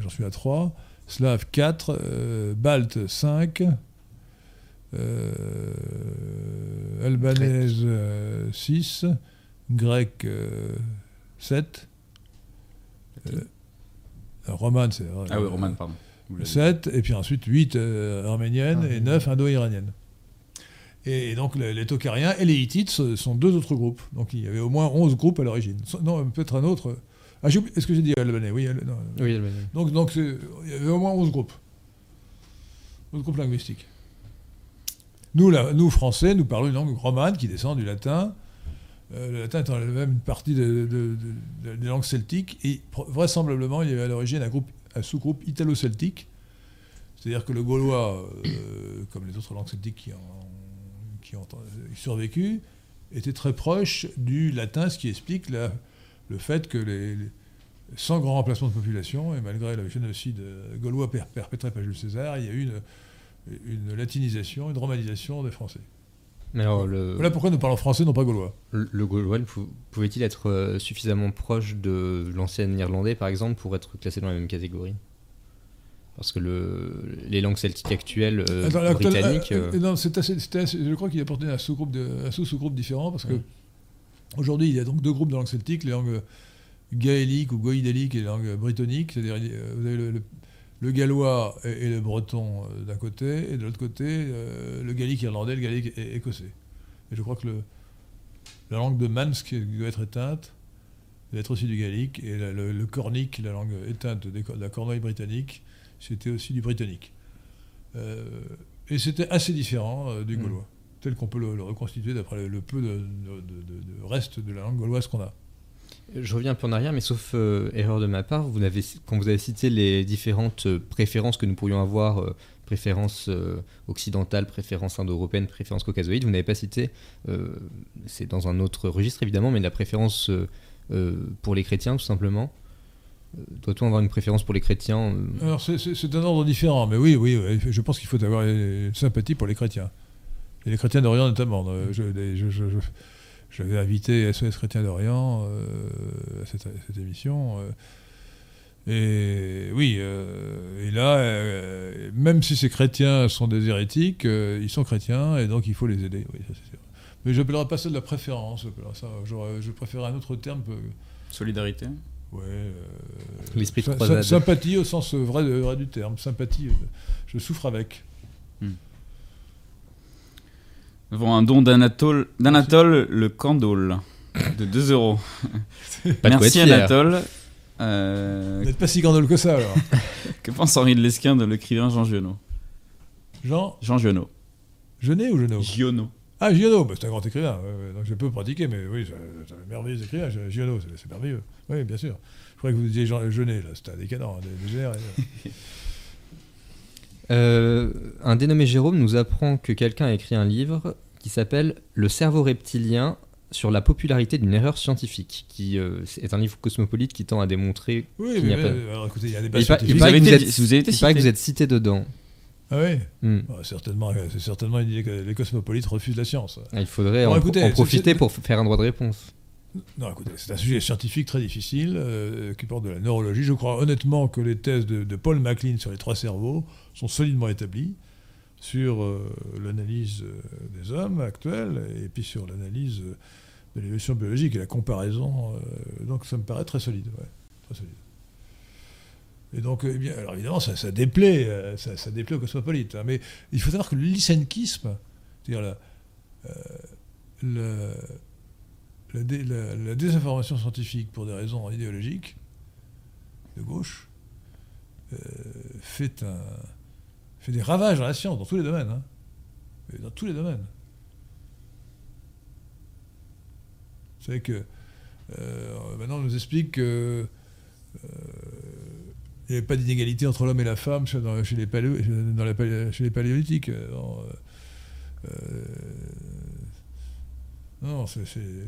j'en suis à 3, slaves 4, euh, baltes 5, euh, albanaise 6, grec 7, romane c'est Ah oui, Roman, pardon. Vous l'avez dit. 7, et puis ensuite 8 euh, arméniennes et 9 indo-iraniennes. Et, et donc les, les Tokariens et les Hittites ce sont deux autres groupes. Donc il y avait au moins 11 groupes à l'origine. Non, peut-être un autre. Ah, j'ai oublié- est-ce que j'ai dit albanais? Oui, al- non. Oui, elle- Donc, donc il y avait au moins 11 groupes. 11 groupes linguistiques. Nous, Français, nous parlons une langue romane qui descend du latin. Euh, le latin étant même une partie de- de- de- de- des langues celtiques. Et vraisemblablement, il y avait à l'origine un, groupe- un sous-groupe italo-celtique. C'est-à-dire que le gaulois, euh, comme les autres langues celtiques qui ont, euh, survécu, était très proche du latin, ce qui explique le fait que sans grand remplacement de population, et malgré le génocide gaulois per- perpétré par Jules César, il y a eu une, une latinisation, une romanisation des Français. Mais alors, le, Voilà pourquoi nous parlons français, non pas gaulois. le, le gaulois pouvait-il être euh, suffisamment proche de l'ancien irlandais, par exemple, pour être classé dans la même catégorie? Parce que le, les langues celtiques actuelles euh, Attends, britanniques. euh, euh, non, c'est assez- je crois qu'il apportait un sous-groupe, un sous-sous-groupe différent parce que Ouais. aujourd'hui il y a donc deux groupes de langues celtiques, les langues gaéliques ou goïdéliques et les langues brittoniques. C'est-à-dire vous avez le, le- gallois et, et le breton euh, d'un côté et de l'autre côté euh, le gallique irlandais, le gallique écossais. Et je crois que le, la langue de Mansk qui doit être éteinte doit être aussi du gallique et la- le, le cornique, la langue éteinte de la cornouaille britannique, c'était aussi du britannique. Euh, et c'était assez différent euh, du Mm. gaulois, tel qu'on peut le, le reconstituer d'après le, le peu de, de- de- de reste de la langue gauloise qu'on a. Je reviens un peu en arrière, mais sauf euh, erreur de ma part, vous n'avez, quand vous avez cité les différentes euh, préférences que nous pourrions avoir, euh, préférences euh, occidentales, préférences indo-européennes, préférences caucasoïdes, vous n'avez pas cité, euh, c'est dans un autre registre évidemment, mais la préférence pour les chrétiens tout simplement. Doit-on avoir une préférence pour les chrétiens Alors c'est- un ordre différent, mais oui, oui, je pense qu'il faut avoir une sympathie pour les chrétiens. Et les chrétiens d'Orient notamment. Je- j'avais invité SOS Chrétiens d'Orient euh, à cette, à cette émission. euh, et oui, euh, et là, euh, même si ces chrétiens sont des hérétiques, euh, ils sont chrétiens et donc il faut les aider. Oui, ça c'est sûr. Mais je n'appellerai pas ça de la préférence. Ça, je préférerais un autre terme. Solidarité. Ouais, L'esprit de Sympathie au sens vrai, vrai du terme. Sympathie, je souffre avec. Nous avons un don d'Anatole, d'Anatole le Candole de 2 euros. Pas de quoi Merci. Anatole. Euh, Vous n'êtes pas si gandole que ça alors. que pense Henri de Lesquin de l'écrivain Jean Giono? Jean, Jean Giono. Genet ou Genot Giono. Ah, Giono, bah, c'est un grand écrivain, donc je peux pratiquer, mais oui, c'est un merveilleux écrivain, Giono, c'est c'est merveilleux. Oui, bien sûr. Je croyais que vous disiez Jean, Genet, là, c'était un décadent, hein, Euh, un dénommé Jérôme nous apprend que quelqu'un a écrit un livre qui s'appelle Le cerveau reptilien sur la popularité d'une erreur scientifique, qui euh, est un livre cosmopolite qui tend à démontrer. Oui, Il mais, n'y a mais, pas- alors écoutez, il y a des Vous avez que vous été- êtes, vous avez été il paraît que cité. vous êtes cité dedans. Ah oui Hmm. Bah, certainement, C'est certainement une idée que les cosmopolites refusent la science. Ah, Il faudrait Bon, en, écoutez, en c'est- profiter c'est- pour faire un droit de réponse. Non, écoutez, c'est un sujet scientifique très difficile euh, qui porte de la neurologie. Je crois honnêtement que les thèses de, de Paul MacLean sur les trois cerveaux sont solidement établies sur euh, l'analyse euh, des hommes actuels et puis sur l'analyse euh, de l'évolution biologique et la comparaison. donc ça me paraît très solide. très solide. Et donc, eh bien, alors évidemment, ça, ça déplaît, ça, ça aux cosmopolites. hein, mais il faut savoir que le lysenkisme, c'est-à-dire la- la, dé- la- la désinformation scientifique pour des raisons idéologiques de gauche fait, un, fait des ravages dans la science, dans tous les domaines. hein. Dans tous les domaines. Vous savez que euh, maintenant on nous explique que euh, il n'y avait pas d'inégalité entre l'homme et la femme chez, les, paléo- chez les paléolithiques. euh, non,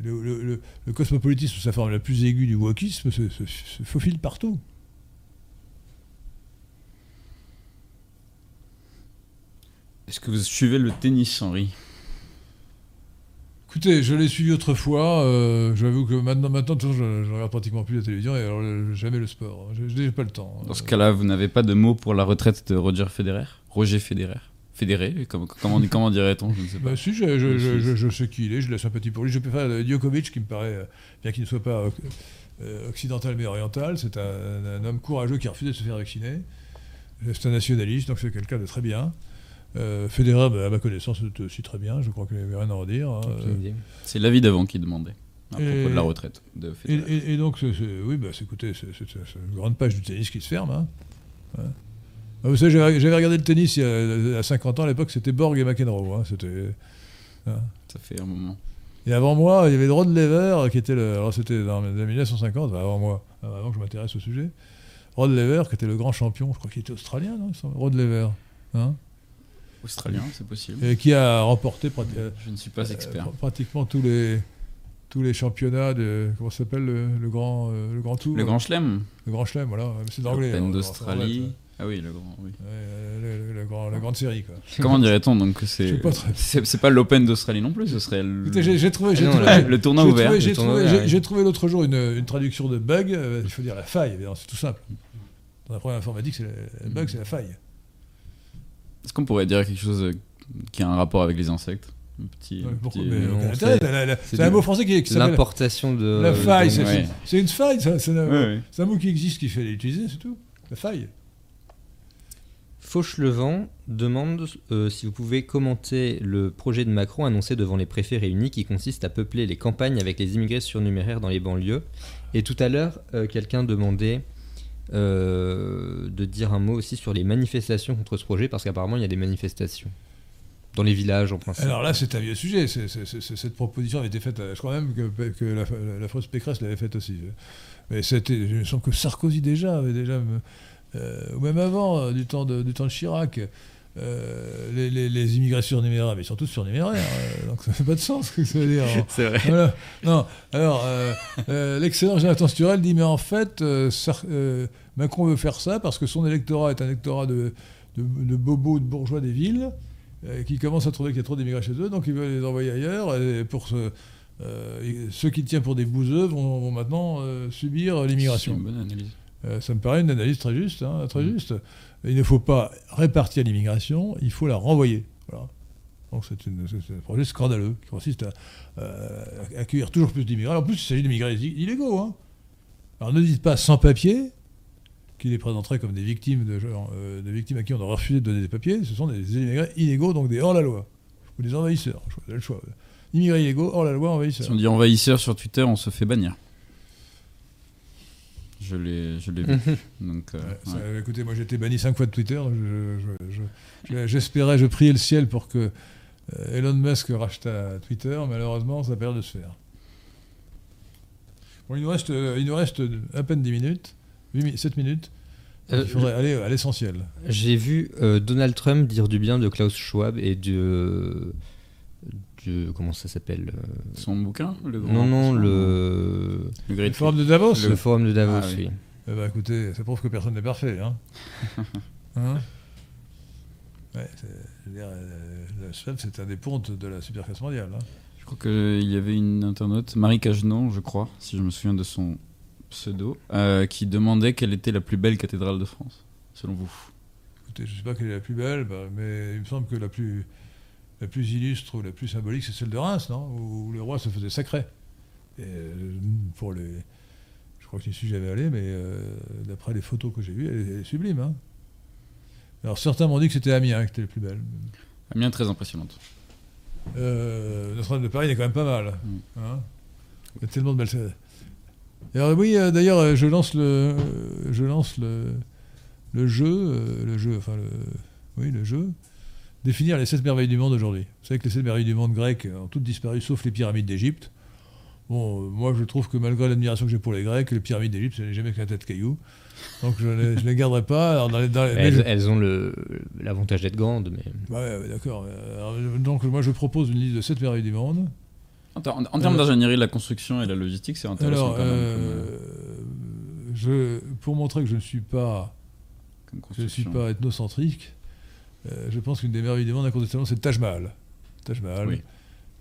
le, cosmopolitisme, sous sa forme la plus aiguë du wokisme, se faufile partout. Est-ce que vous suivez le tennis, Henri? Écoutez, je l'ai suivi autrefois. euh, J'avoue que maintenant, maintenant je, je regarde pratiquement plus la télévision et alors euh, jamais le sport. Je n'ai pas le temps. Dans ce Euh, cas-là, vous n'avez pas de mots pour la retraite de Roger Federer? Roger Federer? Fédéré comme, comment, comment dirait-on Je ne sais pas. Bah si, je, sais qui il est, j'ai de la sympathie pour lui. Je préfère Djokovic, qui me paraît, euh, bien qu'il ne soit pas euh, occidental mais oriental, c'est un, un homme courageux qui a refusé de se faire vacciner. C'est un nationaliste, donc c'est quelqu'un de très bien. Euh, Federer, bah, à ma connaissance, c'est aussi très bien. Je crois qu'il n'y avait rien à redire. hein. Aucune idée. C'est l'avis d'avant qui demandait à Et- propos de la retraite de Et, Federer. et- et donc, oui, bah, c'est- écoutez, c'est une grande page du tennis qui se ferme. hein. Ouais. Ah, Vous savez, j'avais regardé le tennis il y a, à 50 ans, à l'époque, c'était Borg et McEnroe. hein. C'était. Ça fait un moment. Et avant moi, il y avait Rod Lever, qui était le. Alors c'était dans les années 1950, enfin, avant moi, avant que je m'intéresse au sujet. Rod Lever, qui était le grand champion, je crois qu'il était australien, non Rod Lever. Hein Australien, c'est possible. et qui a remporté euh, Je ne suis pas expert. pr- pratiquement tous les, tous les championnats de. Comment s'appelle le, le grand, euh, le grand tour Le Grand Chelem Le grand chelem, voilà. C'est d'anglais. L'Open hein, d'Australie. Ah oui, le grand, oui. Ouais, le- le- le grand- la grande série, quoi. Comment dirait-on donc que c'est c'est pas l'Open d'Australie non plus, ce serait le, j'ai j'ai trouvé. non, le tournoi ouvert. J'ai trouvé, l'autre jour une, une traduction de bug, euh, il faut dire la faille, c'est tout simple. Dans la première informatique, c'est la, le bug, c'est la faille. Est-ce qu'on pourrait dire quelque chose euh, qui a un rapport avec les insectes? Un petit, Ouais, un pourquoi petit- c'est- un mot français qui, qui L'importation de. la faille. c'est- ouais. une faille, ça, c'est un, Ouais, ouais. c'est un mot qui existe, qu'il fallait utiliser, c'est tout. La faille. Fauchelevent demande euh, si vous pouvez commenter le projet de Macron annoncé devant les préfets réunis qui consiste à peupler les campagnes avec les immigrés surnuméraires dans les banlieues. Et tout à l'heure, euh, quelqu'un demandait euh, de dire un mot aussi sur les manifestations contre ce projet parce qu'apparemment il y a des manifestations dans les villages en principe. Alors là, c'est un vieux sujet. cette proposition avait été faite, je crois même que, la, la fausse Pécresse l'avait faite aussi. Mais c'était, me semble que Sarkozy déjà avait déjà, euh, ou même avant, euh, du temps de, du temps de Chirac, euh, les, les, les immigrés surnuméraires, mais surtout surnuméraires, euh, donc ça fait pas de sens ce que ça veut dire. C'est vrai. Voilà. Non, alors, euh, euh, l'excellent Jonathan Sturel dit, mais en fait, euh, euh, Macron veut faire ça parce que son électorat est un électorat de, de, de bobos, de bourgeois des villes, euh, qui commencent à trouver qu'il y a trop d'immigrés chez eux, donc ils veulent les envoyer ailleurs, et pour ce- euh, ceux qui tiennent pour des bouseux vont, vont maintenant euh, subir C'est l'immigration. une bonne analyse. Euh, ça me paraît une analyse très juste, hein, très Mm. juste. Il ne faut pas répartir l'immigration, il faut la renvoyer. Donc c'est un projet scandaleux qui consiste à, euh, accueillir toujours plus d'immigrés. En plus, il s'agit d'immigrés illégaux. hein. Alors ne dites pas sans papier, qui les présenterait comme des victimes, de, euh, victimes à qui on aurait refusé de donner des papiers. Ce sont des immigrés illégaux, donc des hors-la-loi. Ou des envahisseurs. Le choix. Immigrés illégaux, hors-la-loi, envahisseurs. Si on dit envahisseur sur Twitter, on se fait bannir. Je l'ai je l'ai vu. Donc, euh, Ouais, ça, ouais. écoutez, moi j'ai été banni cinq fois de Twitter. donc je- je- je- je- J'espérais, je, priais le ciel pour que euh, Elon Musk racheta Twitter. Malheureusement, ça perd de se faire. Bon, il nous reste, euh, il nous reste à peine 10 minutes, 7 minutes. Euh, il faudrait aller à l'essentiel. J'ai vu euh, Donald Trump dire du bien de Klaus Schwab et de. de comment ça s'appelle Son bouquin le grand, Non, non, le, le forum de Davos le forum de Davos, Ah, oui. oui. Eh ben, écoutez, ça prouve que personne n'est parfait. Hein Hein Ouais, dire, euh, la Suède, c'est un des pontes de la superclasse mondiale. hein. Je crois qu'il y avait une internaute, Marie Cagenon, je crois, si je me souviens de son pseudo, euh, qui demandait quelle était la plus belle cathédrale de France, selon vous. Écoutez, je ne sais pas quelle est la plus belle, bah, mais il me semble que la plus, la plus illustre ou la plus symbolique, c'est celle de Reims, non? Où le roi se faisait sacré. Et euh, pour les. Je crois que je n'y suis jamais allé, mais euh, d'après les photos que j'ai vues, elle, est- elle est sublime. hein. Alors certains m'ont dit que c'était Amiens qui était la plus belle. La mienne très impressionnante. Euh, Notre-Dame de Paris est quand même pas mal. Mm. hein. Il y a tellement de belles. Alors, oui, euh, d'ailleurs, je lance le, euh, je lance le, le jeu, le jeu, enfin, le, oui, le jeu, définir les sept merveilles du monde aujourd'hui. Vous savez que les sept merveilles du monde grecques ont toutes disparu, sauf les pyramides d'Égypte. Bon, euh, moi, je trouve que malgré l'admiration que j'ai pour les Grecs, les pyramides d'Égypte, ce n'est jamais qu'un tête de cailloux. Donc, je ne les, garderai pas. Alors, dans les- dans les- mais je- Elles, elles ont le- l'avantage d'être grandes, mais Ouais, ouais, d'accord. Donc, moi, je propose une liste de sept merveilles du monde. En, ter- en termes Euh, d'ingénierie, la construction et la logistique, c'est intéressant Alors, quand même euh, je, pour montrer que je ne suis pas, je ne suis pas ethnocentrique, euh, je pense qu'une des merveilles du monde, incontestablement, c'est le Taj Mahal. Taj Mahal, Oui.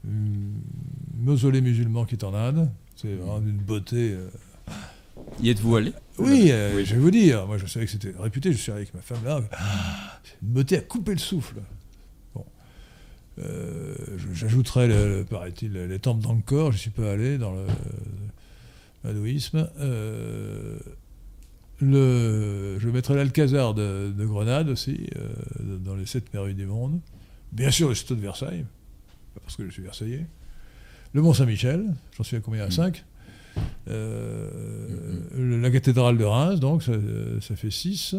Hum, mausolée musulman qui est en Inde. C'est vraiment d'une beauté. euh, Y êtes-vous allé? Oui, euh, Oui. je vais vous dire. Moi, je savais que c'était réputé. Je suis allé avec ma femme là. Ah, c'est une beauté à couper le souffle. Bon. Euh, le, le- paraît-il, les temples d'Angkor. Je ne suis pas allé dans le l'hindouisme. Euh, le, je mettrai l'Alcazar de, de Grenade aussi, dans les sept merveilles du monde. Bien sûr, le château de Versailles, pas parce que je suis versaillais. Le Mont Saint-Michel, j'en suis à combien? À Mm. 5 La cathédrale de Reims, donc ça, ça fait 6.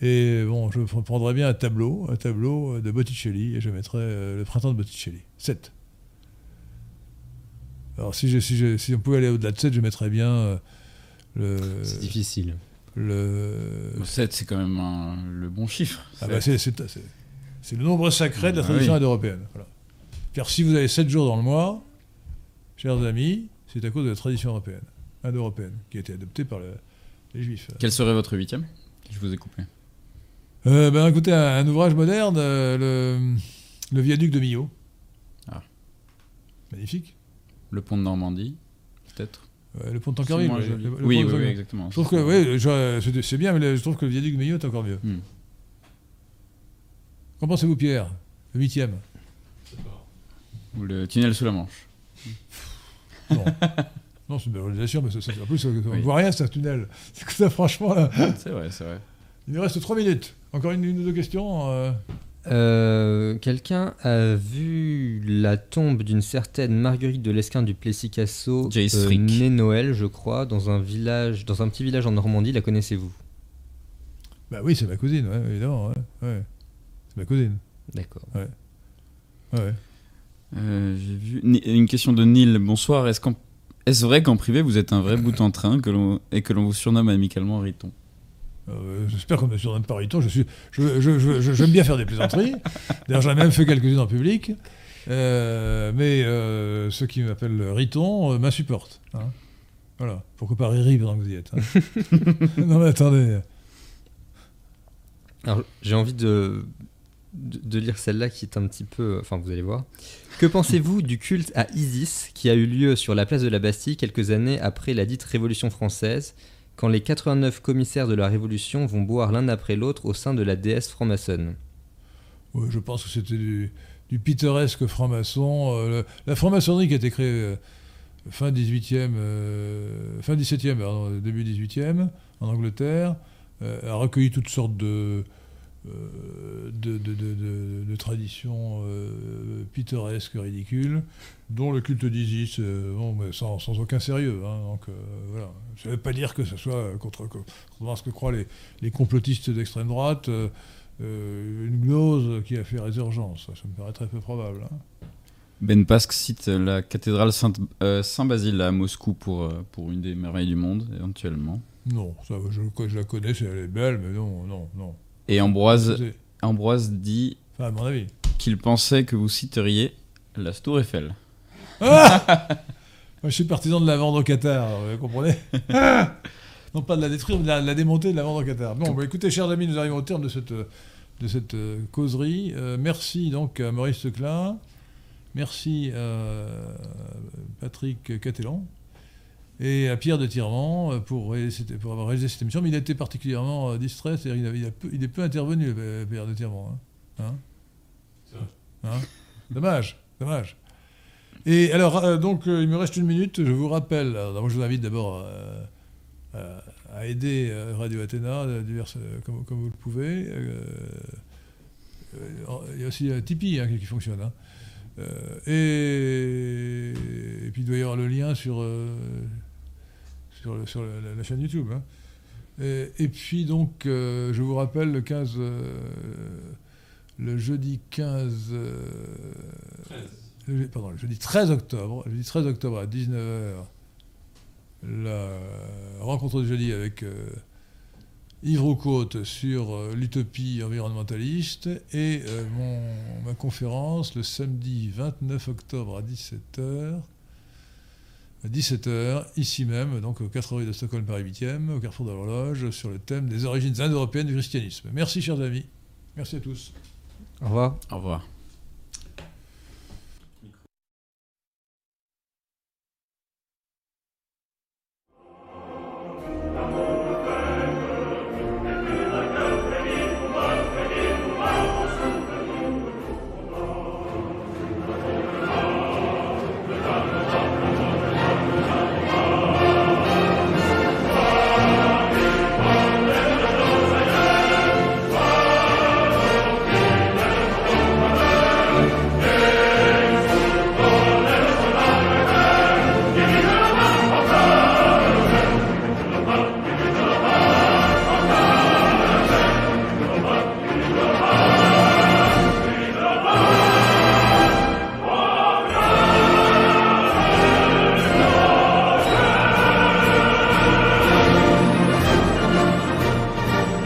Et bon, je prendrais bien un tableau, un tableau de Botticelli, et je mettrais euh, le printemps de Botticelli. 7. Alors si, je, si, je- si on pouvait aller au-delà de 7, je mettrais bien euh, le, c'est difficile. le, 7, c'est quand même un- le bon chiffre. ah bah c'est, le nombre sacré de la Ah tradition oui. indo-européenne. Voilà. Car si vous avez 7 jours dans le mois, chers amis, c'est à cause de la tradition européenne, indo-européenne, qui a été adoptée par le- les juifs. Quel serait votre huitième Je vous ai coupé? Euh, ben, écoutez, un, un ouvrage moderne, euh, le, le viaduc de Millau. Ah. Magnifique. Le pont de Normandie, peut-être? Ouais, le pont de Tancarville. le- le oui, oui, oui, exactement. Je trouve que, oui, c'est- bien, mais je trouve que le viaduc de Millau est encore mieux. Hmm. Qu'en pensez-vous, Pierre? Le huitième Ou le tunnel sous la Manche. Non. non, c'est une belle réalisation, mais ça- ça- en plus, on ne Oui. voit rien, c'est un tunnel. C'est que ça, franchement, là. C'est vrai, c'est vrai. Il nous reste 3 minutes. Encore une, une ou deux questions euh, Euh, Quelqu'un a vu la tombe d'une certaine Marguerite de Lesquin du Plessis-Casso, euh, née Noël, je crois, dans un village, dans un petit village en Normandie. La connaissez-vous? Bah oui, c'est ma cousine, ouais, évidemment. ouais, ouais. C'est ma cousine. D'accord. Ouais, ouais. Euh, J'ai vu Ni- une question de Neil. Bonsoir. Est-ce qu'en- est-ce vrai qu'en privé vous êtes un vrai bout en train que l'on- et que l'on vous surnomme amicalement Riton? Euh, J'espère qu'on me surnomme pas Riton. Je suis, je, je- je- je- j'aime bien faire des plaisanteries. D'ailleurs, j'en ai même fait quelques-unes en public. Euh, mais euh, ceux qui m'appellent Riton euh, m'insupportent. hein. Voilà. Pourquoi pas Riri pendant que vous y êtes hein. Non, mais attendez. Alors, j'ai envie de, de, lire celle-là qui est un petit peu. Enfin, vous allez voir. Que pensez-vous du culte à Isis qui a eu lieu sur la place de la Bastille quelques années après la dite Révolution française, quand les 89 commissaires de la Révolution vont boire l'un après l'autre au sein de la déesse franc-maçonne? Ouais, je pense que c'était du, pittoresque franc-maçon. Euh, la franc-maçonnerie qui a été créée euh, fin 18e, euh, fin 17e, pardon, début 18e, en Angleterre, a recueilli toutes sortes de, de, de- de- de- de traditions euh, pittoresques, ridicules, dont le culte d'Isis, euh, bon, mais sans, sans aucun sérieux. hein. donc euh, voilà. Ça ne veut pas dire que ce soit contre, contre ce que croient les, les complotistes d'extrême droite. euh, euh, une gnose qui a fait résurgence. Ça me paraît très peu probable. hein. Ben Pasque cite la cathédrale euh, Saint-Basile à Moscou pour, euh, pour une des merveilles du monde, éventuellement. Non, ça, je, je la connais, elle est belle, mais non, non, non. Et Ambroise, dit Enfin, qu'il pensait que vous citeriez la Tour Eiffel. Ah Moi, je suis partisan de la vendre au Qatar, vous comprenez Ah Non pas de la détruire, mais de la, de la démonter, de la vendre au Qatar. Bon, bah, écoutez, chers amis, nous arrivons au terme de cette, euh, de cette euh, causerie. Euh, merci donc à Maurice Teclin. Merci à Patrick Catelan. Et à Pierre de Tirement euh, pour, pour avoir réalisé cette émission. Mais il a été particulièrement euh, distrait, c'est-à-dire il, est peu intervenu, euh, Pierre de Tirement. Hein Hein Hein Dommage, dommage. Et alors, euh, donc, euh, il me reste une minute. Je vous rappelle, alors, moi, je vous invite d'abord euh, à, aider Radio Athéna, diverses, comme, comme vous le pouvez. Il y a aussi Tipeee qui, qui fonctionne. et... et puis il doit y avoir le lien sur, sur, le- sur la, la chaîne YouTube. hein. Et, et puis donc, euh, je vous rappelle, le 15, euh, le jeudi 15, euh, le- pardon, le jeudi 13 octobre, le jeudi 13 octobre à 19h, la rencontre du jeudi avec euh, Yves Roucaute sur euh, l'utopie environnementaliste et euh, mon, ma conférence le samedi 29 octobre à 17h. À 17h, ici même, donc au 4 rue de Stockholm, Paris 8e, au carrefour de l'horloge, sur le thème des origines indo-européennes du christianisme. Merci, chers amis. Merci à tous. Au revoir. Au revoir.